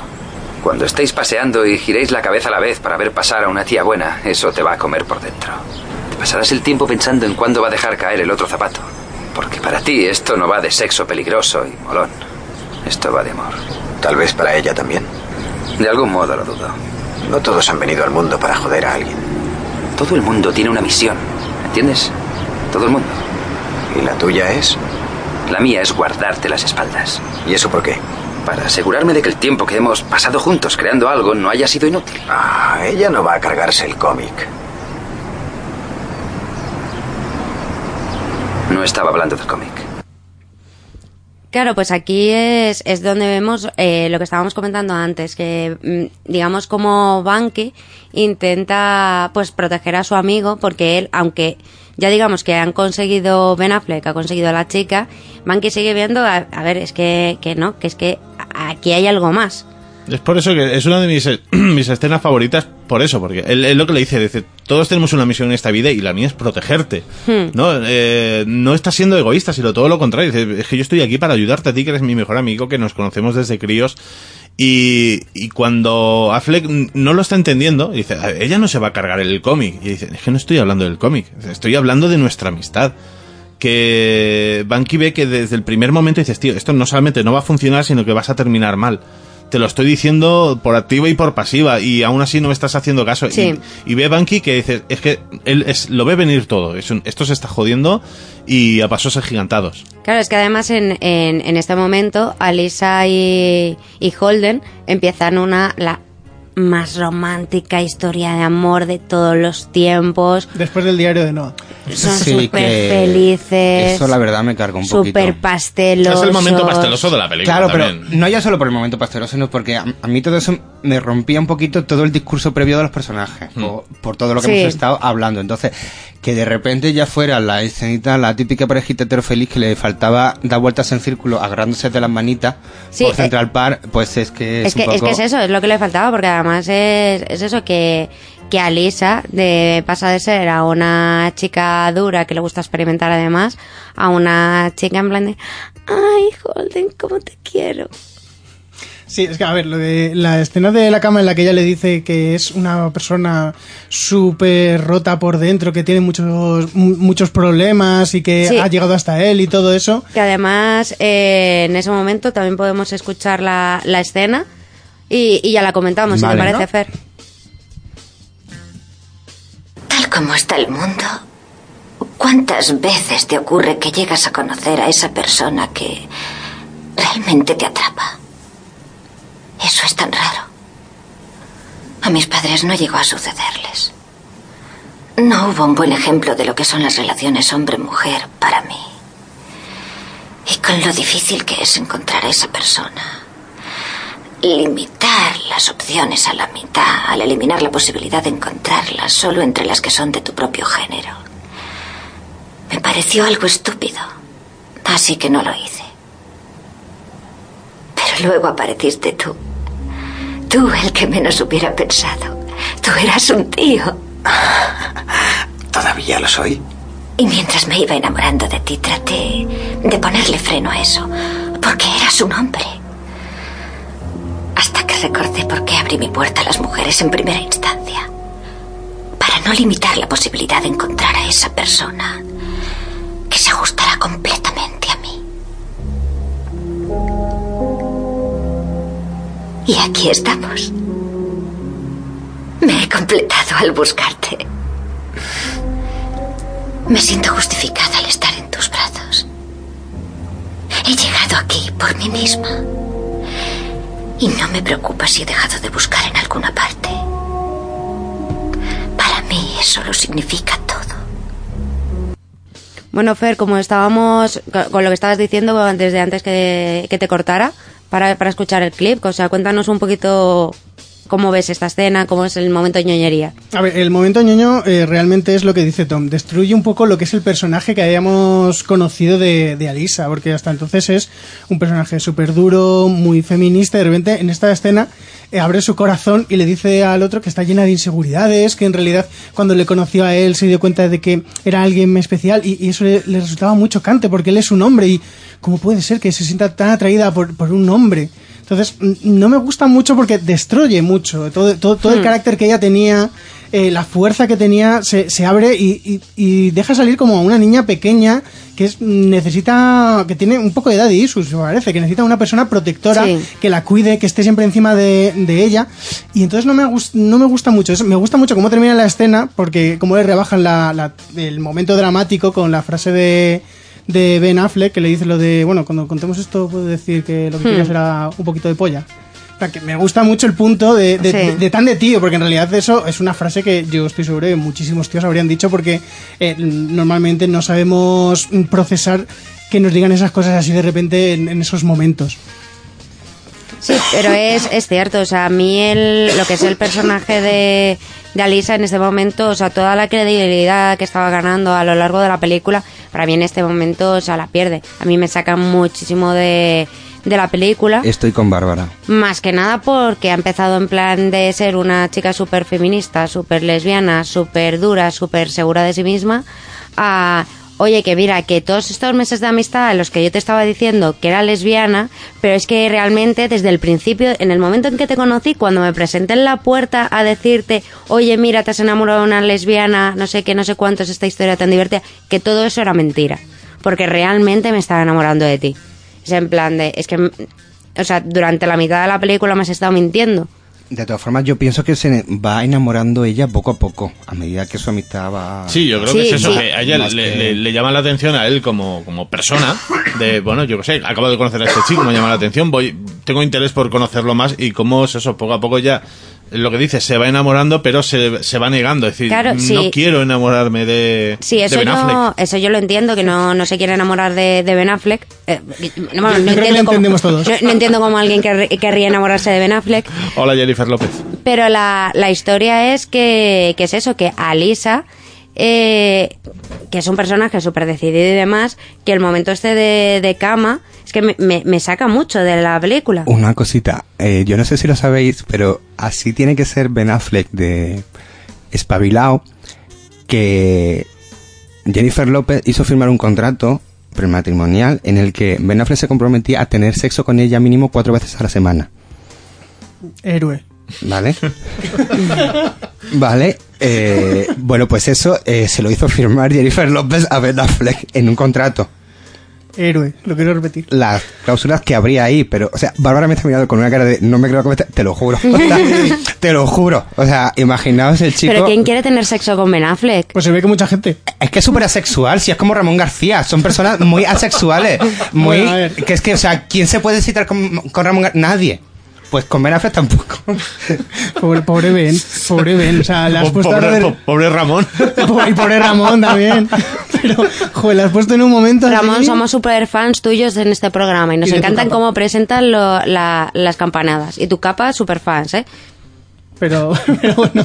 Cuando estéis paseando y giréis la cabeza a la vez para ver pasar a una tía buena, eso te va a comer por dentro. Te pasarás el tiempo pensando en cuándo va a dejar caer el otro zapato. Porque para ti esto no va de sexo peligroso y molón. Esto va de amor. Tal vez para ella también. De algún modo lo dudo. No todos han venido al mundo para joder a alguien. Todo el mundo tiene una misión. ¿Entiendes? Todo el mundo. ¿Y la tuya es? La mía es guardarte las espaldas. ¿Y eso por qué? Para asegurarme de que el tiempo que hemos pasado juntos creando algo no haya sido inútil. Ah, ella no va a cargarse el cómic. No estaba hablando del cómic. Claro, pues aquí es, es donde vemos eh, lo que estábamos comentando antes, que mm, digamos como Banky intenta pues proteger a su amigo porque él, aunque ya digamos que han conseguido Ben Affleck, ha conseguido a la chica, Banky sigue viendo, a, a ver, es que, que no, que es que aquí hay algo más. Es por eso que es una de mis, mis escenas favoritas, por eso, porque él, él lo que le dice, dice, todos tenemos una misión en esta vida y la mía es protegerte. Hmm. No, eh, no estás siendo egoísta, sino todo lo contrario. Dice, es que yo estoy aquí para ayudarte a ti, que eres mi mejor amigo, que nos conocemos desde críos. Y, y cuando Affleck no lo está entendiendo, dice, "A ver, ella no se va a cargar el cómic. Y dice, es que no estoy hablando del cómic, estoy hablando de nuestra amistad. Que Banky ve que desde el primer momento dices, tío, esto no solamente no va a funcionar, sino que vas a terminar mal. Te lo estoy diciendo por activa y por pasiva, y aún así no me estás haciendo caso. Sí. Y, y ve Banky que dice, es que él es, lo ve venir todo. Es un- esto se está jodiendo y a pasos agigantados. Claro, es que además en, en, en este momento Alisa y, y Holden empiezan una la más romántica historia de amor de todos los tiempos. Después del diario de Noah. son Sí, súper que felices. Eso la verdad me carga un poquito. Súper pastelosos. Es el momento pasteloso de la película Claro, también. pero no ya solo por el momento pasteloso, sino porque a, a mí todo eso me rompía un poquito todo el discurso previo de los personajes, Hmm. por, por todo lo que Sí. hemos estado hablando. Entonces, que de repente ya fuera la escenita, la típica parejita hetero feliz que le faltaba dar vueltas en círculo agarrándose de las manitas Sí, por eh, Central Park, pues es que es, Es que, un es poco... que es eso, es lo que le faltaba, porque además es, es eso que, que Alisa de, pasa de ser a una chica dura que le gusta experimentar además, a una chica en plan de, ay, Holden, ¿cómo te quiero? Sí, es que a ver, lo de la escena de la cama en la que ella le dice que es una persona súper rota por dentro, que tiene muchos mu- muchos problemas y que Sí. ha llegado hasta él y todo eso. Que además eh, en ese momento también podemos escuchar la, la escena y, y ya la comentamos, si Vale. te parece, ¿No? Fer. Tal como está el mundo, ¿cuántas veces te ocurre que llegas a conocer a esa persona que realmente te atrapa? Eso es tan raro. A mis padres no llegó a sucederles. No hubo un buen ejemplo de lo que son las relaciones hombre-mujer para mí. Y con lo difícil que es encontrar a esa persona. Limitar las opciones a la mitad al eliminar la posibilidad de encontrarlas solo entre las que son de tu propio género. Me pareció algo estúpido, así que no lo hice. Luego apareciste tú. Tú, el que menos hubiera pensado. Tú eras un tío. ¿Todavía lo soy? Y mientras me iba enamorando de ti, traté de ponerle freno a eso. Porque eras un hombre. Hasta que recordé por qué abrí mi puerta a las mujeres en primera instancia. Para no limitar la posibilidad de encontrar a esa persona que se ajustará completamente Y aquí estamos. Me he completado al buscarte. Me siento justificada al estar en tus brazos. He llegado aquí por mí misma. Y no me preocupa si he dejado de buscar en alguna parte. Para mí eso lo significa todo. Bueno, Fer, como estábamos co- con lo que estabas diciendo desde antes que, que te cortara, para, para escuchar el clip, o sea, cuéntanos un poquito cómo ves esta escena, cómo es el momento ñoñería. A ver, el momento ñoño eh, realmente es lo que dice Tom. Destruye un poco lo que es el personaje que habíamos conocido de, de Alisa, porque hasta entonces es un personaje súper duro, muy feminista, y de repente en esta escena eh, abre su corazón y le dice al otro que está llena de inseguridades, que en realidad cuando le conoció a él se dio cuenta de que era alguien especial y, y eso le, le resultaba muy chocante porque él es un hombre y ¿cómo puede ser que se sienta tan atraída por, por un hombre? Entonces, no me gusta mucho porque destruye mucho. Todo, todo, todo el Hmm. carácter que ella tenía, eh, la fuerza que tenía, se, se abre y, y- y deja salir como a una niña pequeña que es, necesita, que tiene un poco de edad issues, me parece, que necesita una persona protectora Sí. que la cuide, que esté siempre encima de, de ella. Y entonces no me, no me gusta mucho eso. Me gusta mucho cómo termina la escena, porque cómo le rebajan la, la- el momento dramático con la frase de de Ben Affleck que le dice lo de, bueno, cuando contemos esto puedo decir que lo que Hmm. quieres era un poquito de polla. O sea, que me gusta mucho el punto de, de- Sí. de- de tan de tío, porque en realidad eso es una frase que yo estoy seguro que muchísimos tíos habrían dicho porque eh, normalmente no sabemos procesar que nos digan esas cosas así de repente en, en esos momentos. Sí, pero es, es cierto, o sea, a mí el, lo que es el personaje de, de Alisa en este momento, o sea, toda la credibilidad que estaba ganando a lo largo de la película, para mí en este momento, o sea, la pierde. A mí me saca muchísimo de, de la película. Estoy con Bárbara. Más que nada porque ha empezado en plan de ser una chica súper feminista, súper lesbiana, súper dura, súper segura de sí misma, a, oye, que mira, que todos estos meses de amistad en los que yo te estaba diciendo que era lesbiana, pero es que realmente desde el principio, en el momento en que te conocí, cuando me presenté en la puerta a decirte, oye, mira, te has enamorado de una lesbiana, no sé qué, no sé cuánto es esta historia tan divertida, que todo eso era mentira, porque realmente me estaba enamorando de ti. Es en plan de, es que, o sea, durante la mitad de la película me has estado mintiendo. De todas formas, yo pienso que se va enamorando ella poco a poco, a medida que su amistad va... Sí, yo creo Sí, que es eso, sí. que a ella le, que- le- le llama la atención a él como, como persona, de, bueno, yo qué sé, acabo de conocer a este chico, me llama la atención, voy, tengo interés por conocerlo más y cómo es eso, poco a poco ya lo que dices, se va enamorando, pero se, se va negando. Es decir, Claro, no sí. quiero enamorarme de, Sí, de eso Ben Affleck. yo, eso yo lo entiendo, que no, no se quiere enamorar de, de Ben Affleck. Eh, no, bueno, no entiendo cómo- entendemos todos. No, no entiendo cómo alguien querr- querría enamorarse de Ben Affleck. Hola, Jennifer López. Pero la, la historia es que, que es eso, que Alisa, eh, que es un personaje súper decidido y demás, que el momento este de, de cama, es que me, me- me saca mucho de la película. Una cosita, eh, yo no sé si lo sabéis, pero así tiene que ser Ben Affleck de espabilado, que Jennifer López hizo firmar un contrato prematrimonial en el que Ben Affleck se comprometía a tener sexo con ella mínimo cuatro veces a la semana, Héroe. ¿Vale? Vale, eh, bueno, pues eso eh, se lo hizo firmar Jennifer López a Ben Affleck en un contrato. Héroe, lo quiero repetir. las cláusulas que habría ahí, pero, o sea, Bárbara me está mirando con una cara de no me creo que me está- te lo juro, O sea, te lo juro, o sea, imaginaos el chico, Pero ¿quién quiere tener sexo con Ben Affleck? Pues se ve que mucha gente. es que es súper asexual, si es como Ramón García, son personas muy asexuales, muy, Bueno, que es que, o sea, ¿quién se puede citar con, con Ramón García? Nadie, pues con Ben Affleck tampoco. Pobre, pobre Ben, pobre Ben. O sea, le has puesto a pobre, Robert- po- pobre Ramón. y pobre Ramón también. Pero, joder, le has puesto en un momento Ramón, así- somos super fans tuyos en este programa y nos Y encantan cómo presentan lo- la- las campanadas. Y tu capa, super fans, ¿eh? Pero, pero bueno,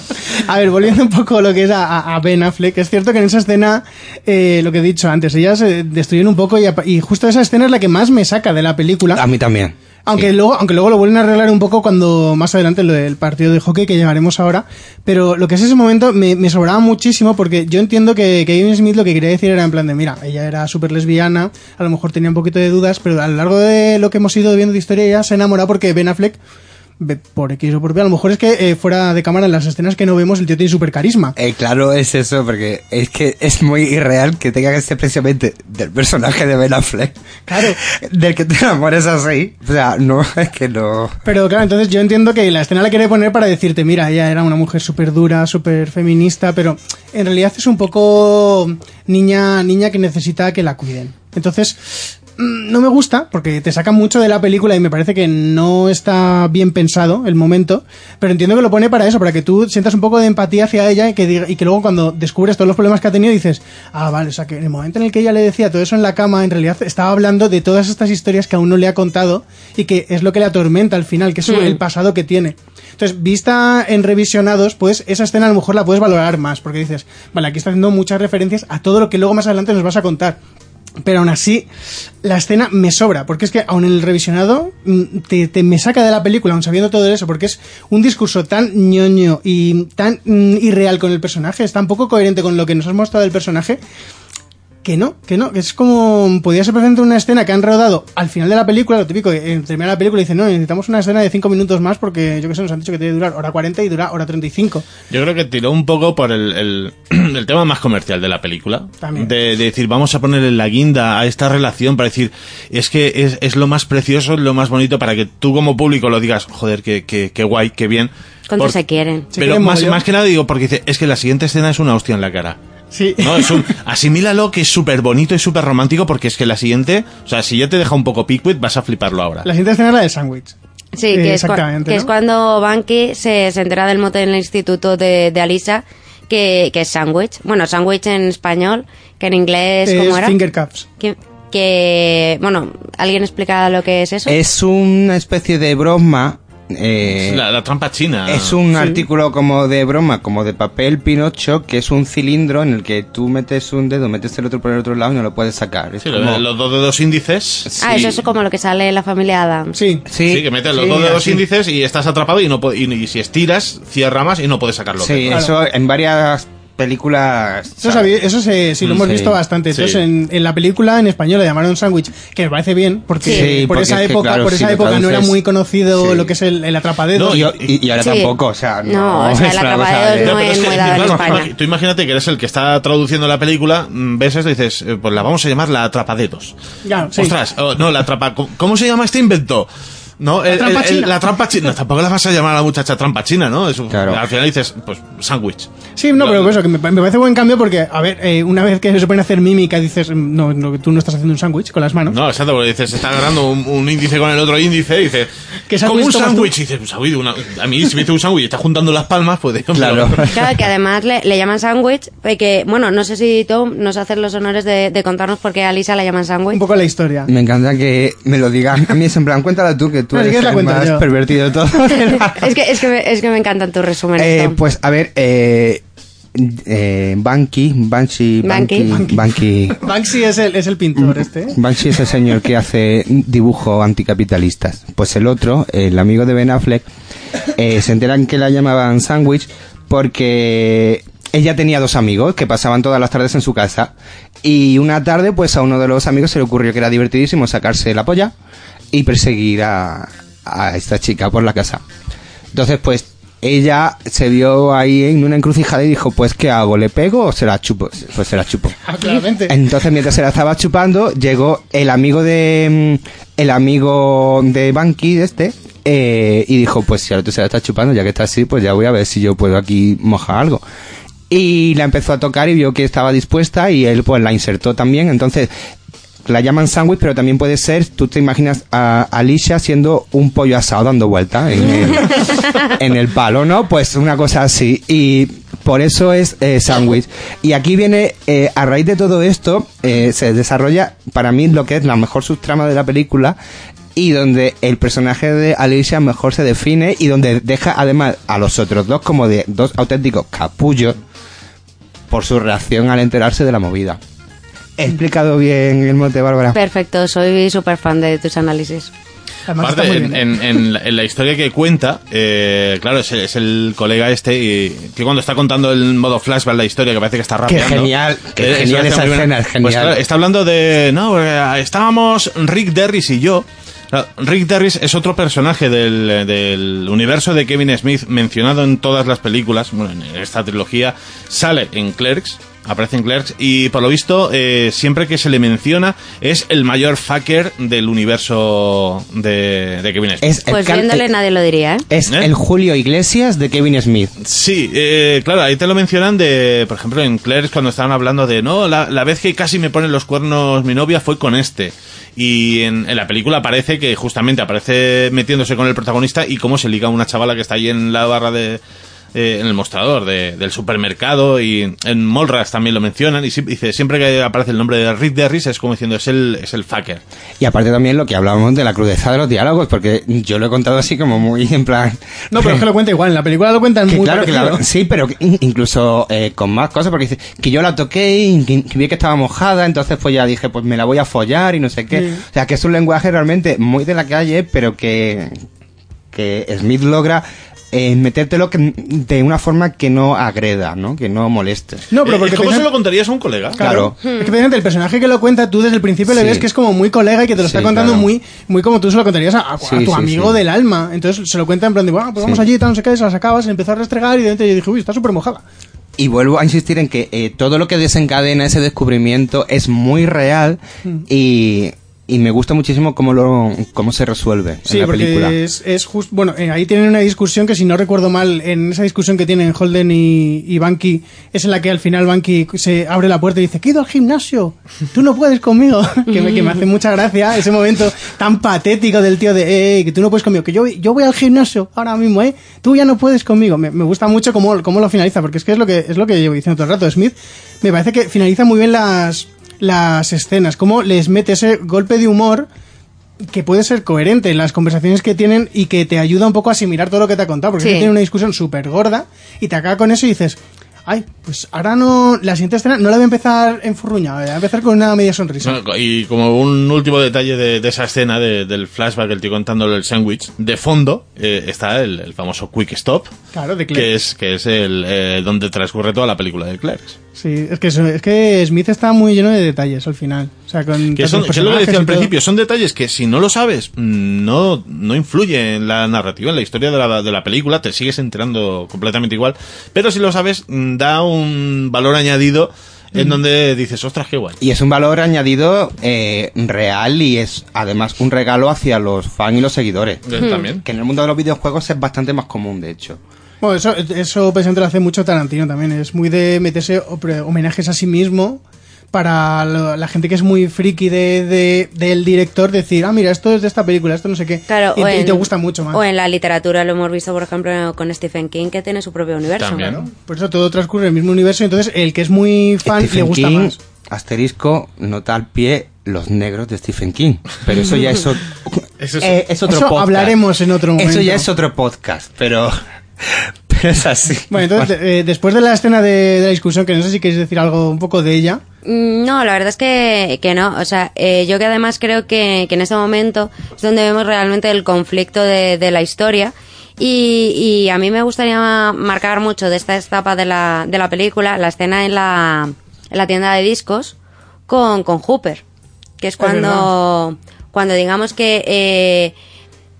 a ver, volviendo un poco a lo que es a, Ben Affleck, es cierto que en esa escena, eh, lo que he dicho antes, ellas se destruyen un poco y, y justo esa escena es la que más me saca de la película. A mí también. Aunque Sí. luego, aunque luego lo vuelven a arreglar un poco cuando más adelante lo del partido de hockey que llegaremos ahora. Pero lo que es ese momento me, me sobraba muchísimo porque yo entiendo que, que Kevin Smith lo que quería decir era en plan de, mira, ella era súper lesbiana, a lo mejor tenía un poquito de dudas, pero a lo largo de lo que hemos ido viendo de historia ella se enamora porque Ben Affleck por X o por B, a lo mejor es que eh, fuera de cámara en las escenas que no vemos el tío tiene súper carisma. Eh, claro, es eso, porque es que es muy irreal que tenga que ser precisamente del personaje de Ben Affleck. Claro. Del que te enamores así. O sea, no, es que no. Pero claro, entonces yo entiendo que la escena la quiere poner para decirte, mira, ella era una mujer súper dura, súper feminista, pero en realidad es un poco niña, niña que necesita que la cuiden. Entonces, no me gusta porque te saca mucho de la película y me parece que no está bien pensado el momento, pero entiendo que lo pone para eso, para que tú sientas un poco de empatía hacia ella y que, diga- y que luego cuando descubres todos los problemas que ha tenido dices, ah, vale, o sea que en el momento en el que ella le decía todo eso en la cama, en realidad estaba hablando de todas estas historias que aún no le ha contado y que es lo que le atormenta al final, que es Mm. el pasado que tiene. Entonces, vista en revisionados, pues esa escena a lo mejor la puedes valorar más, porque dices, vale, aquí está haciendo muchas referencias a todo lo que luego más adelante nos vas a contar. Pero aún así, la escena me sobra, porque es que aún en el revisionado mm, te, te me saca de la película, aún sabiendo todo eso, porque es un discurso tan ñoño y tan mm, irreal con el personaje, es tan poco coherente con lo que nos has mostrado del personaje, que no, que no, que es como, podría ser presente una escena que han rodado al final de la película, lo típico, que en termina la película y dicen, no, necesitamos una escena de 5 minutos más porque yo que sé, nos han dicho que tiene que durar hora 40 y dura hora 35. Yo creo que tiró un poco por el, el, el tema más comercial de la película. También. De, de decir, vamos a ponerle la guinda a esta relación para decir, es que es, es lo más precioso, lo más bonito para que tú como público lo digas, joder, qué, qué, qué guay, qué bien. ¿Cuánto Por- se quieren? Se Pero quieren más, más que nada digo, porque dice, es que la siguiente escena es una hostia en la cara. Sí. No, es un, asimílalo que es súper bonito y súper romántico porque es que la siguiente, o sea, si ya te deja un poco piquit, vas a fliparlo ahora. La siguiente escena es la del sándwich. Sí, Eh, que, es, exactamente, que ¿no? es cuando Banky se, se entera del mote en el instituto de, de Alisa, que, que es sandwich. Bueno, sandwich en español, que en inglés, ¿cómo Es era? finger cups. Que, que, bueno, ¿alguien explica lo que es eso? Es una especie de broma. Eh, La, la trampa china. Es un Sí. artículo como de broma, como de papel pinocho, que es un cilindro en el que tú metes un dedo, metes el otro por el otro lado y no lo puedes sacar. Es Sí, como- los dos dedos índices. Ah, eso es como lo que sale en la familia Adams. Sí. Sí, Sí, que metes los dos dedos índices y estás atrapado y no y, y si estiras, cierra más y no puedes sacarlo. Sí, Claro. eso en varias películas. Eso, se- sí lo hemos sí. visto bastante. Entonces, en, en la película en español le llamaron sándwich, que me parece bien, porque Sí, por porque esa es que, época, claro, por esa época no era muy conocido Sí. lo que es el, el atrapadedos. No, Y, y- y ahora Sí. tampoco, o sea, no. No, o sea, el no es que, muy dado en España. Tú imagínate que eres el que está traduciendo la película, mm, ves esto y dices, eh, pues la vamos a llamar la atrapadedos. Ya, sí. Ostras, oh, no, la atrapa... ¿Cómo- ¿Cómo se llama este invento? No, el- trampa el- el- china. la trampa china. No, tampoco la vas a llamar a la muchacha trampa china, ¿no? Eso, Al final dices, pues, sándwich. Sí, no, pero eso, que me, me parece buen cambio porque, a ver, eh, una vez que se a hacer mímica, dices, no, no, tú no estás haciendo un sándwich con las manos. No, exacto, porque dices, está agarrando un, un índice con el otro índice y dice, ¿Qué como un sándwich. Y dices, pues, "Uy, una- a mí si me hice un sándwich y está juntando las palmas, pues Claro. Claro, que además le, le llaman sándwich, eh, que, bueno, no sé si Tom nos hace los honores de, de contarnos por qué a Lisa la llaman sándwich. Un poco la historia. Me encanta que me lo digan. A mí es en plan, cuéntala tú, que tú No, eres el más yo. pervertido de todos. es, que, es, que me, es que me encantan tus resúmenes, Eh, pues a ver, eh, eh, Banky, Banshee, Banky. Banky, Banky. Banksy es el, es el pintor este. ¿eh? Banksy es el señor que hace dibujo anticapitalistas. Pues el otro, el amigo de Ben Affleck, eh, se enteran que la llamaban Sandwich porque ella tenía dos amigos que pasaban todas las tardes en su casa. Y una tarde, pues a uno de los amigos se le ocurrió que era divertidísimo sacarse la polla y perseguir a, a esta chica por la casa. Entonces, pues ella se vio ahí en una encrucijada y dijo, pues ¿qué hago? ¿Le pego o se la chupo? Pues se la chupo. Ah, claramente. Entonces, mientras se la estaba chupando, llegó el amigo de mm, el amigo de Banky, de este, eh, y dijo, pues si ahora tú se la estás chupando, ya que está así, pues ya voy a ver si yo puedo aquí mojar algo. Y la empezó a tocar y vio que estaba dispuesta y él pues la insertó también. Entonces, la llaman sándwich, pero también puede ser, tú te imaginas a Alicia siendo un pollo asado dando vueltas en el, en el palo, ¿no? Pues una cosa así. Y por eso es eh, sándwich. Y aquí viene, eh, a raíz de todo esto, eh, se desarrolla para mí lo que es la mejor subtrama de la película y donde el personaje de Alicia mejor se define y donde deja además a los otros dos como de dos auténticos capullos por su reacción al enterarse de la movida. ¿He explicado bien el mote, Bárbara? Perfecto, soy súper fan de tus análisis. Además Aparte, en, bien. en- en la, en la historia que cuenta, eh, claro, es, el- es el colega este y, que cuando está contando el modo flashback la historia, que parece que está Qué rapeando. genial, qué Eh, genial esa escena, genial. Pues claro, está hablando de, no, eh, estábamos Rick Derris y yo. Claro, Rick Derris es otro personaje del, del universo de Kevin Smith mencionado en todas las películas, bueno, en esta trilogía, sale en Clerks, aparece en Clerks y por lo visto eh, siempre que se le menciona es el mayor fucker del universo de, de Kevin Smith. Es el Pues viéndole nadie lo diría, ¿eh? Es ¿Eh? el Julio Iglesias de Kevin Smith. Sí, eh, claro, ahí te lo mencionan de, por ejemplo, en Clerks cuando estaban hablando de, no, la, la vez que casi me ponen los cuernos mi novia fue con este. Y en, en la película aparece que justamente aparece metiéndose con el protagonista y cómo se liga a una chavala que está ahí en la barra de... eh, en el mostrador de- del supermercado y en Molras también lo mencionan y sí- dice siempre que aparece el nombre de Rick Derris es como diciendo es el es el fucker Y aparte también lo que hablábamos de la crudeza de los diálogos, porque yo lo he contado así como muy en plan... No, pero es que lo cuenta igual. En la película lo cuentan Que muy claro, que parecido. la- sí, pero incluso eh, con más cosas, porque dice que yo la toqué y que, que vi que estaba mojada, entonces pues ya dije, pues me la voy a follar y no sé qué. Sí. O sea, que es un lenguaje realmente muy de la calle, pero que, que Smith logra eh, metértelo que- de una forma que no agreda, ¿no? Que no moleste. No, pero Eh, porque ¿cómo se lo contarías a un colega? Claro. Es que el personaje que lo cuenta, tú desde el principio le ves que es como muy colega y que te lo está Sí, contando claro. muy, muy como tú se lo contarías a, a- a Sí, tu sí, amigo sí. del alma. Entonces se lo cuenta en plan de, bueno, pues vamos Sí. allí, tal, no sé qué, se la sacabas, se empezó a restregar y de repente yo dije, uy, está súper mojada. Y vuelvo a insistir en que eh, todo lo que desencadena ese descubrimiento es muy real y, y me gusta muchísimo cómo, lo, cómo se resuelve Sí, en la porque película. es, es justo. Bueno, eh, ahí tienen una discusión que, si no recuerdo mal, en esa discusión que tienen Holden y, y Banky, es en la que al final Banky se abre la puerta y dice: ¿Qué he ido al gimnasio? Tú no puedes conmigo. que, me, que me hace mucha gracia ese momento tan patético del tío de: eh, que tú no puedes conmigo, que yo, yo voy al gimnasio ahora mismo, ¿eh? Tú ya no puedes conmigo. Me, me gusta mucho cómo, cómo lo finaliza, porque es que es lo que, es lo que llevo diciendo todo el rato. Smith me parece que finaliza muy bien las, las escenas, cómo les mete ese golpe de humor que puede ser coherente en las conversaciones que tienen y que te ayuda un poco a asimilar todo lo que te ha contado, porque Sí. que tiene una discusión súper gorda y te acaba con eso y dices, ay, pues ahora no, la siguiente escena no la voy a empezar enfurruñada, voy a empezar con una media sonrisa. Bueno, y como un último detalle de, de esa escena de- del flashback, el tío contándole el sándwich, de fondo eh, está el, el famoso Quick Stop, Claro, de que es, que es el eh, donde transcurre toda la película de Clerks. Sí, es que, eso- es que Smith está muy lleno de detalles al final. O sea, con Que, son, que es lo que personajes decía al principio, son detalles que si no lo sabes, mm, no, no influye en la narrativa, en la historia de la, de la película, te sigues enterando completamente igual, pero si lo sabes, mm, da un valor añadido en donde dices, ostras, qué guay. Y es un valor añadido eh, real y es además un regalo hacia los fans y los seguidores. También. Que en el mundo de los videojuegos es bastante más común, de hecho. Bueno, eso, eso precisamente lo hace mucho Tarantino también. Es muy de meterse homenajes a sí mismo para la gente que es muy friki de, de- del director decir, ah, mira, esto es de esta película, esto no sé qué. Claro, y, o te- y en- te gusta mucho más. O en la literatura lo hemos visto, por ejemplo, con Stephen King, que tiene su propio universo. Claro. Por eso todo transcurre en el mismo universo. Entonces, el que es muy fan le Stephen gusta King, más. asterisco, nota al pie los negros de Stephen King. Pero eso ya es, o- Eso es- eh, es otro Eso podcast. hablaremos en otro Eso momento. ya es otro podcast, pero, pero es así. Bueno, entonces, eh, después de la escena de, de la discusión, que no sé si queréis decir algo un poco de ella. Mm, No, la verdad es que, que no. O sea, eh, yo que además creo que, que en este momento es donde vemos realmente el conflicto de, de la historia. Y, y a mí me gustaría marcar mucho de esta etapa de la, de la película la escena en la, en la tienda de discos con, con Hooper. Que es cuando, cuando digamos que eh,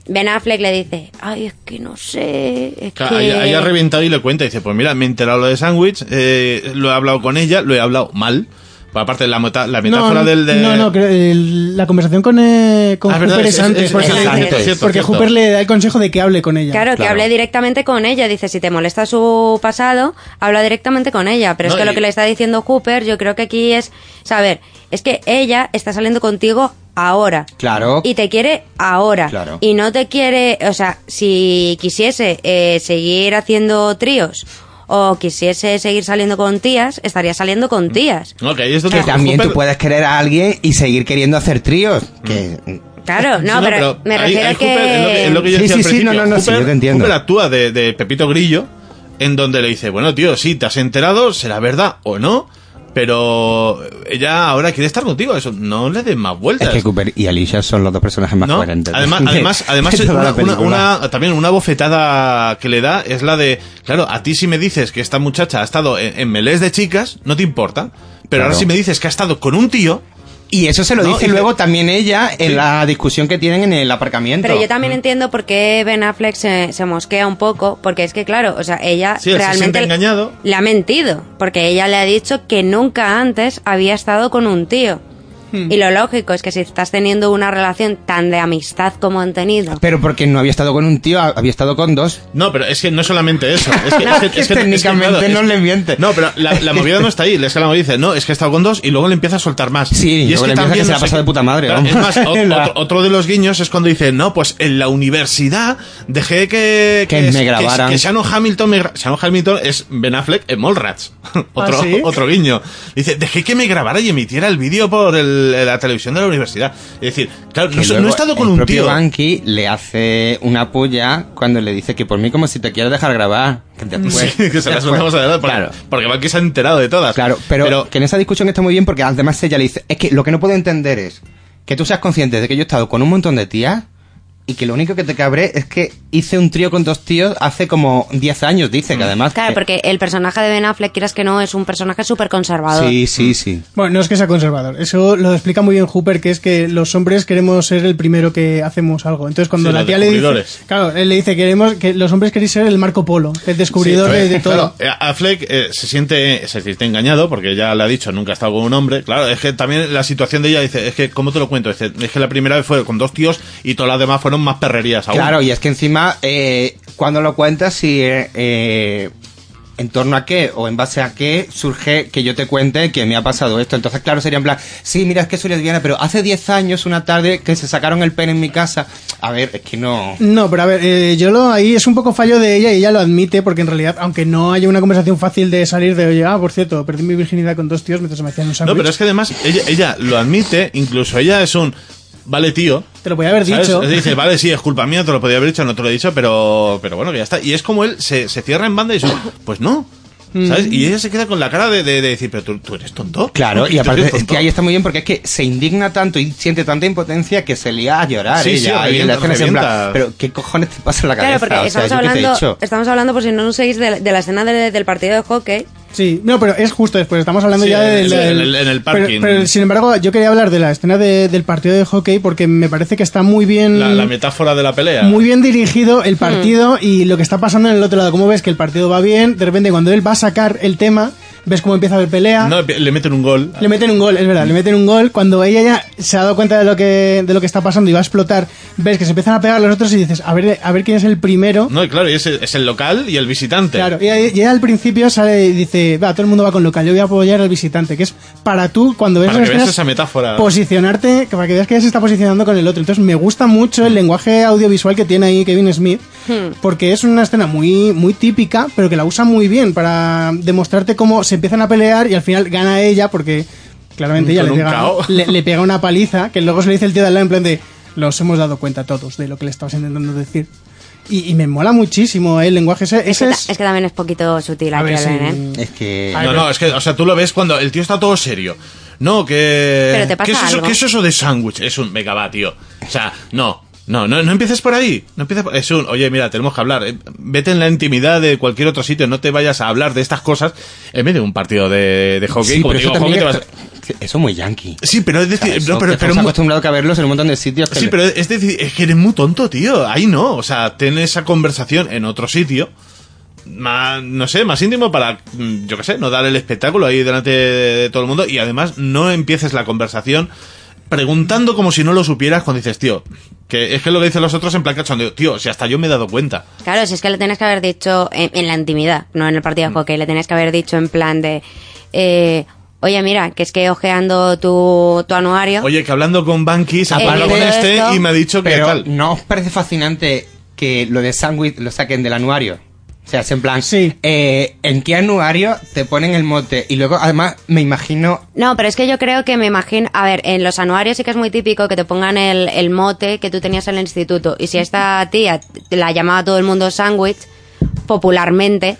Ben Affleck le dice, ay, es que no sé, es Claro, que... ahí, ahí ha reventado y le cuenta. Dice, pues mira, me he enterado lo de Sandwich, eh, lo he hablado con ella, lo he hablado mal. Pues aparte, la, meta- la metáfora no, del... De... no, no, creo- el- la conversación con, eh, con Ah, Hooper es- es, es- antes. es- porque es le- antes. Cierto, porque cierto. Hooper le da el consejo de que hable con ella. Claro, que hable directamente con ella. Dice, si te molesta su pasado, habla directamente con ella. Pero No, es que y- lo que le está diciendo Hooper, yo creo que aquí es saber, es que ella está saliendo contigo ahora. Claro. Y te quiere ahora. Claro. Y no te quiere, o sea, si quisiese eh, seguir haciendo tríos o quisiese seguir saliendo con tías, estaría saliendo con tías. No, que Que también tú puedes querer a alguien y seguir queriendo hacer tríos. Que, Claro, no, Sí, pero, me ahí- refiero ahí que... Hooper, es lo que, es lo que yo Sí, decía sí, al sí, principio. no, no, no, sí, Hooper- yo te entiendo. Hooper actúa de, de Pepito Grillo, en donde le dice, bueno, tío, sí, te has enterado, será verdad o no, pero ella ahora quiere estar contigo, eso no le des más es vueltas. que Cooper y Alicia son los dos personajes más ¿no? coherentes. de- Además, de- además, además es una, una- una- también una bofetada que le da es la de, claro, a ti si me dices que esta muchacha ha estado en, en melés de chicas, no te importa, pero ahora si me dices que ha estado con un tío, Y eso se lo No, dice y que- luego también ella en la discusión que tienen en el aparcamiento. Pero yo también entiendo por qué Ben Affleck se, se mosquea un poco, porque es que, claro, o sea, ella Sí, se realmente siente engañado. le ha mentido, porque ella le ha dicho que nunca antes había estado con un tío. Hmm. Y lo lógico es que si estás teniendo una relación tan de amistad como han tenido, Pero porque no había estado con un tío, había estado con dos. No, pero es que no es solamente eso. Es que, No, es que- que es que- técnicamente es que, no le miente. No, pero la, la movida no está ahí. Es que la movida dice, no, es que he estado con dos y luego le empieza a soltar más. Sí, y es luego le empieza que se la pasa de puta madre, Claro, es más, o- La- otro, otro de los guiños es cuando dice, no, pues en la universidad dejé que... Que me grabaran. Que, Shannon Hamilton... Me, gra- Shannon Hamilton es Ben Affleck en Mallrats. otro, ¿Ah, sí? otro guiño. Dice, dejé que me grabara y emitiera el vídeo por el- la televisión de la universidad. Es decir, claro, no, no he estado con el un propio tío. Banky le hace una puya cuando le dice que por mí como si te quiero dejar grabar. Que después- Sí, que se las soltamos adelante porque, Claro. porque Banky se ha enterado de todas. Claro, pero, que en esa discusión está muy bien porque además ella le dice, es que lo que no puedo entender es que tú seas consciente de que yo he estado con un montón de tías y que lo único que te cabré es que hice un trío con dos tíos hace como 10 años, dice, que además... claro, que- porque el personaje de Ben Affleck, quieras que no, es un personaje súper conservador. Sí, sí, sí. Bueno, no es que sea conservador. Eso lo explica muy bien Hooper, que es que los hombres queremos ser el primero que hacemos algo. Entonces, cuando Sí, la tía le dice. Claro, él le dice queremos que los hombres queréis ser el Marco Polo, el descubridor Sí, de, de todo. Claro, eh, Affleck eh, se siente se siente engañado porque ya le ha dicho nunca ha estado con un hombre. Claro, es que también la situación de ella dice, es que, ¿cómo te lo cuento? Dice, es que la primera vez fue con dos tíos y todas las demás fueron más perrerías aún. Claro, y es que encima, eh, cuando lo cuentas, si eh, eh, en torno a qué o en base a qué surge que yo te cuente que me ha pasado esto. Entonces, claro, sería en plan, sí, mira, es que soy lesbiana, pero hace 10 años, una tarde, que se sacaron el pene en mi casa. A ver, es que no. No, pero a ver, eh, yo lo ahí es un poco fallo de ella y ella lo admite porque en realidad, aunque no haya una conversación fácil de salir de, oye, ah, por cierto, perdí mi virginidad con dos tíos mientras me hacían un No, sándwich. pero es que además ella, ella lo admite, incluso ella es un vale tío. Te lo podía haber ¿sabes? dicho. Dice, vale, sí, es culpa mía, te lo podía haber dicho, no te lo he dicho, pero, pero bueno, que ya está. Y es como él se, se cierra en banda y dice, pues no. ¿Sabes? Mm. Y ella se queda con la cara de, de- de decir, pero tú, tú eres tonto. Claro, ¿Tú y aparte es que ahí está muy bien porque es que se indigna tanto y siente tanta impotencia que se lía a llorar Sí, sí, ella. y en revienta, la escena plan, pero ¿qué cojones te pasa en la cabeza? Claro, porque O sea, estamos, ¿yo qué te he hablando, estamos hablando, por si no nos seguís, de, de la escena de- del partido de hockey. Sí, no, pero es justo después, estamos hablando Sí, ya del... el- en el- en el pero- parking. Pero, sin embargo, yo quería hablar de la escena de- del partido de hockey porque me parece que está muy bien... La, la metáfora de la pelea. Muy bien dirigido el partido y lo que está pasando en el otro lado. Como ves que el partido va bien, de repente cuando él va a sacar el tema, ves cómo empieza a haber pelea. No, le meten un gol. Le meten un gol, es verdad, le meten un gol. Cuando ella ya se ha dado cuenta de lo que, de lo que está pasando y va a explotar, ves que se empiezan a pegar los otros y dices, a ver, a ver quién es el primero. No, y claro, y es, el- es el local y el visitante. Claro, y, y ella al principio sale y dice, va, todo el mundo va con local, yo voy a apoyar al visitante, que es para tú, cuando ves Para que escenas, esa metáfora. posicionarte, que para que veas que ella se está posicionando con el otro. Entonces me gusta mucho el lenguaje audiovisual que tiene ahí Kevin Smith, porque es una escena muy, muy típica, pero que la usa muy bien para demostrarte cómo se empiezan a pelear y al final gana ella, porque claramente ella le pega, le, le pega una paliza, que luego se le dice el tío de al lado en plan de, los hemos dado cuenta todos de lo que le estabas intentando decir. Y, y me mola muchísimo eh, el lenguaje ese. Es ese que, es- es que también es poquito sutil A aquí, ver, sí. ¿eh? Es que... No, no, es que, o sea, tú lo ves cuando el tío está todo serio. No, que... Pero te pasa ¿qué es, eso, algo. ¿Qué es eso de sándwich? Es un... Venga, va, tío. O sea, no. No, no, no empieces por ahí. No empieces por... Es un... Oye, mira, tenemos que hablar. eh, Vete en la intimidad de cualquier otro sitio. No te vayas a hablar de estas cosas en medio de un partido de, de hockey. Sí, Como pero eso digo, hockey es- vas- Eso es muy yankee. Sí, pero es decir... Eso, no, pero, pero estamos mu- acostumbrados a verlos en un montón de sitios. que Sí, le- pero es decir, es que eres muy tonto, tío. Ahí no. O sea, ten esa conversación en otro sitio. Más, no sé, más íntimo para, mm, yo qué sé, no dar el espectáculo ahí delante de todo el mundo. Y además, no empieces la conversación preguntando como si no lo supieras cuando dices, tío, que es que lo que dicen los otros en plan cachondeo, tío, si hasta yo me he dado cuenta. Claro, si es que le tienes que haber dicho en, en la intimidad, no en el partido Mm. de hockey, le tienes que haber dicho en plan de, eh, oye, mira, que es que ojeando tu, tu anuario. Oye, que hablando con Banky, se ha Eh, hablado con este esto- y me ha dicho que Pero tal. ¿no os parece fascinante que lo de sándwich lo saquen del anuario? O sea, es en plan, eh, ¿en qué anuario te ponen el mote? Y luego, además, me imagino... No, pero es que yo creo que me imagino, a ver, en los anuarios sí que es muy típico que te pongan el, el mote que tú tenías en el instituto. Y si esta tía te la llamaba todo el mundo sándwich, popularmente,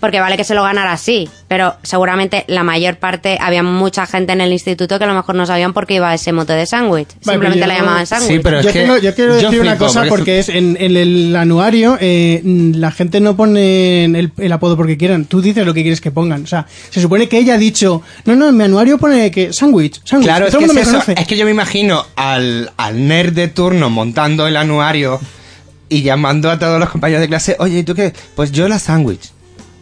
porque vale que se lo ganara así, pero seguramente la mayor parte, había mucha gente en el instituto que a lo mejor no sabían por qué iba ese mote de sándwich. Vale, Simplemente pero la llamaban sándwich. yo, tengo- yo quiero decir una cosa porque es en, en el anuario eh, la gente no pone el, el apodo porque quieran. Tú dices lo que quieres que pongan. O sea, se supone que ella ha dicho, no, no, en mi anuario pone que sándwich, sándwich. Claro, que es todo que, es, me eso. es que yo me imagino al, al nerd de turno montando el anuario y llamando a todos los compañeros de clase, oye, ¿y tú qué? Pues yo la sándwich.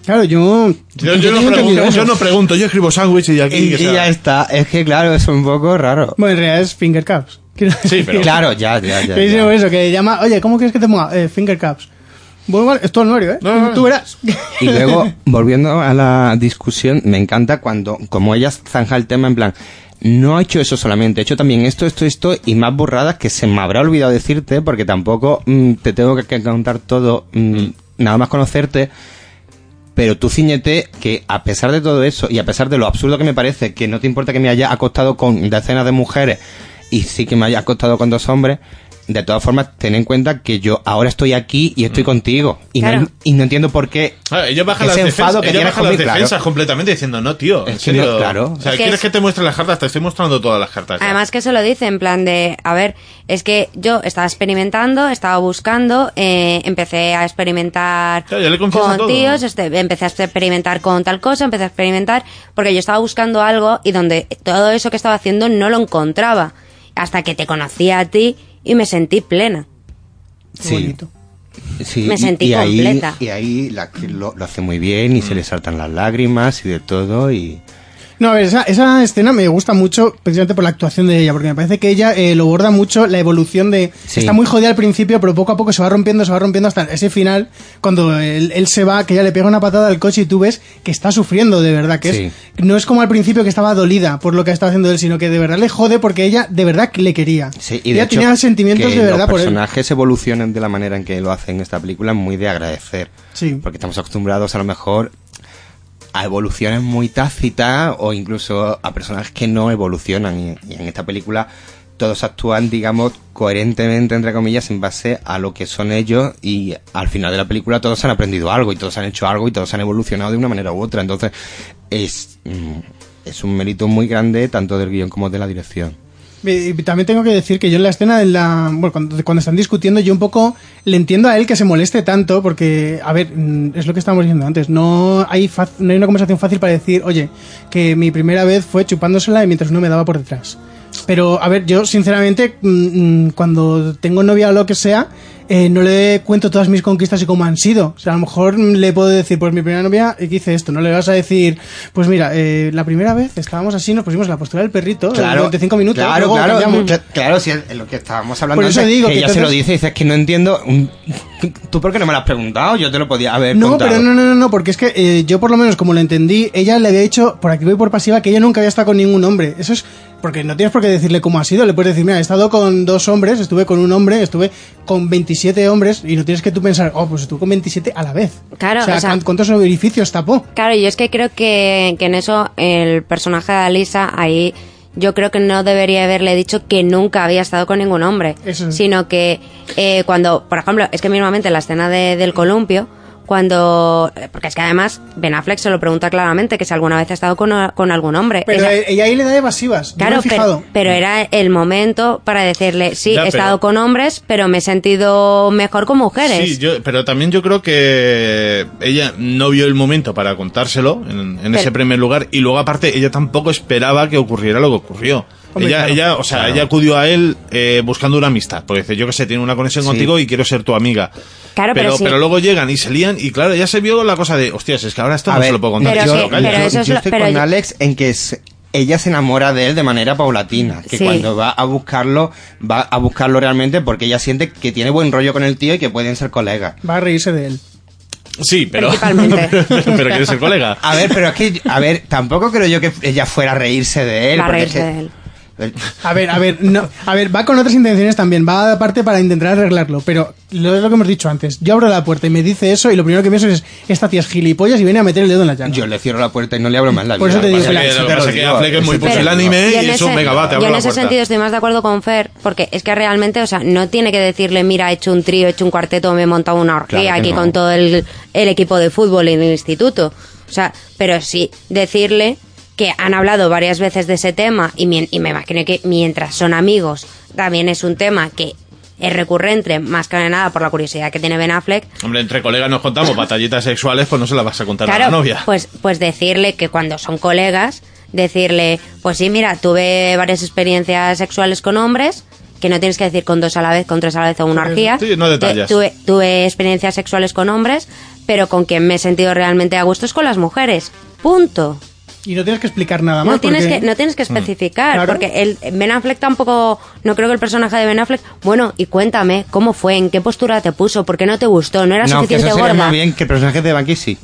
Claro, yo... Yo, yo no pregunto, yo no pregunto, yo escribo sándwich y aquí... Y, que y sea- ya está. Es que, claro, es un poco raro. Bueno, en realidad es finger caps. Sí, pero- Claro, ya, ya, ya. Que dice ya. eso, que llama, oye, ¿cómo quieres que te ponga? Eh, finger caps. Bueno, vale, es todo anuario, ¿eh? Tú verás. Y luego, volviendo a la discusión, me encanta cuando, como ella zanja el tema en plan, no ha hecho eso solamente, ha hecho también esto, esto, esto y más burradas que se me habrá olvidado decirte porque tampoco mm, te tengo que, que contar todo, mm, nada más conocerte. Pero tú ciñete que a pesar de todo eso y a pesar de lo absurdo que me parece que no te importa que me haya acostado con decenas de mujeres y sí que me haya acostado con dos hombres, de todas formas ten en cuenta que yo ahora estoy aquí y estoy contigo y, no, Claro. y no entiendo por qué Ah, ella baja las, enfado que baja las claro. defensas completamente diciendo, no, tío, en Es que no, serio. claro. O sea, Es que ¿quieres es- que te muestre las cartas? Te estoy mostrando todas las cartas. ya. Además que se lo dice en plan de, a ver, es que yo estaba experimentando, estaba buscando, eh, empecé a experimentar Claro, le con todo. tíos, este, empecé a experimentar con tal cosa, empecé a experimentar, porque yo estaba buscando algo y donde todo eso que estaba haciendo no lo encontraba, hasta que te conocí a ti y me sentí plena. Sí. Sí, Me y- sentí y, ahí, completa. y ahí la lo, lo hace muy bien y se le saltan las lágrimas y de todo y... No, a ver, esa, esa escena me gusta mucho precisamente por la actuación de ella, porque me parece que ella eh, lo borda mucho la evolución de... Sí. Está muy jodida al principio, pero poco a poco se va rompiendo, se va rompiendo hasta ese final, cuando él, él se va, que ella le pega una patada al coche y tú ves que está sufriendo de verdad, que Sí. es no es como al principio que estaba dolida por lo que estaba haciendo él, sino que de verdad le jode porque ella de verdad le quería. Sí, y de ella hecho, tenía sentimientos que de verdad los por él. personajes evolucionan de la manera en que lo hacen en esta película muy de agradecer. Sí. Porque estamos acostumbrados a lo mejor a evoluciones muy tácitas o incluso a personajes que no evolucionan. Y, en esta película todos actúan, digamos, coherentemente, entre comillas, en base a lo que son ellos y al final de la película todos han aprendido algo y todos han hecho algo y todos han evolucionado de una manera u otra. Entonces es, mm, es un mérito muy grande tanto del guion como de la dirección. También tengo que decir que yo en la escena de la bueno, cuando, cuando están discutiendo yo un poco le entiendo a él que se moleste tanto porque a ver mm, es lo que estábamos diciendo antes no hay no hay una conversación fácil para decir oye que mi primera vez fue chupándosela y mientras uno me daba por detrás pero a ver yo sinceramente mm, mm, cuando tengo novia o lo que sea eh, no le cuento todas mis conquistas y cómo han sido. O sea, a lo mejor le puedo decir, pues mi primera novia eh, que hice esto. No le vas a decir, pues mira, eh, la primera vez estábamos así, nos pusimos la postura del perrito Claro, durante cinco minutos. Claro, claro, cambiamos. claro, si es lo que estábamos hablando Por eso antes, digo que que ella se lo dice y dice, es que no entiendo. ¿Tú por qué no me lo has preguntado? Yo te lo podía haber No, contado. pero no, no, no, no, porque es que eh, yo por lo menos como lo entendí, ella le había dicho por activa y por pasiva que ella nunca había estado con ningún hombre. Eso es porque no tienes por qué decirle cómo ha sido, le puedes decir, mira, he estado con dos hombres, estuve con un hombre, estuve con 27 hombres y no tienes que tú pensar, oh, pues estuve con 27 a la vez. Claro, o sea, o sea- ¿cuán- ¿cuántos orificios tapó? Claro, yo es que creo que, que en eso el personaje de Alisa ahí yo creo que no debería haberle dicho que nunca había estado con ningún hombre, Eso. sino que eh, cuando, por ejemplo, es que mismamente en la escena de- del columpio, cuando, porque es que además Ben Affleck se lo pregunta claramente que si alguna vez ha estado con, con algún hombre. Pero Esa- eh, ella ahí le da evasivas. me Claro, he fijado. pero, pero era el momento para decirle, sí, Ya, he pero- estado con hombres, pero me he sentido mejor con mujeres. Sí, yo, pero también yo creo que ella no vio el momento para contárselo en, en ese primer lugar y luego aparte ella tampoco esperaba que ocurriera lo que ocurrió. Hombre, ella, claro. ella, o sea, ella acudió a él eh, buscando una amistad, porque dice, yo que sé, tiene una conexión Sí. contigo y quiero ser tu amiga. Claro, pero pero, sí. pero luego llegan y se lían y claro, ya se vio la cosa de, hostias, es que ahora esto A no ver, se lo puedo contar. Pero pero eso es yo estoy pero con yo- Alex en que ella se enamora de él de manera paulatina. Que Sí. cuando va a buscarlo, va a buscarlo realmente porque ella siente que tiene buen rollo con el tío y que pueden ser colegas. Va a reírse de él. Sí, pero, Principalmente. pero, pero quiere ser colega. A ver, pero es que, a ver, tampoco creo yo que ella fuera a reírse de él. Va a reírse es que- de él. A ver, a ver, no, a ver, va con otras intenciones también, va aparte para intentar arreglarlo, pero lo es lo que hemos dicho antes. Yo abro la puerta y me dice eso y lo primero que pienso es, esta tía es gilipollas y viene a meter el dedo en la llaga. Yo le cierro la puerta y no le abro más la Por vida. eso te que digo que la- lo que pasa digo, Affleck es muy y eso, venga, va, te yo abro en la ese puerta. sentido estoy más de acuerdo con Fer, porque es que realmente, o sea, no tiene que decirle, mira, he hecho un trío, he hecho un cuarteto, me he montado una orgía Claro aquí no. con todo el, el equipo de fútbol en el instituto. O sea, pero sí decirle que han hablado varias veces de ese tema y, mien- y me imagino que mientras son amigos también es un tema que es recurrente, más que nada por la curiosidad que tiene Ben Affleck, Hombre, entre colegas nos contamos batallitas sexuales, pues no se las vas a contar a la novia. Pues, pues decirle que cuando son colegas, decirle, pues sí, mira, tuve varias experiencias sexuales con hombres, que no tienes que decir con dos a la vez, con tres a la vez o una orgía. Sí, no detalles. Tuve, tuve experiencias sexuales con hombres, pero con quien me he sentido realmente a gusto es con las mujeres. Punto. Y no tienes que explicar nada más. No tienes, porque- que, no tienes que especificar, Claro. porque el Ben Affleck tampoco, no creo que el personaje de Ben Affleck, bueno, y cuéntame, ¿cómo fue? ¿En qué postura te puso? ¿Por qué no te gustó? ¿No era No, que suficiente eso sería gorda? más bien que el personaje de Banky sí.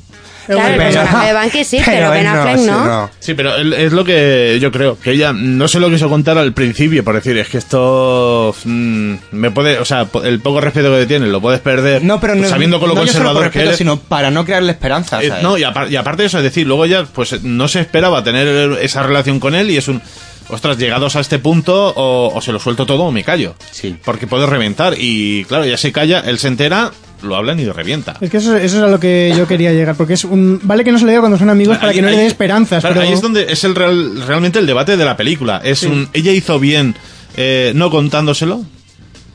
Claro, el Pero- personaje de Banky sí, pero, Ben él Affleck sí, no. Sí, pero es lo que yo creo, que ella no se lo quiso contar al principio, por decir, es que esto mm, me puede, o sea, el poco respeto que te tiene lo puedes perder No, pero no, sabiendo con lo no por conservador que eres. sino para no crearle esperanza. Eh, no, y, y aparte de eso, es decir, luego ya pues no se esperaba tener esa relación con él y es un... Ostras, llegados a este punto, o, o se lo suelto todo o me callo. Sí. Porque puede reventar. Y claro, ya se calla, él se entera, lo hablan y revienta. Es que eso, eso es a lo que yo quería llegar, porque es un... Vale que no se le diga cuando son amigos para Ahí- que no le dé esperanzas, claro, pero... ahí es donde es el real- realmente el debate de la película. Es un, ella hizo bien eh, no contándoselo.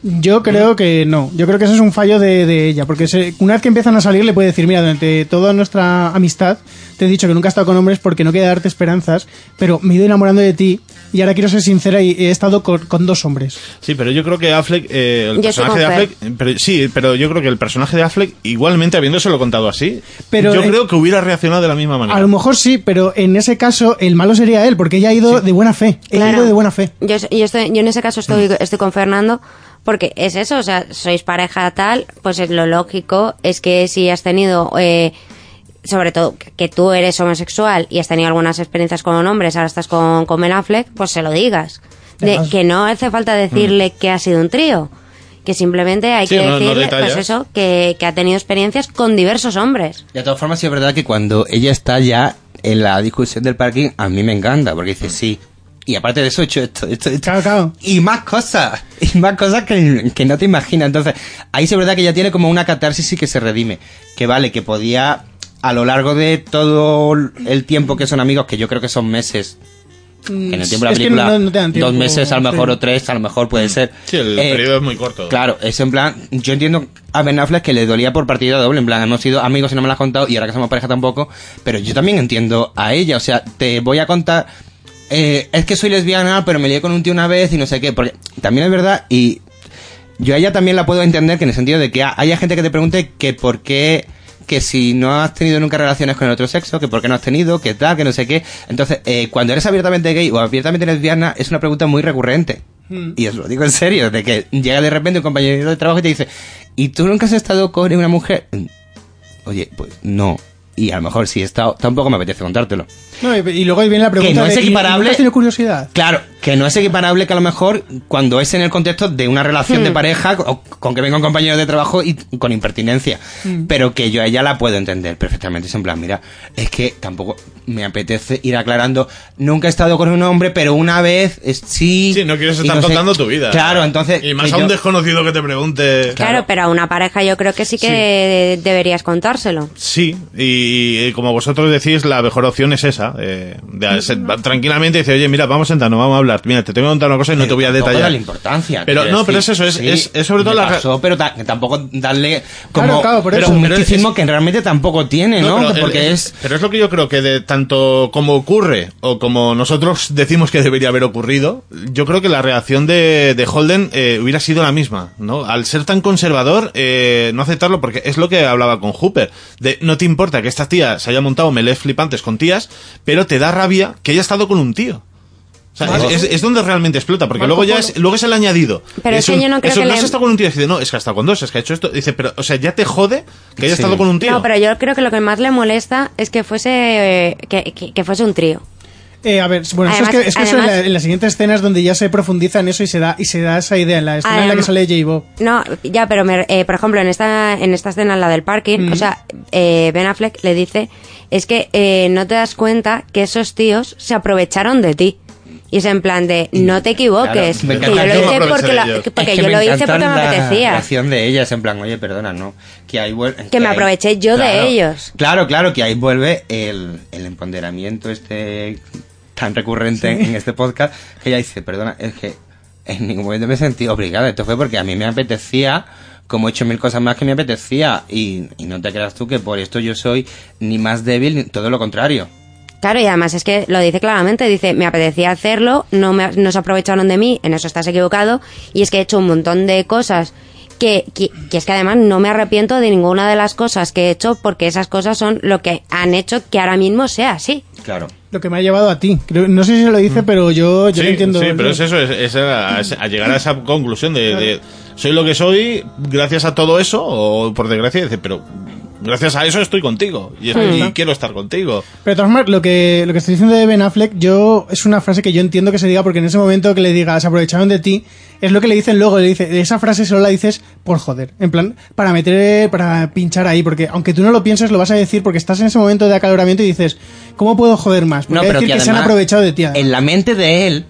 Yo creo que no. Yo creo que eso es un fallo de, de ella. Porque se- una vez que empiezan a salir, le puede decir: Mira, durante toda nuestra amistad, te he dicho que nunca he estado con hombres porque no quería darte esperanzas, pero me he ido enamorando de ti y ahora quiero ser sincera y he estado con, con dos hombres. Sí, pero yo creo que Affleck, eh, el Yo personaje de Affleck, pero, sí, pero yo creo que el personaje de Affleck, igualmente habiéndoselo contado así, Pero, yo eh, creo que hubiera reaccionado de la misma manera. A lo mejor sí, pero en ese caso el malo sería él, porque ella ha ido de buena fe. Ella ha Claro. ido de buena fe. Yo, yo, estoy, yo en ese caso estoy, estoy con Fernando, porque es eso, o sea, sois pareja tal, pues es lo lógico es que si has tenido, eh, sobre todo, que- tú eres homosexual y has tenido algunas experiencias con hombres, ahora estás con, con Ben Affleck, pues se lo digas. De, que no hace falta decirle que ha sido un trío. Que simplemente hay Sí, que no- decirle, pues eso, que, que ha tenido experiencias con diversos hombres. De todas formas, sí es verdad que cuando ella está ya en la discusión del parking, a mí me encanta, porque dice sí. Y aparte de eso, he hecho esto, esto, esto. Claro, claro. Y más cosas. Y más cosas que, que no te imaginas. Entonces, ahí sí es verdad que ella tiene como una catarsis y que se redime. Que vale, que podía, a lo largo de todo el tiempo que son amigos, que yo creo que son meses. Que en el tiempo de la Es que película, no- no tiempo, dos meses a lo mejor sí. o tres, a lo mejor puede ser. Sí, el Eh, periodo es muy corto. Claro, es en plan, yo entiendo a Ben Affleck que le dolía por partida doble, en plan, hemos sido amigos y no me lo has contado y ahora que somos pareja tampoco, pero yo también entiendo a ella, o sea, te voy a contar, eh, es que soy lesbiana, pero me lié con un tío una vez y no sé qué, porque también es verdad y yo a ella también la puedo entender que en el sentido de que ha- haya gente que te pregunte que por qué que si no has tenido nunca relaciones con el otro sexo, que por qué no has tenido, que tal, que no sé qué. Entonces, eh, cuando eres abiertamente gay o abiertamente lesbiana, es una pregunta muy recurrente. Mm. Y os lo digo en serio, de que llega de repente un compañero de trabajo y te dice, ¿y tú nunca has estado con una mujer? Mm, Oye, pues no. Y a lo mejor si he estado, tampoco me apetece contártelo. No, y, y luego ahí viene la pregunta Que no es de, ¿y- y equiparable- curiosidad? Claro, que no es equiparable que a lo mejor cuando es en el contexto de una relación de Hmm. pareja o con que venga un compañero de trabajo y con impertinencia. Hmm. Pero que yo a ella la puedo entender perfectamente. Es en plan, mira, es que tampoco me apetece ir aclarando. Nunca he estado con un hombre, pero una vez es- sí. Sí, no quieres estar no sé- contando tu vida. Claro, entonces. Y más a un yo- desconocido que te pregunte. Claro, pero a una pareja yo creo que sí que deberías contárselo. Sí, y, y como vosotros decís, la mejor opción es esa. Eh, de- se- va tranquilamente dice, oye, mira, vamos a sentarnos, vamos a hablar. Mira, te tengo que contar una cosa y no te voy a detallar. darle importancia. Pero no, pero es eso, es, sí, es, es sobre todo me la... pasó, pero ta- tampoco darle como Claro, claro, por pero eso. un misticismo que realmente tampoco tiene, ¿no? pero, Porque el- es pero es lo que yo creo que de tanto como ocurre o como nosotros decimos que debería haber ocurrido, yo creo que la reacción de, de Holden eh, hubiera sido la misma, ¿no? Al ser tan conservador, eh, no aceptarlo porque es lo que hablaba con Hooper, de no te importa que esta tía se haya montado melés flipantes con tías, pero te da rabia que haya estado con un tío. O sea, es, es- es donde realmente explota, porque Marco luego ya Polo. es, luego es el añadido. Pero es que un- yo no creo eso, que no le- has estado con un tío y dice, no, es que ha estado con dos, es que ha hecho esto. Dice, pero, o sea, ya te jode que haya Sí. estado con un tío. No, pero yo creo que lo que más le molesta es que fuese eh, que, que- que fuese un trío. Eh, a ver, bueno, eso es Además- que, es que eso en, además- la, en las siguientes escenas donde ya se profundiza en eso y se da y se da esa idea en la escena en la que sale J-Bob. No, ya, pero me- eh, por ejemplo, en esta, en esta escena, en la del parking, o sea, eh, Ben Affleck le dice, es que eh, no te das cuenta que esos tíos se aprovecharon de ti. Y es en plan de, no te equivoques. Claro, que yo lo hice porque, la- porque Es que yo lo hice porque me la apetecía. reacción de ellas, en plan, oye, perdona, no. Que, ahí vuel- Que me ahí- aproveché yo de ellos. Claro, claro, que ahí vuelve el, el empoderamiento este tan recurrente en este podcast, que ella dice, perdona, es que en ningún momento me he sentido obligada. Esto fue porque a mí me apetecía, como he hecho mil cosas más que me apetecía. Y, y no te creas tú que por esto yo soy ni más débil, ni todo lo contrario. Claro, y además es que lo dice claramente, dice, me apetecía hacerlo, no, me, no se aprovecharon de mí, en eso estás equivocado, y es que he hecho un montón de cosas que, que, que es que además no me arrepiento de ninguna de las cosas que he hecho porque esas cosas son lo que han hecho que ahora mismo sea así. Claro. Lo que me ha llevado a ti. Creo- no sé si se lo dice, pero yo, yo sí, lo entiendo. sí, pero es eso, es, es a, llegar a esa conclusión de, de soy lo que soy gracias a todo eso, o por desgracia, dice, pero gracias a eso estoy contigo y, quiero estar contigo. Pero de todas formas, lo que, lo que estoy diciendo de Ben Affleck, yo, es una frase que yo entiendo que se diga porque en ese momento que le diga, se aprovecharon de ti, es lo que le dicen luego, le dice, esa frase solo la dices por joder, en plan, para meter, para pinchar ahí, porque aunque tú no lo pienses, lo vas a decir porque estás en ese momento de acaloramiento y dices, ¿cómo puedo joder más? Porque No, hay pero decir que que, se han aprovechado de ti. además. En la mente de él,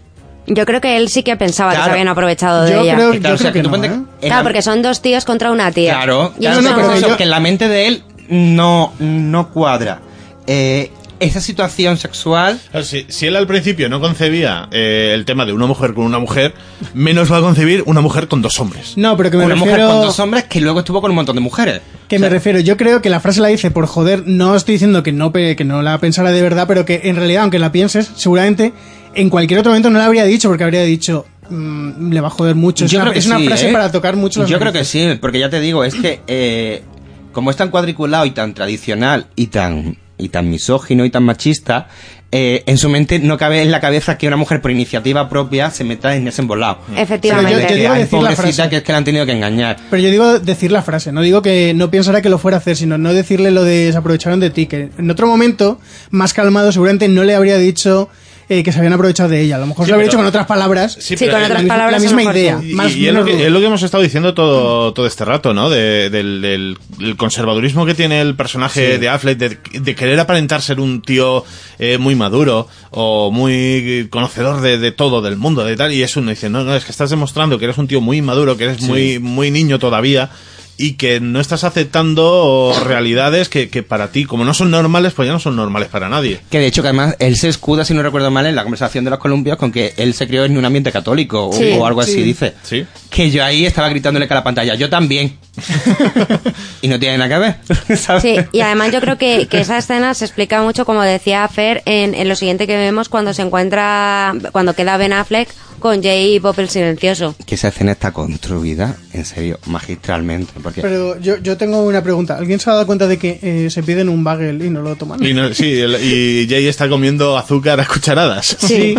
Yo creo que él sí que pensaba que se habían aprovechado de Yo ella. creo- claro, o sea, que tú no, ponte- ¿eh? en Claro, la- porque son dos tíos contra una tía. Claro, Y claro, eso no, no- eso, yo- que en la mente de él no, no cuadra. Eh, esa situación sexual Si, si él al principio no concebía eh, el tema de una mujer con una mujer, menos va a concebir una mujer con dos hombres. No, pero que me una mujer refiero... con dos hombres que luego estuvo con un montón de mujeres. Que me refiero, yo creo que la frase la dice por joder, no estoy diciendo que no, que no la pensara de verdad, pero que en realidad, aunque la pienses, seguramente en cualquier otro momento no la habría dicho, porque habría dicho, mm, le va a joder mucho. Es una, creo que es una sí, frase ¿eh? para tocar mucho las Yo creo que sí, porque ya te digo, es que eh, como es tan cuadriculado y tan tradicional y tan y tan misógino y tan machista, eh, en su mente no cabe en la cabeza que una mujer por iniciativa propia se meta en ese embolado. Efectivamente. Pero yo- digo decir la frase. que es que la han tenido que engañar. Pero yo digo decir la frase, no digo que no pensara que lo fuera a hacer, sino no decirle lo de se aprovecharon de ti, que en otro momento, más calmado, seguramente no le habría dicho eh, que se habían aprovechado de ella. A lo mejor Sí, se lo dicho con otras palabras. Sí, con otras la, palabras. la misma idea. Y, más y es, lo menos que, es lo que hemos estado diciendo todo, todo este rato, ¿no? De- del, del- el conservadurismo que tiene el personaje de Affleck, de, de querer aparentar ser un tío eh, muy maduro o muy conocedor de, de todo, del mundo, de tal, y eso uno dice, no, no, es que estás demostrando que eres un tío muy maduro, que eres muy, muy niño todavía, y que no estás aceptando realidades que, que para ti, como no son normales, pues ya no son normales para nadie. Que de hecho, que además él se escuda, si no recuerdo mal, en la conversación de los columpios con que él se crió en un ambiente católico o- Sí, o, algo así, sí. dice. Sí. Que yo ahí estaba gritándole que a la pantalla, yo también. y no tiene nada que ver. ¿sabes? Sí, y además yo creo que, que esa escena se explica mucho, como decía Fer, en, en lo siguiente que vemos cuando se encuentra, cuando queda Ben Affleck con Jay Bob el silencioso. Que esa escena está construida, en serio, magistralmente. Porque Pero yo, yo tengo una pregunta. ¿Alguien se ha dado cuenta de que eh, se piden un bagel y no lo toman? Y, no- sí, el- y Jay está comiendo azúcar a cucharadas. Sí.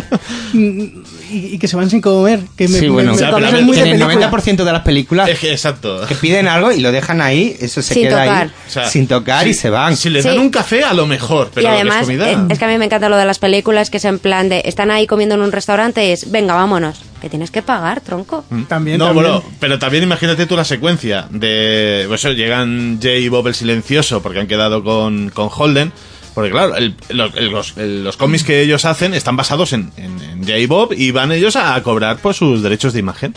Mm, y, y que se van sin comer. Que me, sí, me- bueno, me ver, muy de en el película. 90% de las películas Es que, exacto. que piden algo y lo dejan ahí, eso se Sin queda tocar. ahí O sea, sin tocar y si- se van. Si les Sí. dan un café, a lo mejor, pero y lo que es además, comida. eh, es que a mí me encanta lo de las películas, que es en plan de, están ahí comiendo en un restaurante y es, venga, vámonos, que tienes que pagar, tronco. También, no, también. bueno, pero también imagínate tú la secuencia de. Pues eso, llegan Jay y Bob el silencioso porque han quedado con, con Holden. Porque claro, el- lo- el- los, el- los cómics que ellos hacen están basados en, en, en Jay y Bob y van ellos a cobrar pues sus derechos de imagen.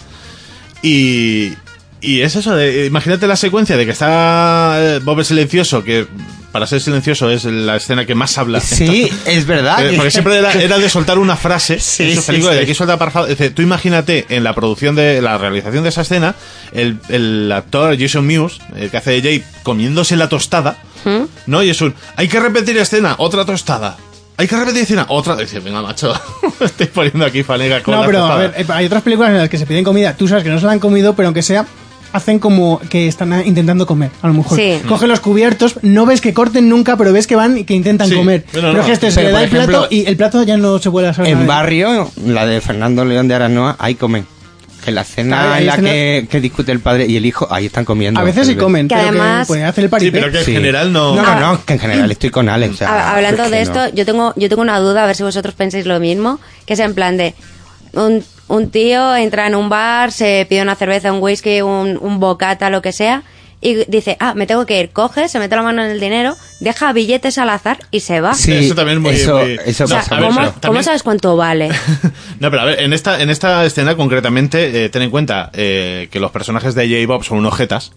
Y, y es eso, de- imagínate la secuencia de que está eh, Bob el silencioso, que para ser silencioso es la escena que más habla. Sí, es verdad. Eh, porque siempre era, era de soltar una frase Sí, en sus sí, películas, sí. y aquí suelta parrafado. Dice, tú imagínate en la producción de la realización de esa escena, el, el actor Jason Mewes, el que hace de Jay, comiéndose la tostada, ¿Mm? ¿no? Y es un, hay que repetir escena, otra tostada. Hay que repetir escena, otra. Dice, venga, macho, estoy poniendo aquí fanega con No, la pero a tostada". ver, hay otras películas en las que se piden comida. Tú sabes que no se la han comido, pero aunque sea, hacen como que están ah, intentando comer, a lo mejor. Sí. Cogen los cubiertos, no ves que corten nunca, pero ves que van y que intentan Sí. comer. Bueno, pero no. es que este se le da el plato y el plato ya no se puede hacer En Barrio, la de Fernando León de Aranoa, ahí comen. En la Claro, hay en la que, que discute el padre y el hijo, ahí están comiendo. A veces sí comen, Que pero además- que pueden hacer el Sí, paripé. pero que en Sí. general no. No, no, no, que en general estoy con Alex. o sea, Ha- Hablando es de que esto, no. yo tengo yo tengo una duda, a ver si vosotros pensáis lo mismo, que es en plan de un, un tío entra en un bar, se pide una cerveza, un whisky, un, un bocata, lo que sea, y dice, ah, me tengo que ir, coge, se mete la mano en el dinero, deja billetes al azar y se va. Sí, Eso también es muy- eso, muy- eso o sea, pasa a ver, ¿cómo, también- sabes cuánto vale? No, pero a ver, en esta, en esta escena concretamente, eh, ten en cuenta eh, que los personajes de J. Bob son unos jetas.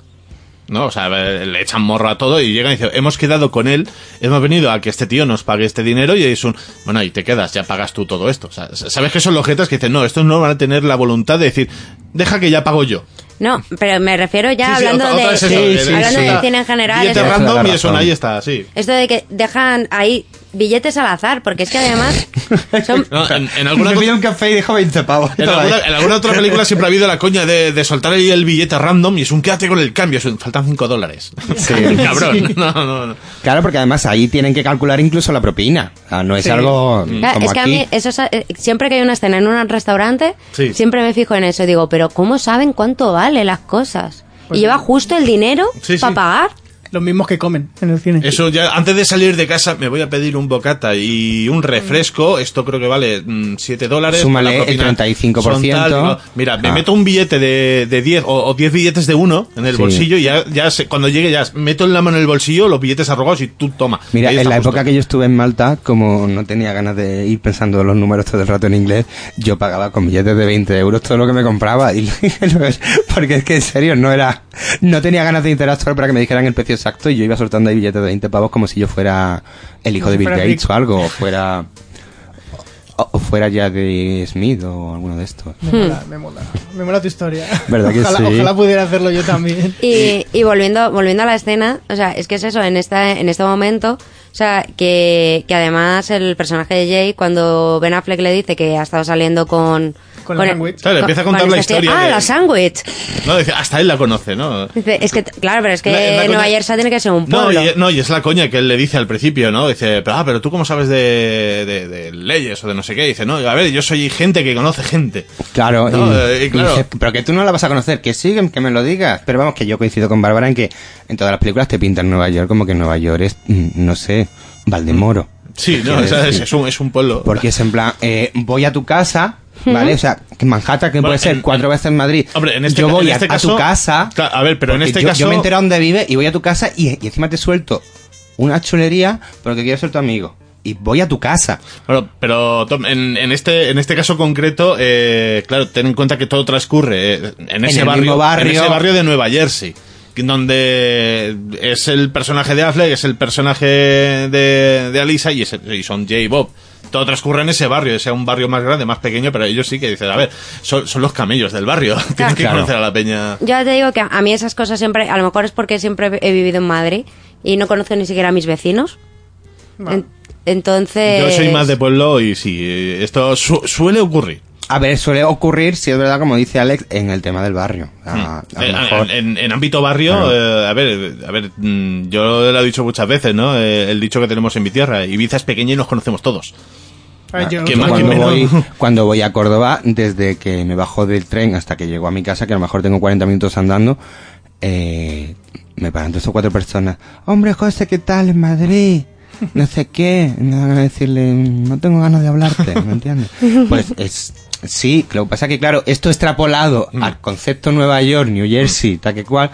¿No? O sea, le echan morro a todo y llegan y dicen, hemos quedado con él, hemos venido a que este tío nos pague este dinero y es un, bueno, ahí te quedas, ya pagas tú todo esto. O sea, sabes que son los jetas que dicen, no, estos no van a tener la voluntad de decir, deja que ya pago yo. No, pero me refiero ya Sí, hablando otra de es eso, Sí, hablando de cine en general, random y eso, ahí está, sí. esto de que dejan ahí billetes al azar, porque es que además son No, en, en alguna Me un café y dejo 20 pavos. En alguna, ahí. en alguna otra película siempre ha habido la coña de, de soltar ahí el billete random y es un quédate con el cambio, faltan 5 dólares. Cabrón. No, no, no. Claro, porque además ahí tienen que calcular incluso la propina. O sea, no es Sí. algo mm, Claro, como es que aquí. a mí, eso es- eh, siempre que hay una escena en un restaurante, Sí. siempre me fijo en eso. Digo, pero ¿cómo saben cuánto vale las cosas? Pues y lleva justo el dinero Sí, sí. para pagar. Los mismos que comen en el cine. Eso ya, antes de salir de casa me voy a pedir un bocata y un refresco, esto creo que vale 7 dólares. Súmale la propina el 35%. son tal, digo, mira, me Ah. meto un billete de, de 10 o, o 10 billetes de uno en el Sí. bolsillo y ya, ya sé- cuando llegue ya meto la mano en el bolsillo los billetes arrogados y tú toma. Mira, en la justo. época que yo estuve en Malta, como no tenía ganas de ir pensando los números todo el rato en inglés, yo pagaba con billetes de 20 euros todo lo que me compraba. Y, porque es que en serio, no era, no tenía ganas de interactuar para que me dijeran el precio exacto y yo iba soltando ahí billetes de 20 pavos como si yo fuera el hijo Como de Bill Gates rico. o algo, o fuera, o, o fuera ya de Smith o alguno de estos. Me mola, me mola. Me mola tu historia. ¿Verdad que ojalá, sí? ojalá pudiera hacerlo yo también. Y, y volviendo, volviendo a la escena, o sea, es que es eso, en esta, en este momento, o sea, que, que además el personaje de Jay, cuando Ben Affleck le dice que ha estado saliendo con... Con la sándwich. Claro, empieza a contar con la este- historia Ah, de- la sándwich. No, dice, hasta él la conoce, ¿no? Dice, Es que, claro, pero es que La- la Nueva Jersey tiene que ser un No pueblo. y, no, y es la coña que él le dice al principio, ¿no? Dice, pero, ah, pero tú cómo sabes de, de- de leyes o de no sé qué. Dice, no, a ver, yo soy gente que conoce gente. Claro, No, y, eh, y claro. pero que tú no la vas a conocer, que siguen, que me lo digas. Pero vamos, que yo coincido con Bárbara en que en todas las películas te pintan Nueva York como que Nueva York es, mm, no sé, Valdemoro. Sí, no, es, es un, es un pueblo. Porque es en plan, eh, voy a tu casa, ¿vale? O sea, Manhattan, que Bueno, puede ser en- cuatro veces en Madrid. Hombre, en este yo voy en a, este a caso- tu casa. Claro, a ver, pero en este yo, caso- Yo me entero dónde vive y voy a tu casa y, y encima te suelto una chulería porque quiero ser tu amigo. Y voy a tu casa. Bueno, pero Tom, en, en este en este caso concreto, eh, claro, ten en cuenta que todo transcurre eh, en ese el barrio, mismo barrio. en ese barrio de Nueva Jersey, donde es el personaje de Affleck, es el personaje de, de Alisa y, es- y son Jay y Bob. Todo transcurre en ese barrio, sea un barrio más grande, más pequeño, pero ellos sí que dicen, a ver, son, son los camellos del barrio, tienen que Claro. conocer a la peña. Yo ya te digo que a mí esas cosas siempre, a lo mejor es porque siempre he vivido en Madrid y no conozco ni siquiera a mis vecinos. En- entonces... Yo soy más de pueblo y sí, esto su- suele ocurrir. A ver, suele ocurrir, si es verdad, como dice Alex, en el tema del barrio. A- a Eh, mejor- en, en ámbito barrio, Claro. eh, a ver, a ver, mm, yo lo he dicho muchas veces, ¿no? Eh, el dicho que tenemos en mi tierra, Ibiza es pequeña y nos conocemos todos. Yo- mal, qué cuando voy, cuando voy a Córdoba, desde que me bajo del tren hasta que llego a mi casa, que a lo mejor tengo 40 minutos andando, eh, me paran tres o cuatro personas. Hombre, José, ¿qué tal en Madrid? No sé qué. Me ganas de decirle, no tengo ganas de hablarte, ¿me entiendes? Pues es, sí, lo que pasa que, claro, esto extrapolado Mm. al concepto Nueva York, New Jersey, tal que cual,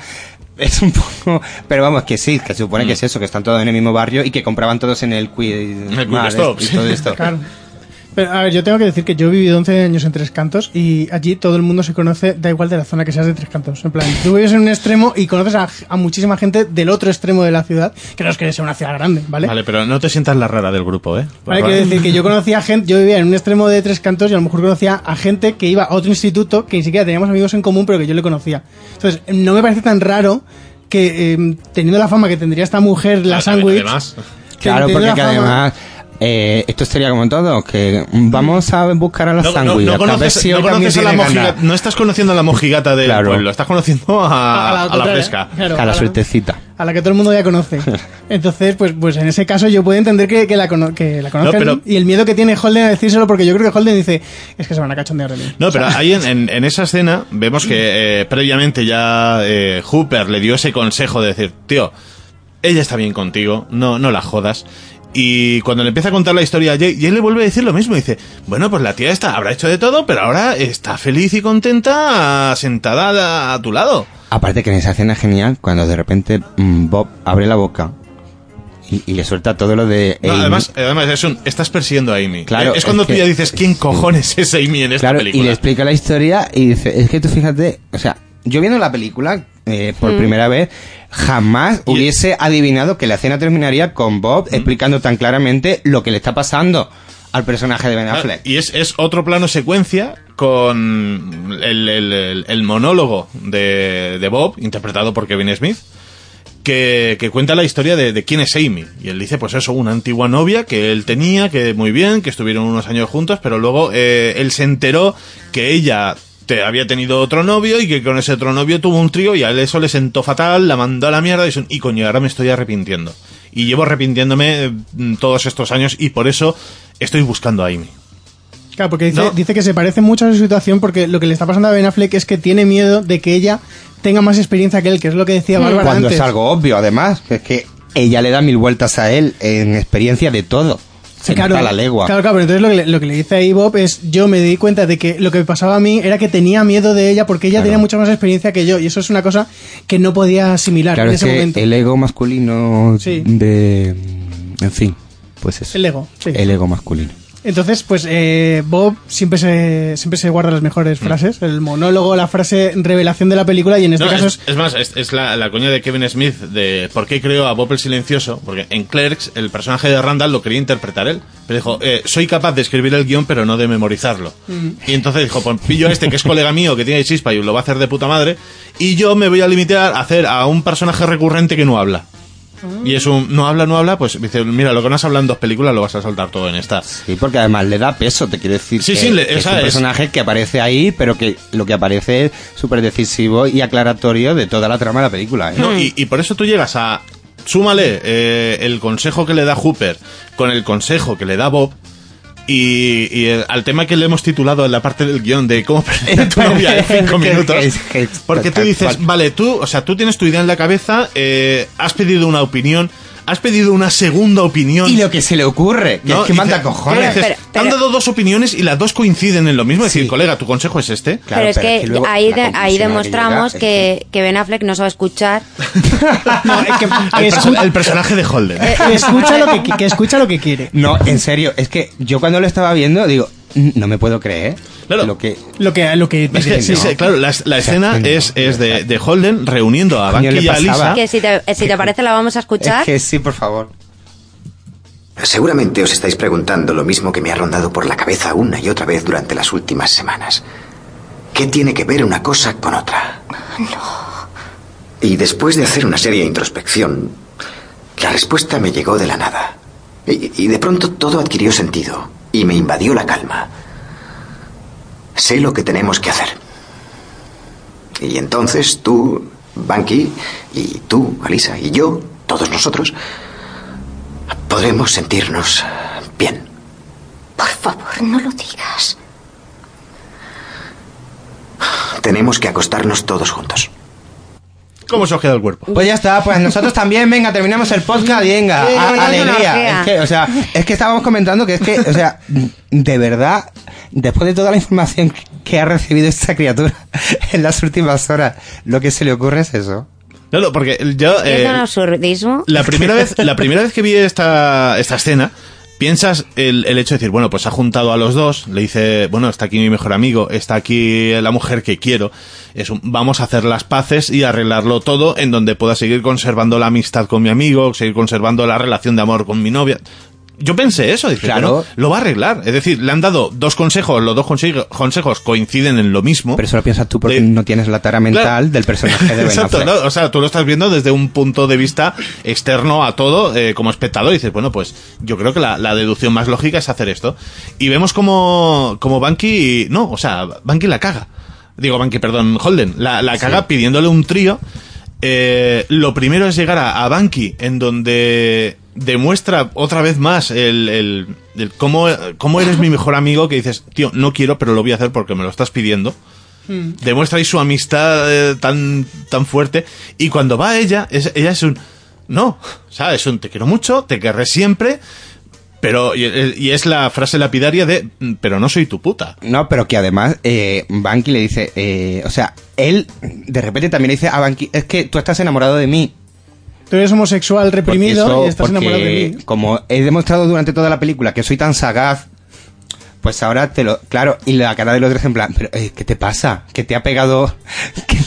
es un poco, pero vamos, que sí, que se supone que es eso, que están todos en el mismo barrio y que compraban todos en el Quick Mm. El Quick Stop, y todo esto. Claro. Pero, a ver, yo tengo que decir que yo he vivido 11 años en Tres Cantos y allí todo el mundo se conoce, da igual de la zona que seas de Tres Cantos. En plan, tú vives en un extremo y conoces a, a muchísima gente del otro extremo de la ciudad, que no es que sea una ciudad grande, ¿vale? Vale, pero no te sientas la rara del grupo, ¿eh? Vale, quiero decir que yo conocía a gente, yo vivía en un extremo de Tres Cantos y a lo mejor conocía a gente que iba a otro instituto que ni siquiera teníamos amigos en común, pero que yo le conocía. Entonces, no me parece tan raro que eh, teniendo la fama que tendría esta mujer, la Ah, sándwich... además. Claro, porque que además eh, esto sería como todo, que vamos a buscar a la No, no, conoces, si no hoy también conoces a la ganas. no estás conociendo a la mojigata del Claro. pueblo, estás conociendo a, A la a la fresca. claro, a la suertecita. a la que todo el mundo ya conoce. Entonces, pues, pues en ese caso yo puedo entender que, que la, cono- que la conozcan pero- y el miedo que tiene Holden a decírselo, porque yo creo que Holden dice, es que se van a cachondear de mí. No, O sea, pero ahí en, en- en esa escena vemos que eh, previamente ya eh, Hooper le dio ese consejo de decir, tío, ella está bien contigo, no, no la jodas. Y cuando le empieza a contar la historia a Jay, Jay le vuelve a decir lo mismo. Dice, bueno, pues la tía esta habrá hecho de todo, pero ahora está feliz y contenta sentada a, tu lado. Aparte que en esa escena es genial cuando de repente mm, Bob abre la boca y, y le suelta todo lo de... No, además, además es un, estás persiguiendo a Amy. Claro, es cuando es tú que- ya dices, ¿quién cojones es Amy en esta Claro, película? y le explica la historia y dice, es que tú fíjate, o sea, yo viendo la película eh, por Mm. primera vez, jamás Y- hubiese adivinado que la escena terminaría con Bob Mm. explicando tan claramente lo que le está pasando al personaje de Ben Affleck. Y es, es otro plano secuencia con el, el- el- el monólogo de, de Bob, interpretado por Kevin Smith, que, que cuenta la historia de, de quién es Amy. Y él dice, pues eso, una antigua novia que él tenía, que muy bien, que estuvieron unos años juntos, pero luego eh, él se enteró que ella te había tenido otro novio y que con ese otro novio tuvo un trío y a él eso le sentó fatal, la mandó a la mierda y, son- y coño, ahora me estoy arrepintiendo. Y llevo arrepintiéndome mm, todos estos años y por eso estoy buscando a Amy. Claro, porque dice, No. dice que se parece mucho a su situación porque lo que le está pasando a Ben Affleck es que tiene miedo de que ella tenga más experiencia que él, que es lo que decía Bárbara Cuando antes. es algo obvio, además, que es que ella le da mil vueltas a él en experiencia de todo. Se Claro, nota la legua. claro, claro, pero entonces lo que, le, lo que le dice ahí Bob es, yo me di cuenta de que lo que pasaba a mí era que tenía miedo de ella porque ella Claro. tenía mucha más experiencia que yo y eso es una cosa que no podía asimilar Claro, en es ese que momento. el ego masculino Sí. de... En fin, pues eso. El ego, sí. El ego masculino. Entonces, pues eh, Bob siempre se, siempre se guarda las mejores Mm. frases, el monólogo, la frase revelación de la película y en este No, caso es, es... más, es, es la, la coña de Kevin Smith de por qué creó a Bob el Silencioso, porque en Clerks el personaje de Randall lo quería interpretar él, pero dijo, eh, soy capaz de escribir el guion pero no de memorizarlo. Y entonces dijo, pues pillo a este que es colega mío, que tiene chispa y lo va a hacer de puta madre, y yo me voy a limitar a hacer a un personaje recurrente que no habla. Y es un, no habla, no habla, pues dice, mira, lo que no has hablado en dos películas lo vas a soltar todo en esta. Sí, porque además le da peso, te quiero decir. Sí, que, sí, le- que es un es- personaje que aparece ahí, pero que lo que aparece es súper decisivo y aclaratorio de toda la trama de la película. ¿eh? No, y, y por eso tú llegas a. Súmale eh, el consejo que le da Hooper con el consejo que le da Bob. Y, y el- al tema que le hemos titulado en la parte del guion de cómo perder a tu novia en cinco minutos. Porque tú dices, vale, tú, o sea, tú tienes tu idea en la cabeza, eh, has pedido una opinión, has pedido una segunda opinión. Y lo que se le ocurre, que ¿no? es que manda cojones. Pero- te han dado dos opiniones y las dos coinciden en lo mismo. Es decir, colega, tu consejo es este. Claro, pero es pero que, es que luego ahí, de- ahí que demostramos que, es que Ben Affleck no sabe escuchar. No, es que, que El, el personaje de Holden. que escucha lo que, que escucha lo que quiere. No, en serio, es que yo cuando lo estaba viendo, digo, "Mm, no me puedo creer Claro. lo que... Lo que, lo que Es que, sí, ¿no? sí, claro, la, la escena no, es, es de, de Holden reuniendo a Banky y a Lisa. que si te, si te parece la vamos a escuchar. Es que sí, por favor. Seguramente os estáis preguntando lo mismo que me ha rondado por la cabeza una y otra vez durante las últimas semanas. ¿Qué tiene que ver una cosa con otra? Y después de hacer una seria introspección, la respuesta me llegó de la nada. Y, y de pronto todo adquirió sentido y me invadió la calma. Sé lo que tenemos que hacer. Y entonces tú, Banky, y tú, Alisa, y yo, todos nosotros, podremos sentirnos bien. Por favor, no lo digas. Tenemos que acostarnos todos juntos. ¿Cómo se os queda el cuerpo? Pues ya está, pues nosotros también, venga, terminamos el podcast y venga, a- alegría. Es que, o sea, es que estábamos comentando que es que, o sea, de verdad, después de toda la información que ha recibido esta criatura en las últimas horas, lo que se le ocurre es eso. No, no, porque yo... Es eh, un absurdismo. la primera vez la primera vez que vi esta, esta escena piensas el, el hecho de decir bueno pues ha juntado a los dos le dice bueno está aquí mi mejor amigo está aquí la mujer que quiero es un- vamos a hacer las paces y arreglarlo todo en donde pueda seguir conservando la amistad con mi amigo seguir conservando la relación de amor con mi novia yo pensé eso, dije, Claro. lo va a arreglar. Es decir, le han dado dos consejos, los dos conse- consejos coinciden en lo mismo. Pero eso lo piensas tú porque De- no tienes la tara mental Claro. del personaje de Ben Exacto, Affleck. ¿no? O sea, tú lo estás viendo desde un punto de vista externo a todo, eh, como espectador, y dices, bueno, pues yo creo que la, la deducción más lógica es hacer esto. Y vemos como, como Banky, no, o sea, Banky la caga. Digo, Banky, perdón, Holden, la, la caga pidiéndole un trío. Eh, lo primero es llegar a, a Banky, en donde demuestra otra vez más el, el, el cómo, cómo eres mi mejor amigo, que dices, tío, no quiero, pero lo voy a hacer porque me lo estás pidiendo demuestra ahí su amistad eh, tan, tan fuerte. Y cuando va ella, es, ella es un. No, o sea, es un te quiero mucho, te querré siempre. Pero, y, y es la frase lapidaria de, "Mm, pero no soy tu puta. No, pero que además eh, Banky le dice, eh, o sea, él de repente también le dice a Banky, es que tú estás enamorado de mí. Tú eres homosexual reprimido eso- y estás porque enamorado de mí. Como he demostrado durante toda la película que soy tan sagaz, pues ahora te lo... Claro, y la cara del otro es en plan, pero eh, ¿qué te pasa? ¿Que te ha pegado... que,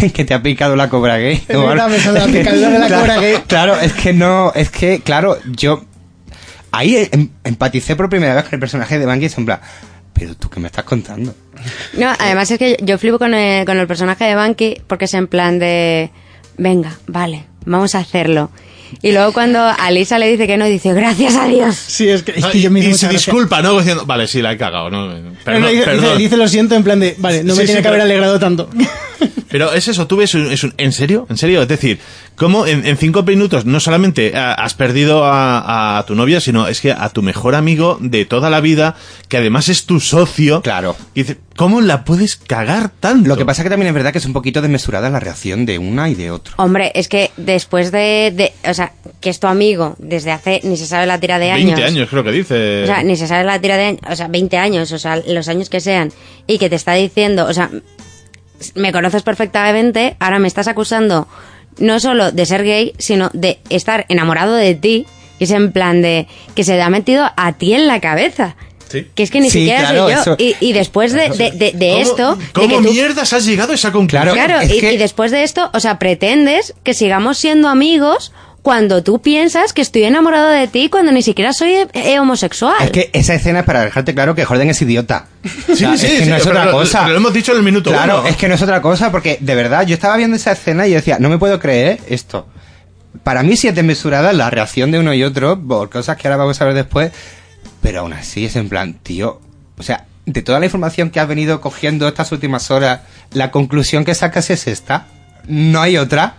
que- que te ha picado la cobra gay? Es verdad, la que- de la claro, cobra gay. Claro, es que no... Es que, claro, yo... Ahí em- empaticé por primera vez con el personaje de Banky, es en plan, pero tú qué me estás contando. No, además es que yo flipo con el, con el personaje de Banky porque es en plan de, venga, vale, vamos a hacerlo. Y luego cuando Alisa le dice que no, dice, gracias a Dios. Sí, es que, es que y yo me hizo y mucha se disculpa, ¿no? Diciendo, vale, sí, la he cagado, ¿no? No, Perdón, no, dice, perdón. dice- lo siento en plan de, vale, no me Sí, tiene sí, que haber alegrado tanto. Pero es eso, tú ves, un- es un- ¿en serio? ¿En serio? Es decir, ¿cómo en, en cinco minutos no solamente ah, has perdido a, a tu novia, sino es que a tu mejor amigo de toda la vida, que además es tu socio? Claro. Y dices, ¿cómo la puedes cagar tanto? Lo que pasa que también es verdad que es un poquito desmesurada la reacción de una y de otro. Hombre, es que después de, de- o sea, que es tu amigo desde hace, ni se sabe la tira de 20 años, creo que dice. O sea, ni se sabe la tira de años, o sea, 20 años, o sea, los años que sean, y que te está diciendo, o sea, me conoces perfectamente, ahora me estás acusando no solo de ser gay, sino de estar enamorado de ti, y es en plan de que se te ha metido a ti en la cabeza. Sí. Que es que ni Sí, siquiera claro, soy yo. eso- Y, y después de, de, de- de ¿Cómo- esto, de ¿Cómo que tú- mierdas has llegado a esa conclusión? Claro, Claro, es y, que- y después de esto, o sea, pretendes que sigamos siendo amigos cuando tú piensas que estoy enamorado de ti cuando ni siquiera soy eh, homosexual. Es que esa escena es para dejarte claro que Jordan es idiota. Sí, O sea, sí, es que sí, no es otra lo- cosa. lo hemos dicho en el minuto Claro, uno. es que no es otra cosa, porque de verdad yo estaba viendo esa escena y yo decía, no me puedo creer esto. Para mí sí es desmesurada la reacción de uno y otro por cosas que ahora vamos a ver después, pero aún así es en plan, tío, o sea, de toda la información que has venido cogiendo estas últimas horas, la conclusión que sacas es esta. No hay otra.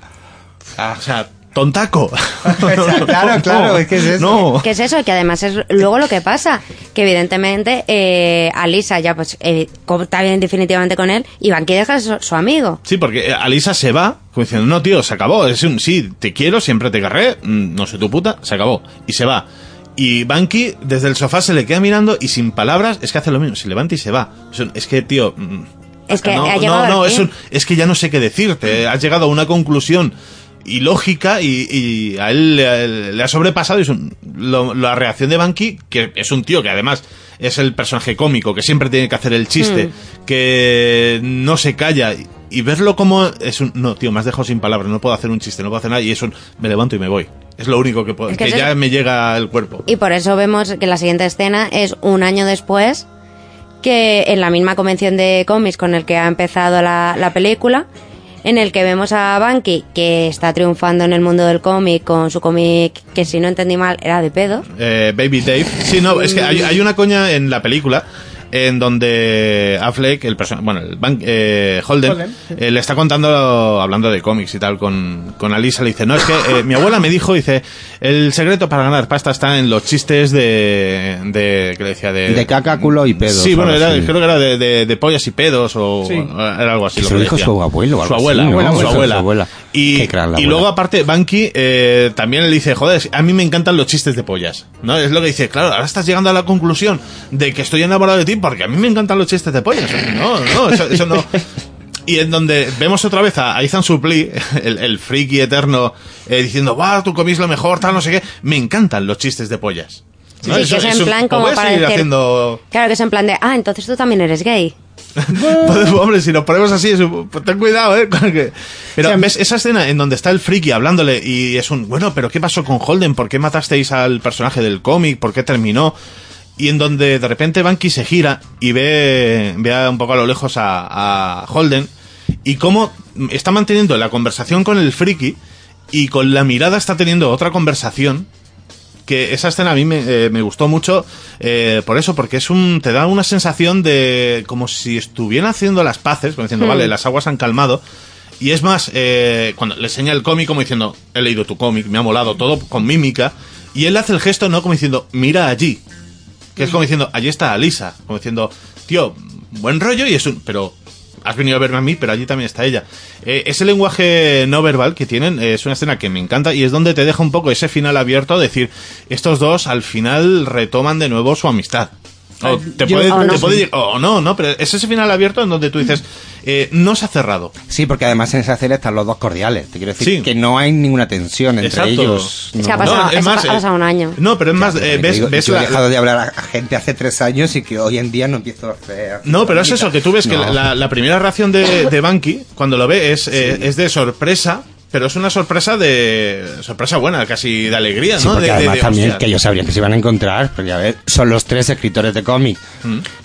O sea, tontaco. claro, claro, es que es eso. No. Que es eso, que además es luego lo que pasa, que evidentemente eh, Alisa ya pues eh, bien definitivamente con él y Banqui deja su, su amigo. Sí, porque eh, Alisa se va, como diciendo, no, tío, se acabó. Es un, sí, te quiero, siempre te querré, mm, no soy tu puta, se acabó. Y se va. Y Banky desde el sofá se le queda mirando y sin palabras es que hace lo mismo, se levanta y se va. Es, que, tío... mm, Es que no, ha no, llegado no, es, un- es que ya no sé qué decirte. Has llegado a una conclusión ilógica y, y a él le, le ha sobrepasado. y es un- lo- la reacción de Banky, que es un tío que además es el personaje cómico, que siempre tiene que hacer el chiste, Hmm. que no se calla. y- Y verlo como es un... No, tío, me has dejado sin palabras, no puedo hacer un chiste, no puedo hacer nada. Y es un... Me levanto y me voy. Es lo único que puedo... Es que que eso ya es- me llega el cuerpo. Y por eso vemos que la siguiente escena es un año después que en la misma convención de cómics con el que ha empezado la, la película, en el que vemos a Banky que está triunfando en el mundo del cómic con su cómic que si no entendí mal era de pedos. Eh, Baby Dave. Sí, no, es que hay, hay una coña en la película en donde Affleck, el bueno, el Van- eh, Holden, Holden, sí. eh, le está contando, hablando de cómics y tal, con, con Alisa, le dice, no, es que eh, mi abuela me dijo, dice, el secreto para ganar pasta está en los chistes de, de, ¿qué le decía? De, De caca, culo y pedos. Sí, bueno, era- así. creo que era de, de- de pollas y pedos o Sí. era algo así. Que lo se lo que dijo decía. su abuelo o algo Su así, abuela, ¿no? su Su abuela. abuela. Y, gran y luego aparte, Banky eh, también le dice, joder, a mí me encantan los chistes de pollas. ¿no? Es lo que dice, claro, ahora estás llegando a la conclusión de que estoy enamorado de ti porque a mí me encantan los chistes de pollas. No, no, eso, eso no. Y en donde vemos otra vez a Ethan Suplee, el, el friki eterno, eh, diciendo, va, tú comís lo mejor, tal, no sé qué. Me encantan los chistes de pollas. Sí, que es en plan como para decir- haciendo... Claro que es en plan de, ah, entonces tú también eres gay. Pues, hombre, si nos ponemos así, pues ten cuidado, ¿eh? Pero ves esa escena en donde está el friki hablándole y es un, bueno, pero ¿qué pasó con Holden? ¿Por qué matasteis al personaje del cómic? ¿Por qué terminó? Y en donde de repente Banky se gira y ve, ve a un poco a lo lejos a, a Holden y cómo está manteniendo la conversación con el friki y con la mirada está teniendo otra conversación que esa escena a mí me, eh, me gustó mucho eh, por eso, porque es un te da una sensación de como si estuvieran haciendo las paces, como diciendo, Hmm. vale, las aguas han calmado. Y es más, eh, cuando le enseña el cómic como diciendo, he leído tu cómic, me ha molado todo con mímica, y él hace el gesto, ¿no? Como diciendo, mira allí. Que es como diciendo, allí está Alisa. Como diciendo, tío, buen rollo y es un... Pero has venido a verme a mí, pero allí también está ella. Eh, ese lenguaje no verbal que tienen eh, es una escena que me encanta y es donde te deja un poco ese final abierto, decir, estos dos al final retoman de nuevo su amistad. O te Yo- puede, o no. te puede ir- o no, no, pero es ese final abierto en donde tú dices, eh, no se ha cerrado. Sí, porque además en esa escena están los dos cordiales. Te quiero decir Sí. que no hay ninguna tensión entre Exacto. ellos. Es que ha No. pasado, No, es más, ha eh, pasado un año. No, pero es más, eh, ves, digo, ves yo la- he dejado de hablar a gente hace tres años y que hoy en día no empiezo a hacer... No, pero es eso, que tú ves que la, la primera reacción de, de Banky, cuando lo ve, es, eh, es de sorpresa, pero es una sorpresa de... sorpresa buena, casi de alegría, Sí, ¿no? porque De- de- además de, también hostia. que ellos sabrían que se iban a encontrar, porque a ver, son los tres escritores de cómic.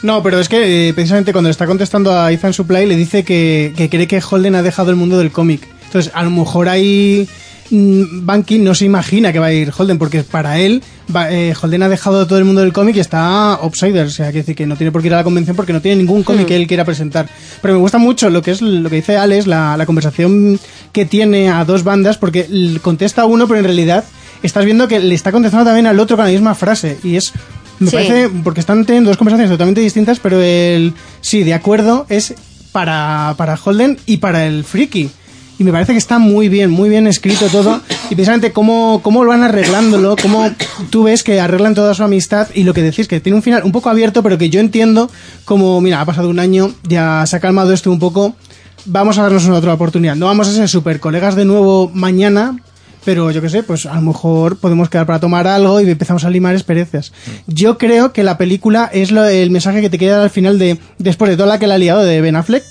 No, pero es que eh, precisamente cuando le está contestando a Ethan Supply le dice que, que cree que Holden ha dejado el mundo del cómic. Entonces, a lo mejor ahí mm, Banky no se imagina que va a ir Holden, porque para él va- eh, Holden ha dejado todo el mundo del cómic y está outsider. O sea, quiere decir que no tiene por qué ir a la convención porque no tiene ningún cómic que él quiera presentar. Pero me gusta mucho lo que es lo que dice Alex, la, la conversación que tiene a dos bandas, porque contesta a uno, pero en realidad estás viendo que le está contestando también al otro con la misma frase. Y es me Sí. parece, porque están teniendo dos conversaciones totalmente distintas, pero el sí, de acuerdo, es para, para Holden y para el Friki. Y me parece que está muy bien, muy bien escrito todo. Y precisamente cómo, cómo lo van arreglándolo, cómo tú ves que arreglan toda su amistad y lo que decís, que tiene un final un poco abierto, pero que yo entiendo como, mira, ha pasado un año, ya se ha calmado esto un poco, vamos a darnos una otra oportunidad. No vamos a ser super colegas de nuevo mañana, pero yo qué sé, pues a lo mejor podemos quedar para tomar algo y empezamos a limar experiencias. Yo creo que la película es lo, el mensaje que te queda al final de, después de toda la que le ha liado de Ben Affleck,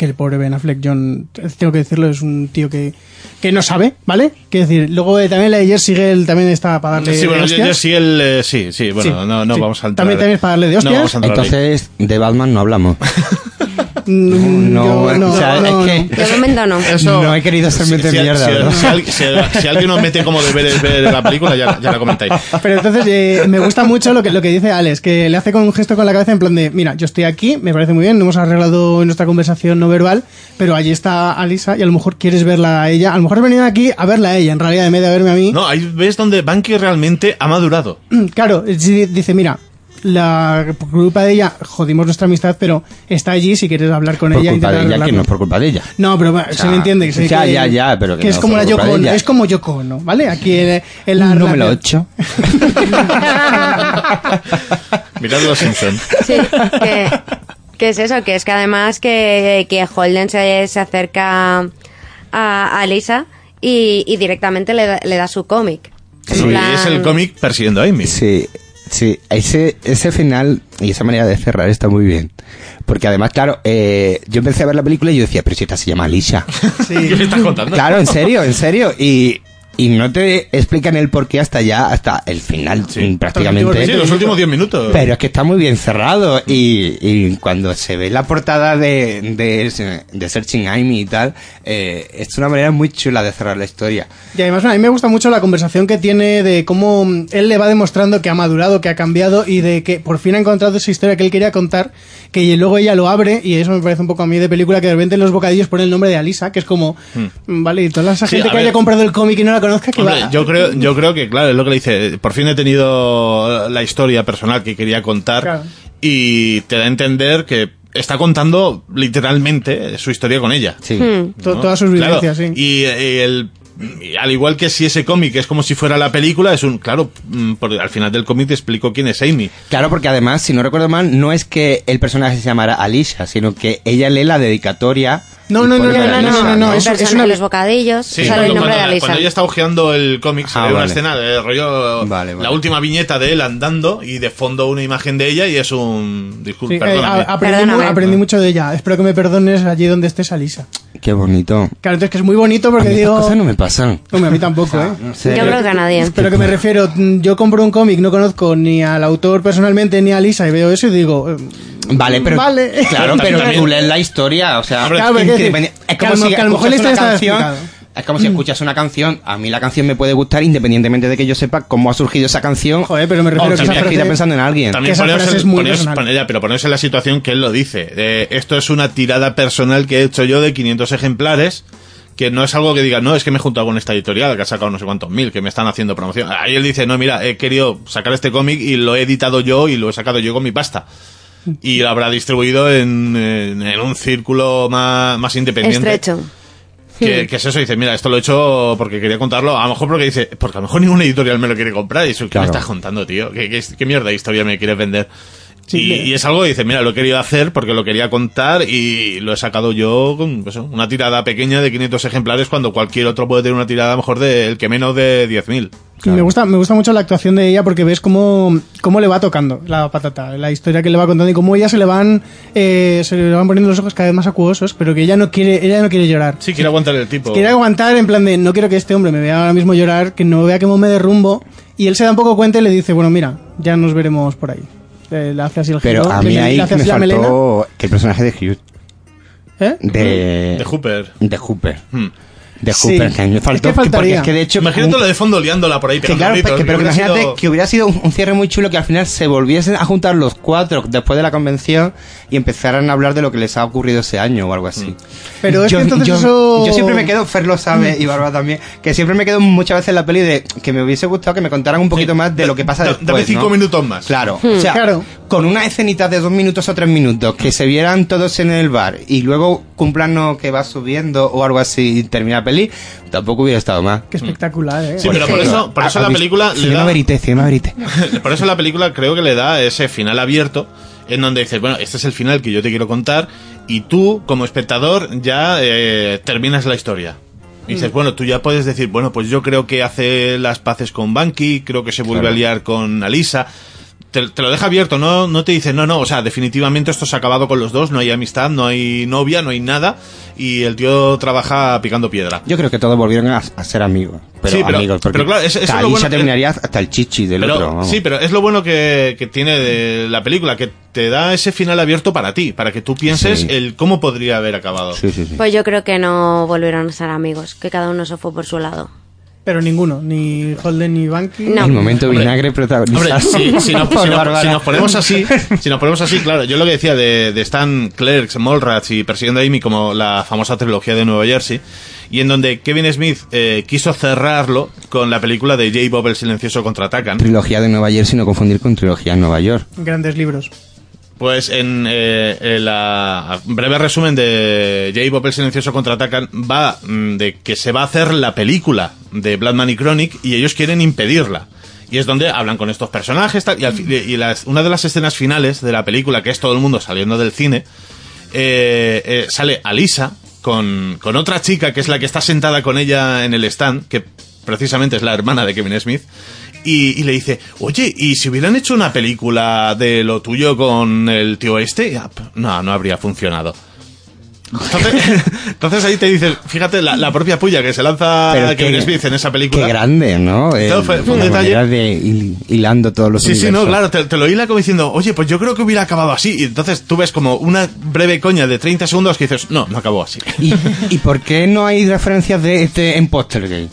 que el pobre Ben Affleck, John, tengo que decirlo, es un tío que, que no sabe, ¿vale? Quiero decir, luego eh, también la de ayer sigue él también está para darle Sí, bueno, de el, eh, sí, sí, bueno, Sí, no, no sí. vamos a entrar. También- también es para darle de No hostias. vamos a entrar ahí. Entonces, de Batman no hablamos. No, no, o sea, no, es que- no. De momento no. Eso- No he querido si, de si- mierda, si- ¿verdad? si al- si- si alguien nos mete como deberes ver la película, ya, ya la comentáis. Pero entonces eh, me gusta mucho lo que, lo que dice Alex, que le hace con un gesto con la cabeza en plan de, mira, yo estoy aquí, me parece muy bien, no hemos arreglado nuestra conversación no verbal, pero allí está Alisa y a lo mejor quieres verla a ella, a lo mejor has venido aquí a verla a ella, en realidad, en vez de a verme a mí. No, ahí ves donde Banky realmente ha madurado. Claro, sí, dice, mira, la por culpa de ella jodimos nuestra amistad, pero está allí si quieres hablar con Por ella. culpa intentar de ella, que no es por culpa de ella. No, pero O se me entiende. que ya, que- ya, ya, pero que es no como por la culpa Yoko Ono, es como Yoko Ono, ¿vale? Aquí en, en la relación- 8. Mirad los Simpsons. Sí, que, que es eso, que es que además que, que Holden se, se acerca a, a Lisa y, y directamente le da, le da su cómic. Sí, plan- es el cómic persiguiendo a Amy. Sí, sí. Ese, ese final y esa manera de cerrar está muy bien. Porque además, claro, eh, yo empecé a ver la película y yo decía, pero si esta se llama Alicia. ¿Qué me estás contando? Claro, en serio, en serio. Y, y no te explican el porqué hasta ya, hasta el final mm, prácticamente. Sí, los últimos 10 minutos. Pero es que está muy bien cerrado y, y cuando se ve la portada de, de, de Searching Amy y tal, eh, es una manera muy chula de cerrar la historia. Y además a mí me gusta mucho la conversación que tiene de cómo él le va demostrando que ha madurado, que ha cambiado y de que por fin ha encontrado esa historia que él quería contar, que luego ella lo abre y eso me parece un poco a mí de película que de repente en los bocadillos pone el nombre de Alisa, que es como, Hmm. vale, y toda esa Sí, gente a que ver. haya comprado el cómic y no la conozca, que Hombre, va... yo creo, yo creo que, claro, es lo que le dice. Por fin he tenido la historia personal que quería contar Claro. y te da a entender que está contando literalmente su historia con ella. Sí. Hmm, ¿no? Todas sus Claro, vivencias, sí. Y, y el y al igual que si ese cómic es como si fuera la película, es un, claro, mm, porque al final del cómic te explico quién es Amy. Claro, porque además, si no recuerdo mal, no es que el personaje se llamara Alicia, sino que ella lee la dedicatoria. No, no, no, no, no, Alisa, no, no, eso- es una- de los bocadillos Sí, sale el cuando, de Alisa. ella está hojeando el cómic, se Ah, ve una escena de rollo, Vale, vale. la última viñeta de él andando y de fondo una imagen de ella y es un... Disculpe, Sí, eh, aprendí, mu- aprendí mucho de ella. Espero que me perdones allí donde estés, Alisa. Qué bonito. Claro, entonces que es muy bonito A porque mí estas digo... cosas no me pasan. Hombre, a mí tampoco, ¿eh? No sé. Yo creo que a nadie. Pero que me refiero, yo compro un cómic, no conozco ni al autor personalmente ni a Lisa y veo eso y digo, eh, Vale, pero Vale. claro, pero También- tú lees la historia, o sea, Claro, es, que- es como si una está canción, explicado. es como si escuchas una canción, a mí la canción me puede gustar independientemente de que yo sepa cómo ha surgido esa canción. Joder, pero me refiero o que que esa frase- pensando en alguien. También que esa poneros frase en- es muy poneros- personal. pero ponerse en la situación que él lo dice. de, esto es una tirada personal que he hecho yo de 500 ejemplares, que no es algo que diga, no, es que me he juntado con esta editorial que ha sacado no sé cuántos mil, que me están haciendo promoción. Ahí él dice, no, mira, he querido sacar este cómic y lo he editado yo y lo he sacado yo con mi pasta. Y lo habrá distribuido en, en- en un círculo más, más independiente. Estrecho. Que, que es eso, dice, mira, esto lo he hecho porque quería contarlo. A lo mejor porque dice, porque a lo mejor ninguna editorial me lo quiere comprar. Y eso, ¿qué Claro. me estás contando, tío? ¿Qué, qué, qué mierda de historia me quieres vender? Sí, y, es algo que dice, mira, lo he querido hacer porque lo quería contar y lo he sacado yo con eso, una tirada pequeña de 500 ejemplares cuando cualquier otro puede tener una tirada a lo mejor de el que menos de 10.000. Me gusta, me gusta mucho la actuación de ella porque ves cómo, cómo le va tocando la patata, la historia que le va contando y cómo ella se le van, eh, se le van poniendo los ojos cada vez más acuosos, pero que ella no quiere, ella no quiere llorar. Sí, quiere aguantar el tipo. Quiere aguantar en plan de no quiero que este hombre me vea ahora mismo llorar, que no vea cómo me derrumbo. Y él se da un poco cuenta y le dice, bueno, mira, ya nos veremos por ahí. Eh, le hace así el Pero giro, a mí le ahí hace me así faltó que el personaje de Hugh, ¿Eh? de, De Hooper. de Hooper. Hmm. De Sí. A mí me Es faltó. que faltaría. es que de hecho. Imagínate un- lo de fondo liándola por ahí. Que pegando claro, gritos, que- pero que imagínate sido- que hubiera sido un, un cierre muy chulo que al final se volviesen a juntar los cuatro después de la convención y empezaran a hablar de lo que les ha ocurrido ese año o algo así. Pero es yo, que entonces yo- eso... yo siempre me quedo, Fer lo sabe y Barba también, que siempre me quedo muchas veces en la peli de que me hubiese gustado que me contaran un poquito más de lo que pasa Da- después. Dame cinco ¿no? minutos más. Claro, Hmm, o sea, claro. con una escenita de dos minutos o tres minutos, que se vieran todos en el bar y luego cumplano que va subiendo o algo así y termina la peli, tampoco hubiera estado más. Qué espectacular, ¿eh? Sí, pero por eso, por eso ¿Has la película le Cinema da, verité, cinema verité. por eso la película creo que le da ese final abierto en donde dices, bueno, este es el final que yo te quiero contar y tú como espectador ya eh, terminas la historia. Y Mm. dices, bueno, tú ya puedes decir, bueno, pues yo creo que hace las paces con Banky, creo que se vuelve Claro. a liar con Alisa. Te, te lo deja abierto, no, no te dice, no, no, o sea, definitivamente esto se ha acabado con los dos, no hay amistad, no hay novia, no hay nada, y el tío trabaja picando piedra. Yo creo que todos volvieron a, a ser amigos. Pero Sí, pero- amigos, porque pero claro, es lo Kalisa bueno que- terminaría hasta el chichi del Pero, otro. vamos. sí, pero es lo bueno que, que tiene de la película, que te da ese final abierto para ti, para que tú pienses Sí. el cómo podría haber acabado. Sí, sí, sí. Pues yo creo que no volvieron a ser amigos, que cada uno se fue por su lado. Pero ninguno, ni Holden ni Banky. No. El momento Hombre, vinagre Hombre, protagonizado. si, si nos, por si nos- Bárbara. si nos ponemos así, si nos ponemos así, claro, yo lo que decía de, de Stan Clerks, Mallrats y Persiguiendo a Amy como la famosa trilogía de Nueva Jersey, y en donde Kevin Smith eh, quiso cerrarlo con la película de J. Bob el Silencioso contraatacan. Trilogía de Nueva Jersey, no confundir con trilogía en Nueva York. Grandes libros. Pues en eh, el ah, breve resumen de J. Bob el Silencioso contraatacan va mm, de que se va a hacer la película de Bloodman y Chronic y ellos quieren impedirla. Y es donde hablan con estos personajes y, al y una de las escenas finales de la película, que es todo el mundo saliendo del cine, eh, eh, sale Alisa con, con otra chica que es la que está sentada con ella en el stand, que precisamente es la hermana de Kevin Smith, y, y le dice, oye, ¿y si hubieran hecho una película de lo tuyo con el tío este? P- No, no habría funcionado. Entonces, entonces ahí te dices, fíjate la, la propia puya que se lanza Pero Kevin qué- Smith en esa película. Qué grande, ¿no? El- fue- fue un detalle. de hil- hilando todos los Sí, sí, no, claro, te, te lo hila como diciendo, oye, pues yo creo que hubiera acabado así. Y entonces tú ves como una breve coña de 30 segundos que dices, no, no acabó así. ¿Y, ¿Y por qué no hay referencias de este en Postergate?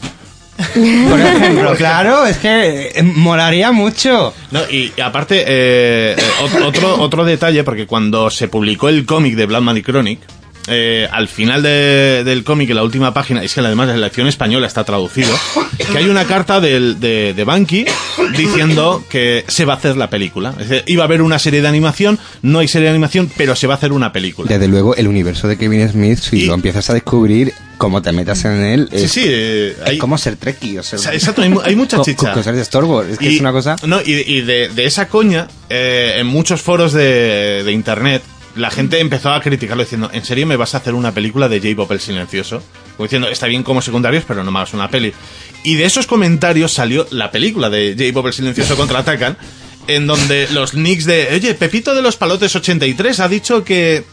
Por ejemplo, claro, es que eh, molaría mucho. No, y, y aparte, eh, eh, ot- otro, otro detalle, porque cuando se publicó el cómic de Bloodman y Chronic, eh, al final de- del cómic, en la última página, es que además la lección española está traducido, que hay una carta del- de, de Banky diciendo que se va a hacer la película. Es decir, iba a haber una serie de animación, no hay serie de animación, pero se va a hacer una película. Desde luego, el universo de Kevin Smith, si lo empiezas a descubrir, como te metas en él, Sí, es, sí, eh, es hay- como ser Trekkie. O sea, exacto, hay hay mucha chicha. co- Cosas de Star Wars, es que es una cosa... No, y, y de, de esa coña, eh, en muchos foros de, de internet, la gente empezó a criticarlo diciendo, ¿en serio me vas a hacer una película de J-Pop el silencioso? Como diciendo, está bien como secundarios, pero no me hagas una peli. Y de esos comentarios salió la película de J-Pop el silencioso contraatacan, en donde los nicks de, oye, Pepito de los Palotes 83 ha dicho que...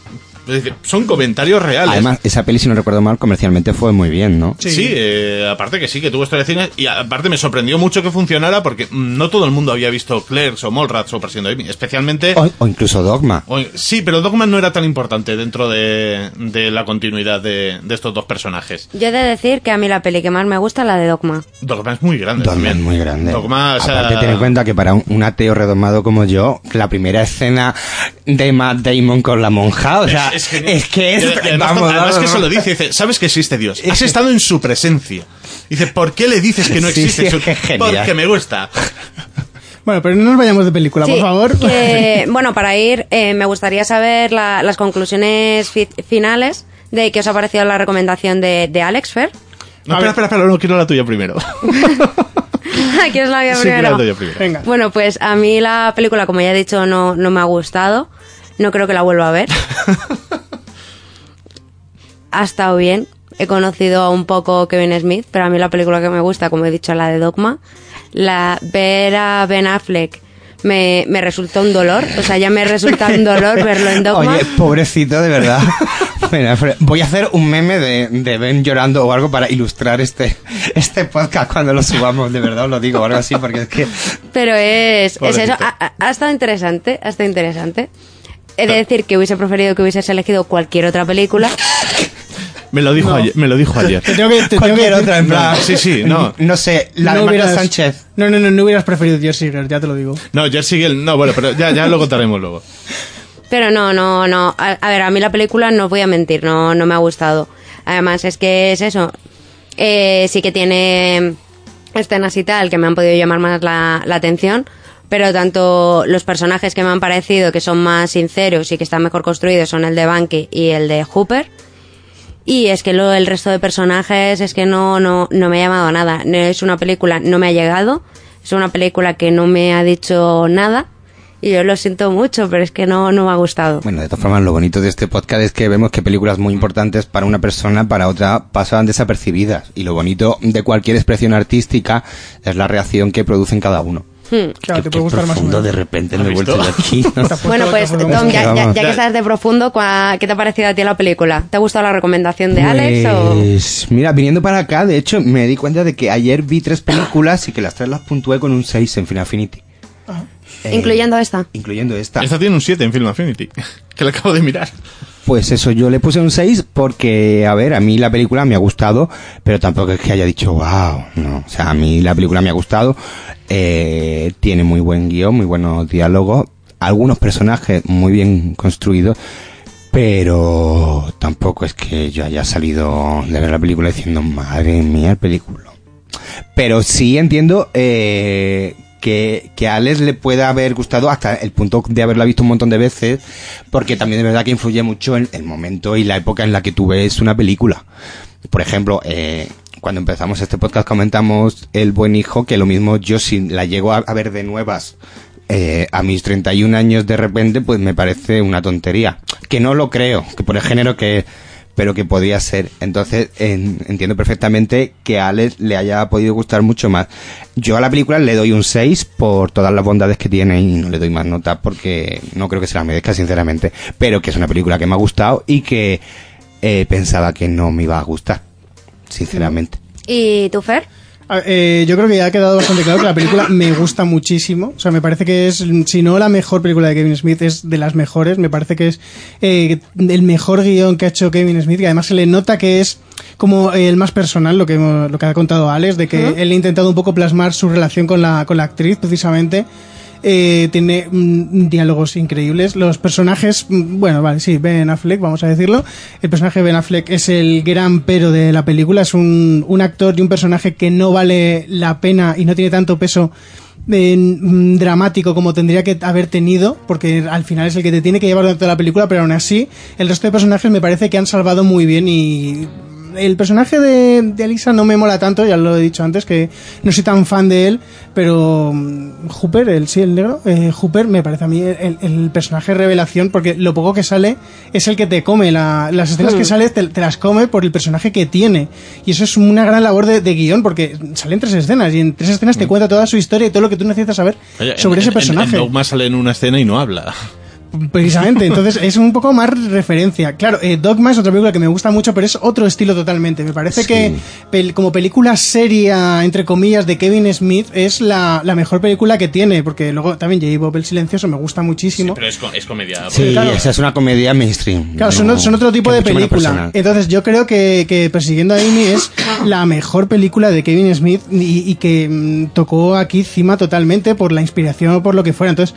Son comentarios reales. Además, esa peli, si no recuerdo mal, comercialmente fue muy bien, ¿no? Sí, eh, aparte que sí, que tuvo historia de cine y aparte me sorprendió mucho que funcionara porque mm, no todo el mundo había visto Clerks o Mallrats o Persiguiendo a Amy, especialmente... O, o incluso Dogma. o- sí, pero Dogman no era tan importante dentro de, de la continuidad de, de estos dos personajes. Yo he de decir que a mí la peli que más me gusta es la de Dogma. Dogma es muy grande Dogma es también. muy grande. Dogma, o sea- Aparte, ten en cuenta que para un, un ateo redomado como yo, la primera escena de Matt Damon con la monja, o sea, es, genial. que es... Y además, vamos, además vamos, que se lo dice, dice, ¿sabes que existe Dios? Has estado en su presencia. Dice, ¿por qué le dices que no Sí, existe? sí, Su- es genial. Porque me gusta. Bueno, pero no nos vayamos de película, Sí, por favor. que, bueno, para ir, eh, me gustaría saber la- las conclusiones fi- finales de qué os ha parecido la recomendación de, de Alex Fer. No, espera, espera, espera, no quiero la tuya primero. ¿Quieres la mía Sí, primero? quiero la tuya primero. Venga. Bueno, pues a mí la película, como ya he dicho, no, no me ha gustado. No creo que la vuelva a ver. ha estado bien. He conocido un poco Kevin Smith, pero a mí la película que me gusta, como he dicho, es la de Dogma. La, ver a Ben Affleck me, me resultó un dolor. O sea, ya me resulta un dolor verlo en Dogma. Oye, pobrecito, de verdad. Mira, Voy a hacer un meme de, de Ben llorando o algo para ilustrar este, este podcast cuando lo subamos, de verdad os lo digo, o algo así, porque es que... Pero es, es eso, ha estado interesante, ha estado interesante. He de decir que hubiese preferido que hubieses elegido cualquier otra película. Me lo dijo ayer. Me lo dijo ayer. Te tengo que, te tengo Cualquier que- otra, en plan... Sí, sí, no. No sé, la no de Marta hubieras- Sánchez. No, no, no, no hubieras preferido Jersey Girl, ya te lo digo. No, Jersey Girl, no, bueno, pero ya, ya lo contaremos luego. Pero no, no, no. A, a ver, a mí la película, no os voy a mentir, no, no me ha gustado. Además, es que es eso. Eh, sí que tiene escenas y tal que me han podido llamar más la, la atención. Pero tanto los personajes que me han parecido que son más sinceros y que están mejor construidos son el de Banky y el de Hooper. Y es que lo, el resto de personajes es que no, no, no me ha llamado a nada. Es una película, no me ha llegado. Es una película que no me ha dicho nada. Y yo lo siento mucho, pero es que no, no me ha gustado. Bueno, de todas formas, lo bonito de este podcast es que vemos que películas muy importantes para una persona, para otra, pasan desapercibidas. Y lo bonito de cualquier expresión artística es la reacción que producen cada uno. Hmm. Claro, te puede gustar más profundo de repente ¿Has me he vuelto de aquí. ¿no? Bueno, pues Tom, ya, ya- Vamos. ya que estás de profundo, ¿cuá- ¿qué te ha parecido a ti la película? ¿Te ha gustado la recomendación de Alex o...? Pues, mira, viniendo para acá, de hecho, me di cuenta de que ayer vi tres películas y que las tres las puntué con un 6 en Final Affinity. Eh, Incluyendo esta. Incluyendo esta. Esta tiene un 7 en Film Affinity, que lo acabo de mirar. Pues eso, yo le puse un 6 porque, a ver, a mí la película me ha gustado, pero tampoco es que haya dicho, wow, no. O sea, a mí la película me ha gustado, eh, tiene muy buen guion, muy buenos diálogos, algunos personajes muy bien construidos, pero tampoco es que yo haya salido de ver la película diciendo, madre mía, el película. Pero sí entiendo eh, que, que a Alex le pueda haber gustado hasta el punto de haberla visto un montón de veces, porque también de verdad que influye mucho en el momento y la época en la que tú ves una película. Por ejemplo, eh, cuando empezamos este podcast comentamos El Buen Hijo, que lo mismo yo si la llego a, a ver de nuevas eh, a mis 31 años de repente, pues me parece una tontería. Que no lo creo, que por el género que pero que podía ser. Entonces en- entiendo perfectamente que a Alex le haya podido gustar mucho más. Yo a la película le doy un 6 por todas las bondades que tiene y no le doy más nota porque no creo que se la merezca sinceramente, pero que es una película que me ha gustado y que eh, pensaba que no me iba a gustar, sinceramente. ¿Y tú, Fer? A- eh, yo creo que ya ha quedado bastante claro que la película me gusta muchísimo. O sea, me parece que es, si no la mejor película de Kevin Smith, es de las mejores. Me parece que es eh, el mejor guion que ha hecho Kevin Smith. Y además se le nota que es como el más personal, lo que, lo que ha contado Alex, de que él ha intentado un poco plasmar su relación con la, con la actriz, precisamente. Eh, tiene mm, diálogos increíbles. Los personajes, mm, bueno, vale, sí, Ben Affleck, vamos a decirlo. El personaje de Ben Affleck es el gran pero de la película. Es un, un actor y un personaje que no vale la pena y no tiene tanto peso mm, dramático como tendría que haber tenido, porque al final es el que te tiene que llevar durante la película, pero aún así, el resto de personajes me parece que han salvado muy bien y el personaje de, de Elisa no me mola tanto, ya lo he dicho antes, que no soy tan fan de él, pero mm, Hooper, el sí, el negro, eh, Hooper me parece a mí el, el personaje revelación, porque lo poco que sale es el que te come, la- las escenas Hmm. que sale te, te las come por el personaje que tiene. Y eso es una gran labor de, de guion, porque salen tres escenas, y en tres escenas te cuenta toda su historia y todo lo que tú necesitas saber Oye, en- sobre ese en- en- personaje. En Dogma sale en una escena y no habla. Precisamente, entonces es un poco más referencia. Claro, eh, Dogma es otra película que me gusta mucho, pero es otro estilo totalmente. Me parece Sí. que pel- como película seria, entre comillas, de Kevin Smith es la, la mejor película que tiene, porque luego también J. Bob el Silencioso me gusta muchísimo. Pero es, co- es comedia. Sí, claro. esa es una comedia mainstream. Claro, son, no- son otro tipo de película. Entonces yo creo que, que Persiguiendo a Amy es la mejor película de Kevin Smith y, y que mm, tocó aquí cima totalmente por la inspiración o por lo que fuera. Entonces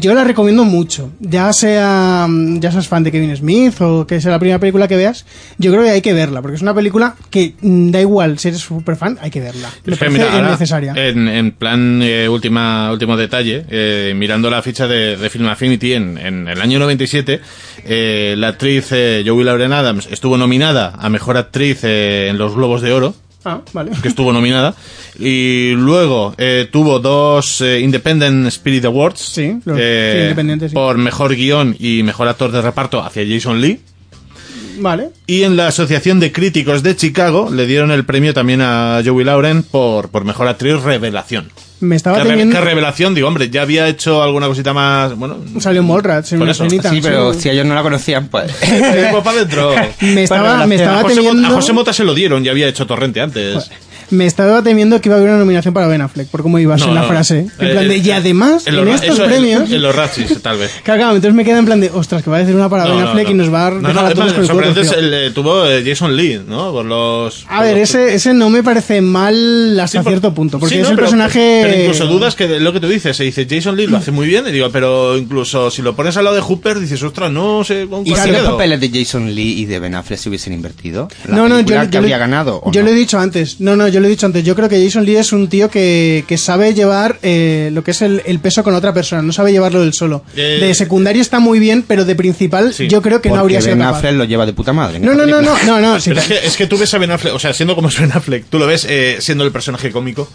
yo la recomiendo mucho. Ya sea mm, ya seas fan de Kevin Smith o que sea la primera película que veas, yo creo que hay que verla porque es una película que mm, da igual si eres super fan, hay que verla. Me Es parece mira, ahora, necesaria. En, en plan, eh, última, último detalle, eh, mirando la ficha de, de Film Affinity en, en el año 97, eh, la actriz eh, Joey Lauren Adams estuvo nominada a Mejor Actriz eh, en los Globos de Oro, Ah, vale. que estuvo nominada, y luego eh, tuvo dos eh, Independent Spirit Awards Sí, los- eh, sí, independientes, sí. por Mejor Guión y Mejor Actor de Reparto hacia Jason Lee. Vale. Y en la Asociación de Críticos de Chicago le dieron el premio también a Joey Lauren por, por Mejor Actriz Revelación. Me estaba ¿Qué, re- teniendo... qué revelación? Digo, hombre, ya había hecho alguna cosita más. Bueno, Salió Mallrats en una eso. escenita. Sí, pero si ellos no la conocían, pues... pues para adentro. Me estaba, me a, estaba José Mota, temiendo... a José Mota se lo dieron, ya había hecho Torrente antes. Me estaba temiendo que iba a haber una nominación para Ben Affleck, por cómo ibas No, en la no. frase. En Eh, plan de, eh, y además, en estos en- premios... En, los Razzies, tal vez. Claro, claro, entonces me queda en plan de, ostras, que va a decir una para No, Ben Affleck no. y nos va a No, dejar no, a todos con el culo eh, tuvo eh, Jason Lee, ¿no? Por los. A ver, los- ese, ese no me parece mal hasta Sí, por- cierto punto, porque sí, es no, el pero- personaje... Pero incluso dudas que de lo que tú dices. Se dice Jason Lee lo hace muy bien. Y digo, pero incluso si lo pones al lado de Hooper, dices, ostras, no sé ¿Y si los papeles de Jason Lee y de Ben Affleck se hubiesen invertido? ¿La No, no, yo, habría ganado? yo lo he dicho antes. No, no, yo lo he dicho antes. Yo creo que Jason Lee es un tío que, que sabe llevar eh, lo que es el, el peso con otra persona. No sabe llevarlo del solo. Eh, de secundario está muy bien, pero de principal Sí, yo creo que no habría sido Ben capaz. Affleck lo lleva de puta madre. No, no, no, no, no, no. sí, Pero es que, es que tú ves a Ben Affleck, o sea, siendo como es Ben Affleck, tú lo ves eh, siendo el personaje cómico.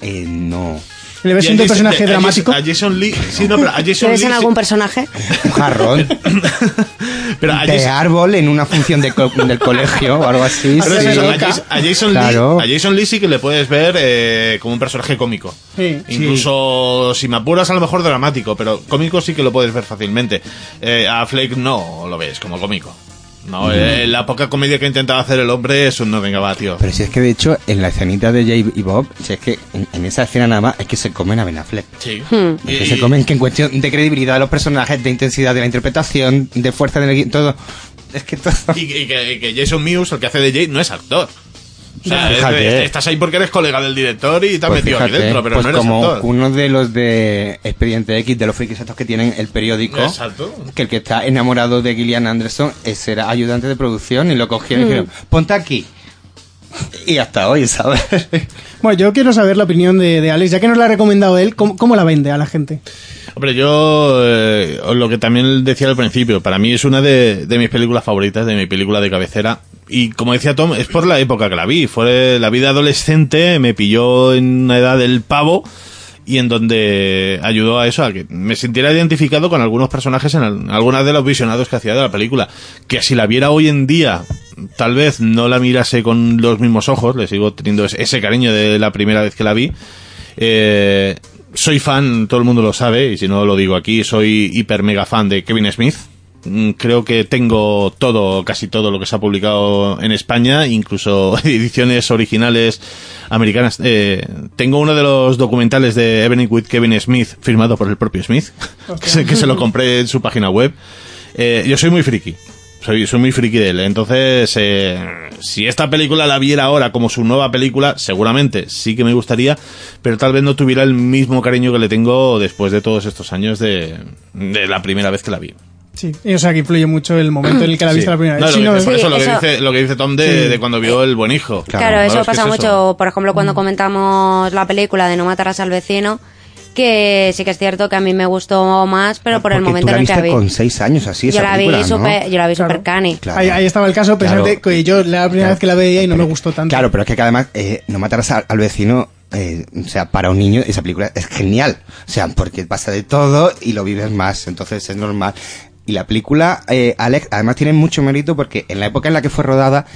Eh, no. Le ves un personaje a Jason- dramático. A Jason Lee, sí, no, pero a Jason ¿Crees Lee. en sí- algún personaje? Un jarrón pero a de Jason- árbol en una función de co- del colegio o algo así. pero sí. es eso, a Jason, a Jason Claro. Lee, a Jason Lee sí que le puedes ver eh, como un personaje cómico. Sí. Incluso si me apuras a lo mejor dramático, pero cómico sí que lo puedes ver fácilmente. Eh, a Flake no lo ves como cómico. No, eh, la poca comedia que ha intentado hacer el hombre es un no venga va, tío. Pero si es que de hecho en la escenita de Jay y Bob, si es que en, en esa escena nada más es que se comen a Ben Affleck. Sí. Hmm. Es que se comen que en cuestión de credibilidad de los personajes, de intensidad de la interpretación, de fuerza de todo. Es que todo. Y, y que, y que Jason Mewes, el que hace de Jay, no es actor. O sea, Fíjate. es- estás ahí porque eres colega del director y te has Pues metido aquí fíjate, dentro, pero pues no eres como actor. uno de los de Expediente X, de los frikis estos que tienen el periódico, Exacto. que el que está enamorado de Gillian Anderson ese era ayudante de producción y lo cogieron y dijeron, ponte aquí. Y hasta hoy, ¿sabes? Bueno, yo quiero saber la opinión de, de Alex, ya que nos la ha recomendado él, ¿cómo, cómo la vende a la gente? Hombre, yo eh, lo que también decía al principio, para mí es una de, de mis películas favoritas, de mi película de cabecera. Y como decía Tom, es por la época que la vi. Fue la vida adolescente, me pilló en una edad del pavo y en donde ayudó a eso, a que me sintiera identificado con algunos personajes en al- algunas de los visionados que hacía de la película. Que si la viera hoy en día, tal vez no la mirase con los mismos ojos, le sigo teniendo ese, ese cariño de la primera vez que la vi. Eh, soy fan, todo el mundo lo sabe, y si no lo digo aquí, soy hiper mega fan de Kevin Smith. Mm, Creo que tengo todo, casi todo lo que se ha publicado en España, incluso ediciones originales americanas. Eh, tengo uno de los documentales de Evening with Kevin Smith, firmado por el propio Smith, que se, que se lo compré en su página web. Eh, yo soy muy friki. Soy, soy muy friki de él. Entonces, eh, si esta película la viera ahora como su nueva película, seguramente sí que me gustaría, pero tal vez no tuviera el mismo cariño que le tengo después de todos estos años de, de la primera vez que la vi. Sí, y, o sea que influye mucho el momento en el que la Sí. viste la primera No, vez. lo Sí, que no, dice- por es- eso lo que, dice, lo que dice Tom de, Sí. de cuando vio El Buen Hijo. Claro, es eso pasa es mucho, por ejemplo, cuando comentamos la película de No matarás al vecino, que sí que es cierto que a mí me gustó más, pero por el momento tú la en el que la vi. con seis años así, Yo esa la vi película, ¿no? yo la vi super cani. Ahí, ahí estaba el caso, Claro. de que yo la primera vez que la veía y no me gustó tanto. Claro, pero es que además eh, no matarás al, al vecino, eh, o sea, para un niño esa película es genial. O sea, porque pasa de todo y lo vives más, entonces es normal. Y la película, eh, Alex, además tiene mucho mérito porque en la época en la que fue rodada,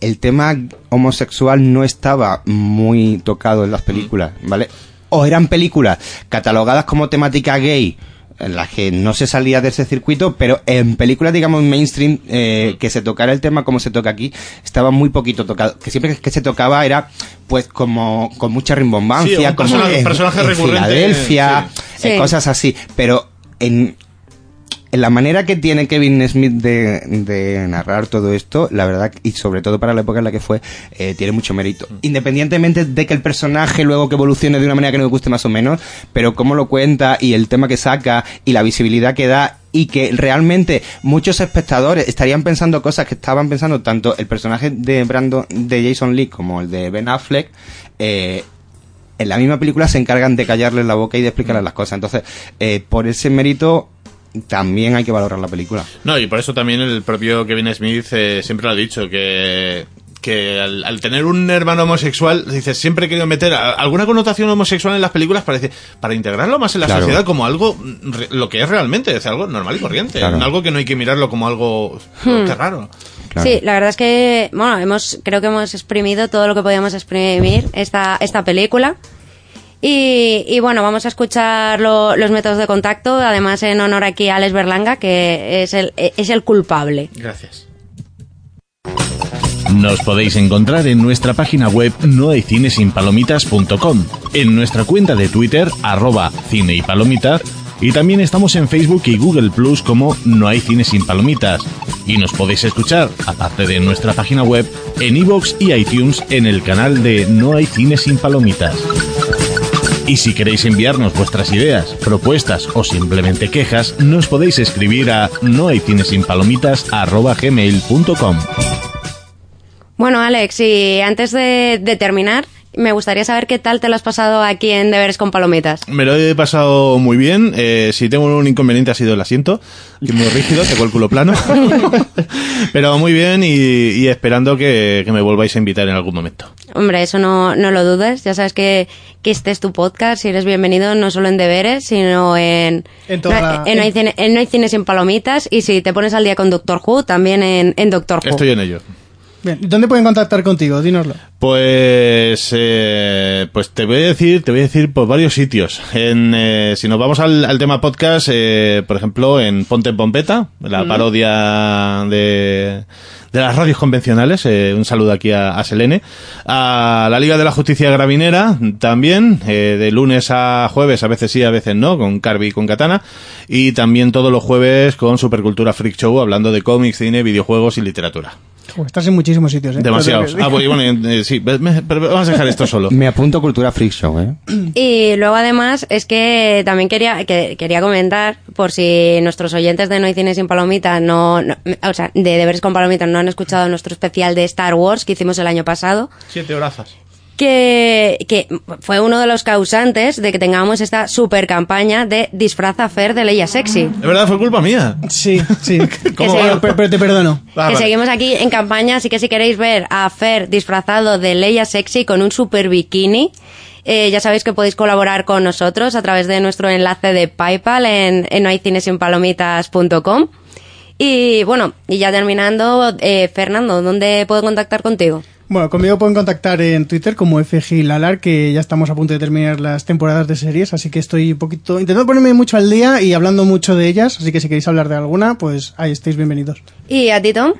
el tema homosexual no estaba muy tocado en las películas, ¿vale? O eran películas catalogadas como temática gay, en las que no se salía de ese circuito, pero en películas, digamos, mainstream, eh, que se tocara el tema como se toca aquí, estaba muy poquito tocado. Que siempre que se tocaba era, pues, como con mucha rimbombancia, Sí, como personaje- en, personaje en recurrente, Filadelfia, sí. eh, Sí. cosas así. Pero en la manera que tiene Kevin Smith de, de narrar todo esto, la verdad, y sobre todo para la época en la que fue, eh, tiene mucho mérito. Independientemente de que el personaje luego que evolucione de una manera que nos guste más o menos, pero cómo lo cuenta y el tema que saca y la visibilidad que da y que realmente muchos espectadores estarían pensando cosas que estaban pensando tanto el personaje de Brandon, de Jason Lee como el de Ben Affleck, eh, en la misma película se encargan de callarles la boca y de explicarles las cosas. Entonces, eh, por ese mérito también hay que valorar la película. No, y por eso también el propio Kevin Smith eh, siempre lo ha dicho, que, que al, al tener un hermano homosexual, dice, siempre he querido meter a- alguna connotación homosexual en las películas para, decir- para integrarlo más en la Claro. sociedad como algo, mm, re- lo que es realmente, es algo normal y corriente, Claro. algo que no hay que mirarlo como algo, Hmm. raro. Sí, la verdad es que, bueno, hemos, creo que hemos exprimido todo lo que podíamos exprimir esta, esta película. Y, y bueno, vamos a escuchar lo- los métodos de contacto, además en honor aquí a Alex Berlanga, que es el, es el culpable. Gracias. Nos podéis encontrar en nuestra página web nohaycinesinpalomitas.com, en nuestra cuenta de Twitter, arroba cine y palomitas, y también estamos en Facebook y Google Plus como No hay cine sin palomitas. Y nos podéis escuchar, aparte de nuestra página web, en iVoox y iTunes en el canal de No hay cine sin palomitas. Y si queréis enviarnos vuestras ideas, propuestas o simplemente quejas, nos podéis escribir a nohaycinesinpalomitas.gmail.com Bueno, Alex, y antes de terminar, me gustaría saber qué tal te lo has pasado aquí en Deberes con Palomitas. Me lo he pasado muy bien. Eh, si tengo un inconveniente ha sido el asiento, que es muy rígido, tengo el culo plano. Pero muy bien y, y esperando que, que me volváis a invitar en algún momento. Hombre, eso no, no lo dudes. Ya sabes que, que este es tu podcast y eres bienvenido no solo en Deberes, sino en... En toda no, la- en no hay cine, en No hay cine sin palomitas y si te pones al día con Doctor Who, también en, en Doctor Who. Estoy en ello. Bien, ¿dónde pueden contactar contigo? Dínoslo. Pues, eh, pues te voy a decir, te voy a decir por varios sitios. En, eh, si nos vamos al, al tema podcast, eh, por ejemplo, en Ponte en Pompeta, la Mm. parodia de, de las radios convencionales. eh, un saludo aquí a, a Selene. A la Liga de la Justicia Gravinera también, eh, de lunes a jueves, a veces sí, a veces no, con Carby y con Katana. Y también todos los jueves con Supercultura Freak Show, hablando de cómics, cine, videojuegos y literatura. Estás en muchísimos sitios, ¿eh? Demasiados. Ah, pues, bueno, eh, sí, pero vamos a dejar esto solo. Me apunto Cultura Freak Show, ¿eh? Y luego además es que también quería que, quería comentar, por si nuestros oyentes de No hay cine sin palomitas no, no- o sea, de Deberes con Palomitas no han escuchado nuestro especial de Star Wars que hicimos el año pasado, Siete horazas. Que, que fue uno de los causantes de que tengamos esta super campaña de disfraza Fer de Leia Sexy. De verdad, fue culpa mía. Sí, sí. ¿Cómo va? Pero, pero te perdono. Ah, que vale. seguimos aquí en campaña, así que si queréis ver a Fer disfrazado de Leia Sexy con un super bikini, eh, ya sabéis que podéis colaborar con nosotros a través de nuestro enlace de PayPal en, en nohaycinesinpalomitas.com. Y bueno, y ya terminando, eh, Fernando, ¿dónde puedo contactar contigo? Bueno, conmigo pueden contactar en Twitter como FGLalar, que ya estamos a punto de terminar las temporadas de series, así que estoy un poquito intentando ponerme mucho al día y hablando mucho de ellas, así que si queréis hablar de alguna, pues ahí estáis bienvenidos. ¿Y a ti, Tom?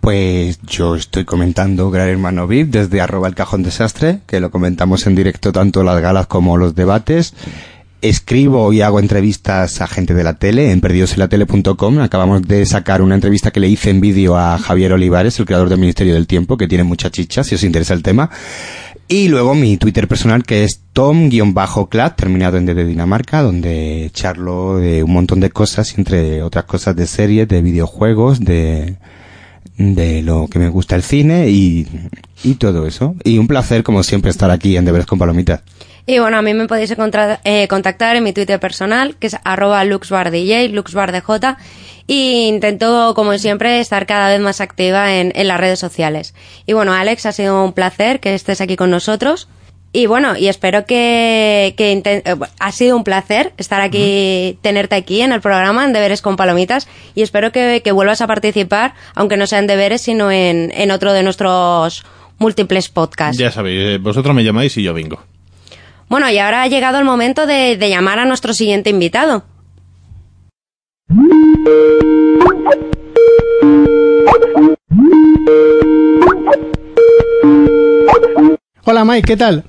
Pues yo estoy comentando Gran Hermano VIP desde arroba el cajón desastre, que lo comentamos en directo tanto las galas como los debates. Escribo y hago entrevistas a gente de la tele en perdidosenlatele.com. Acabamos de sacar una entrevista que le hice en vídeo a Javier Olivares, el creador del Ministerio del Tiempo, que tiene mucha chicha, si os interesa el tema. Y luego mi Twitter personal que es tom-clad, terminado en de Dinamarca, donde charlo de un montón de cosas, entre otras cosas de series, de videojuegos, de, de lo que me gusta el cine y, y todo eso. Y un placer, como siempre, estar aquí en Deberes con Palomitas. Y bueno, a mí me podéis encontrar, eh, contactar en mi Twitter personal, que es arroba luxbardj, luxbardj, y intento, como siempre, estar cada vez más activa en, en las redes sociales. Y bueno, Alex, ha sido un placer que estés aquí con nosotros. Y bueno, y espero que, que eh, ha sido un placer estar aquí, tenerte aquí en el programa en Deberes con Palomitas y espero que, que vuelvas a participar, aunque no sea en Deberes, sino en, en otro de nuestros múltiples podcasts. Ya sabéis, eh, vosotros me llamáis y yo vengo. Bueno, y ahora ha llegado el momento de, de llamar a nuestro siguiente invitado. Hola Mike, ¿qué tal?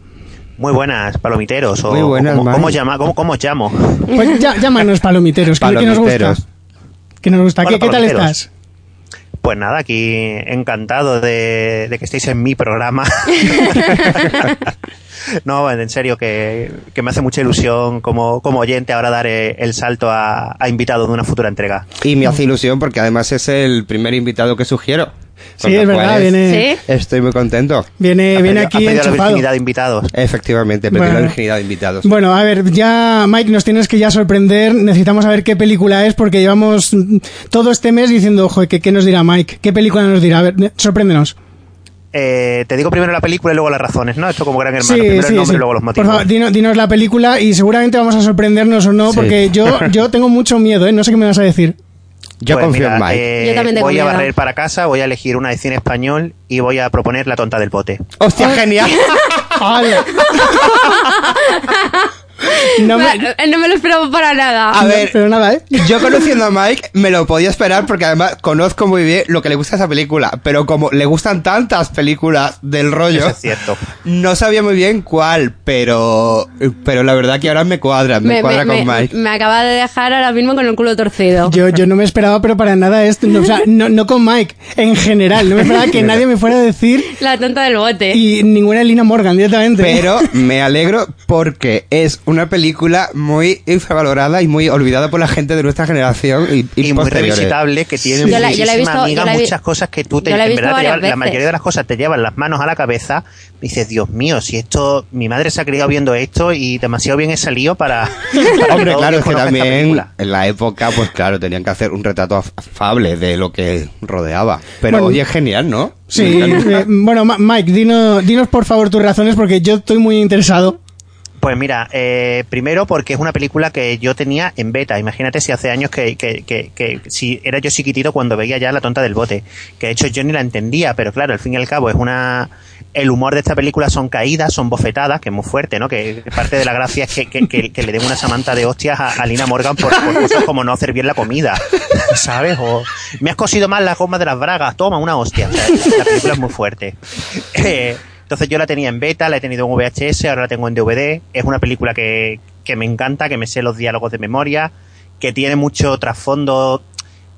Muy buenas, palomiteros. O, Muy buenas, ¿cómo, cómo llama, cómo, cómo os llamo? Pues ya, llámanos palomiteros, que, que nos gusta. Palomiteros. Que nos gusta. Hola, ¿Qué, qué tal estás? Pues nada, aquí encantado de, de que estéis en mi programa. no, en serio, que, que me hace mucha ilusión como, como oyente ahora dar eh, el salto a, a invitado de una futura entrega. Y me hace ilusión porque además es el primer invitado que sugiero. Sí, es verdad, viene- Estoy muy contento. Viene, viene aquí enchufado. de invitados. Efectivamente, Bueno. la virginidad de invitados. Bueno, a ver, ya Mike, nos tienes que ya sorprender. Necesitamos saber qué película es porque llevamos todo este mes diciendo, ojo, ¿qué, qué nos dirá Mike? ¿Qué película nos dirá? A ver, sorpréndenos. Eh, te digo primero la película y luego las razones, ¿no? Esto como gran hermano. Sí, primero sí, el nombre sí. y luego los Por motivos. favor, dino- dinos, la película y seguramente vamos a sorprendernos o no, Sí. porque yo, yo tengo mucho miedo, ¿eh? No sé qué me vas a decir. Pues mira, eh, Yo también tengo voy a barrer para casa, voy a elegir una de cine español y voy a proponer La tonta del bote. ¡Hostia, genial! No me... no me lo esperaba para nada. A ver, pero nada, ¿eh? Yo conociendo a Mike me lo podía esperar porque además conozco muy bien lo que le gusta a esa película, pero como le gustan tantas películas del rollo, Eso es cierto. no sabía muy bien cuál, pero pero la verdad que ahora me cuadra, me, Me, cuadra me- con me- Mike. me acaba de dejar ahora mismo con el culo torcido. Yo, yo no me esperaba, pero para nada esto. No, o sea, no, no con Mike, en general. No me esperaba que nadie me fuera a decir. La tonta del bote. Y ninguna Lina Morgan directamente. Pero me alegro porque es una película muy infravalorada y muy olvidada por la gente de nuestra generación y, y Y muy revisitable, que tiene Yo la- yo la he muchísima visto- amiga, yo la he vi- muchas cosas que tú te, en verdad te llevan- la mayoría de las cosas te llevan las manos a la cabeza y dices, Dios mío, si esto, mi madre se ha criado viendo esto y demasiado bien he salido para... para Hombre, claro, es que también película. en la época, pues claro, tenían que hacer un retrato af- afable de lo que rodeaba. Pero Bueno. oye, es genial, ¿no? Sí, eh, bueno, Ma- Mike, dinos, dinos por favor tus razones porque yo estoy muy interesado. Pues mira, eh, primero porque es una película que yo tenía en beta. Imagínate si hace años que, que, que, que si era yo chiquitito cuando veía ya La tonta del bote. Que de hecho yo ni la entendía, pero claro, al fin y al cabo es una... El humor de esta película son caídas, son bofetadas, que es muy fuerte, ¿no? Que parte de la gracia es que, le den una samanta de hostias a, a Lina Morgan por, por cosas como no hacer bien la comida, ¿sabes? O me has cosido mal las gomas de las bragas, toma una hostia. O la película es muy fuerte. Eh, entonces yo la tenía en beta, la he tenido en VHS, ahora la tengo en DVD. Es una película que, que me encanta, que me sé los diálogos de memoria, que tiene mucho trasfondo.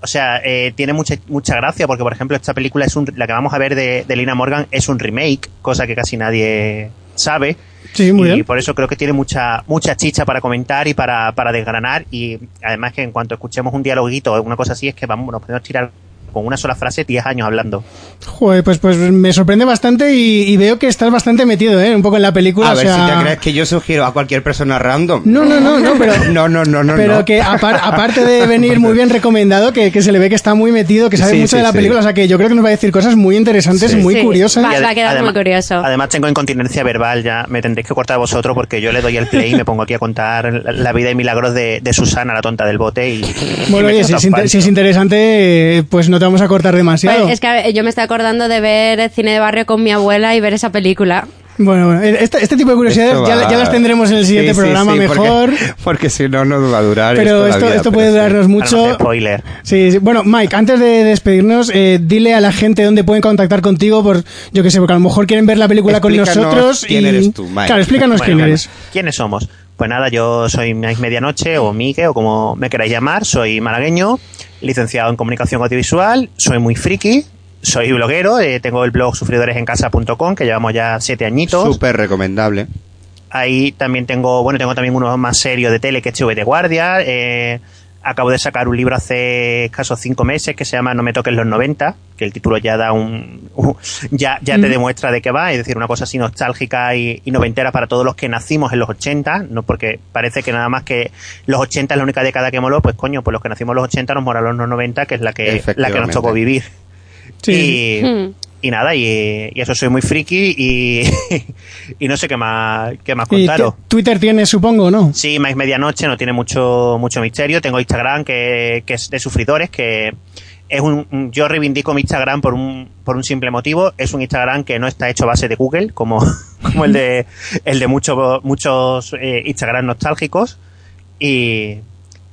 O sea, eh, tiene mucha, mucha gracia porque, por ejemplo, esta película es un, la que vamos a ver de, de Lina Morgan es un remake, cosa que casi nadie sabe. Sí, muy y bien. por eso creo que tiene mucha mucha chicha para comentar y para, para desgranar. Y además que en cuanto escuchemos un dialoguito o una cosa así, es que vamos, nos podemos tirar con una sola frase 10 años hablando. Joder, pues, pues me sorprende bastante y, y veo que estás bastante metido, ¿eh? Un poco en la película. A o ver sea- si te crees que yo sugiero a cualquier persona random. No, no, no, no, pero... No, no, no, no. pero no. que apar- aparte de venir muy bien recomendado, que, que se le ve que está muy metido, que sabe Sí, mucho sí, de la sí. película, o sea que yo creo que nos va a decir cosas muy interesantes, Sí. muy Sí, curiosas. Va, va a quedar muy curioso. Además tengo incontinencia verbal, ya me tendréis que cortar vosotros porque yo le doy el play y me pongo aquí a contar la- vida y milagros de, de Susana, la tonta del bote. Y, Bueno, oye, si si es interesante, pues no no te vamos a cortar demasiado. Pues es que yo me estoy acordando de ver cine de barrio con mi abuela y ver esa película. Bueno, bueno, este, este tipo de curiosidades ya, las tendremos en el siguiente Sí, programa sí, mejor. Porque, si no, no nos va a durar. Pero esto, vida, esto pero puede sí. durarnos mucho. spoiler. Sí, sí. Bueno, Mike, antes de despedirnos, eh, dile a la gente dónde pueden contactar contigo, por, yo qué sé, porque a lo mejor quieren ver la película con nosotros. quién y... eres tú, Mike. Claro, explícanos Bueno, quién eres. ¿Quiénes somos? Pues nada, yo soy Medianoche o Mike o como me queráis llamar. Soy malagueño, licenciado en comunicación audiovisual, soy muy friki, soy bloguero, eh, tengo el blog sufridoresencasa.com que llevamos ya siete añitos. Súper recomendable. Ahí también tengo, bueno, tengo también uno más serio de tele que es TV de Guardia. Eh, acabo de sacar un libro hace escasos cinco meses que se llama No me toques los 90, que el título ya da un, ya, ya te demuestra de qué va, es decir, una cosa así nostálgica y, y noventera para todos los que nacimos en los 80, no porque parece que nada más que los 80 es la única década que moló, pues coño, pues los que nacimos en los 80 nos molaron los 90, que es la que, la que nos tocó vivir. Sí. Y, y nada, y, y eso soy muy friki y, y no sé qué más, qué más contaros. Twitter tienes, supongo, ¿no? Sí, más medianoche, no tiene mucho, mucho misterio. Tengo Instagram que, que es de sufridores, que es un, un- yo reivindico mi Instagram por un, por un simple motivo. Es un Instagram que no está hecho a base de Google, como, como el de, el de muchos, muchos eh, Instagram nostálgicos. Y,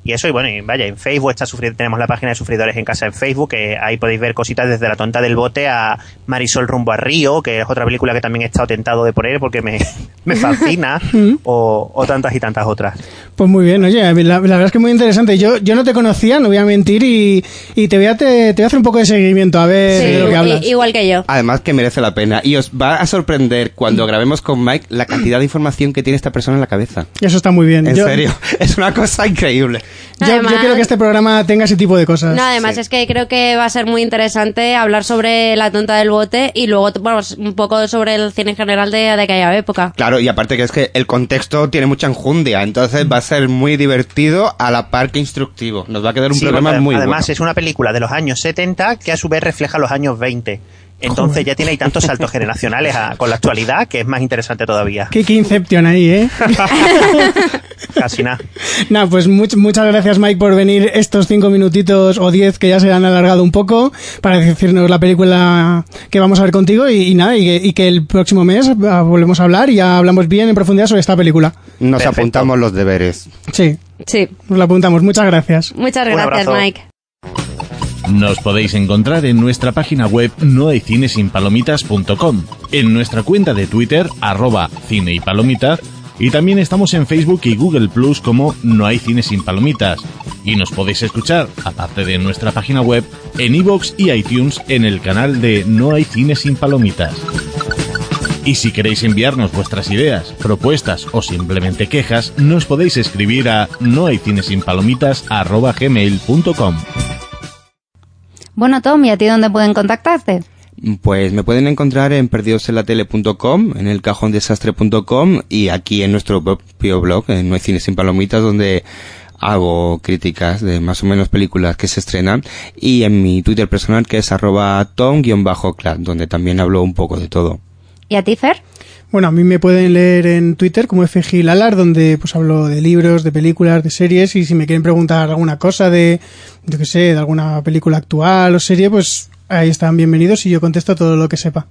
y eso, y bueno, y vaya, en Facebook está sufri- tenemos la página de Sufridores en Casa en Facebook, que ahí podéis ver cositas desde La Tonta del Bote a Marisol rumbo a Río, que es otra película que también he estado tentado de poner porque me, me fascina, o, o tantas y tantas otras. Pues muy bien, oye, la, la verdad es que muy interesante. Yo, yo no te conocía, no voy a mentir, y, y te, voy a, te, te voy a hacer un poco de seguimiento, a ver Sí, de lo que hablas. igual que yo. Además que merece la pena. Y os va a sorprender cuando grabemos con Mike la cantidad de información que tiene esta persona en la cabeza. Eso está muy bien. En Yo- serio, es una cosa increíble. Yo, yo Además- quiero que este programa tenga ese tipo de cosas. No, además es que creo que va a ser muy interesante hablar sobre la tonta del bote y luego, bueno, un poco sobre el cine en general de, de aquella época. Claro, y aparte que es que el contexto tiene mucha enjundia, entonces va a ser muy divertido a la par que instructivo. Nos va a quedar un Sí, programa muy Además, bueno. es una película de los años 70 que a su vez refleja los años 20. Entonces ya tiene ahí tantos saltos generacionales a- con la actualidad que es más interesante todavía. Qué, qué Inception ahí, ¿eh? Casi nada. Nada, pues much- muchas gracias Mike por venir estos cinco minutitos o diez que ya se han alargado un poco para decirnos la película que vamos a ver contigo y, y nada, y que, y que el próximo mes ah, volvemos a hablar y ya hablamos bien en profundidad sobre esta película. Nos Perfecto. apuntamos los deberes. Sí, Sí, nos lo apuntamos. Muchas gracias. muchas gracias. Mike. Nos podéis encontrar en nuestra página web nohaycinesinpalomitas.com, en nuestra cuenta de Twitter, arroba cine y palomitas, y también estamos en Facebook y Google Plus como No hay cine sin palomitas. Y nos podéis escuchar, aparte de nuestra página web, en iVoox y iTunes en el canal de No hay cine sin palomitas. Y si queréis enviarnos vuestras ideas, propuestas o simplemente quejas, nos podéis escribir a nohaycinesinpalomitas.gmail.com Bueno, Tom, ¿y a ti dónde pueden contactarte? Pues me pueden encontrar en perdidosenlatele.com, en el cajondesastre.com y aquí en nuestro propio blog, en No hay cine sin palomitas, donde hago críticas de más o menos películas que se estrenan y en mi Twitter personal que es arroba tom-clad, donde también hablo un poco de todo. ¿Y a ti, Fer? Bueno, a mí me pueden leer en Twitter como FG Lalar, donde pues hablo de libros, de películas, de series, y si me quieren preguntar alguna cosa de, yo qué sé, de alguna película actual o serie, pues ahí están bienvenidos y yo contesto todo lo que sepa.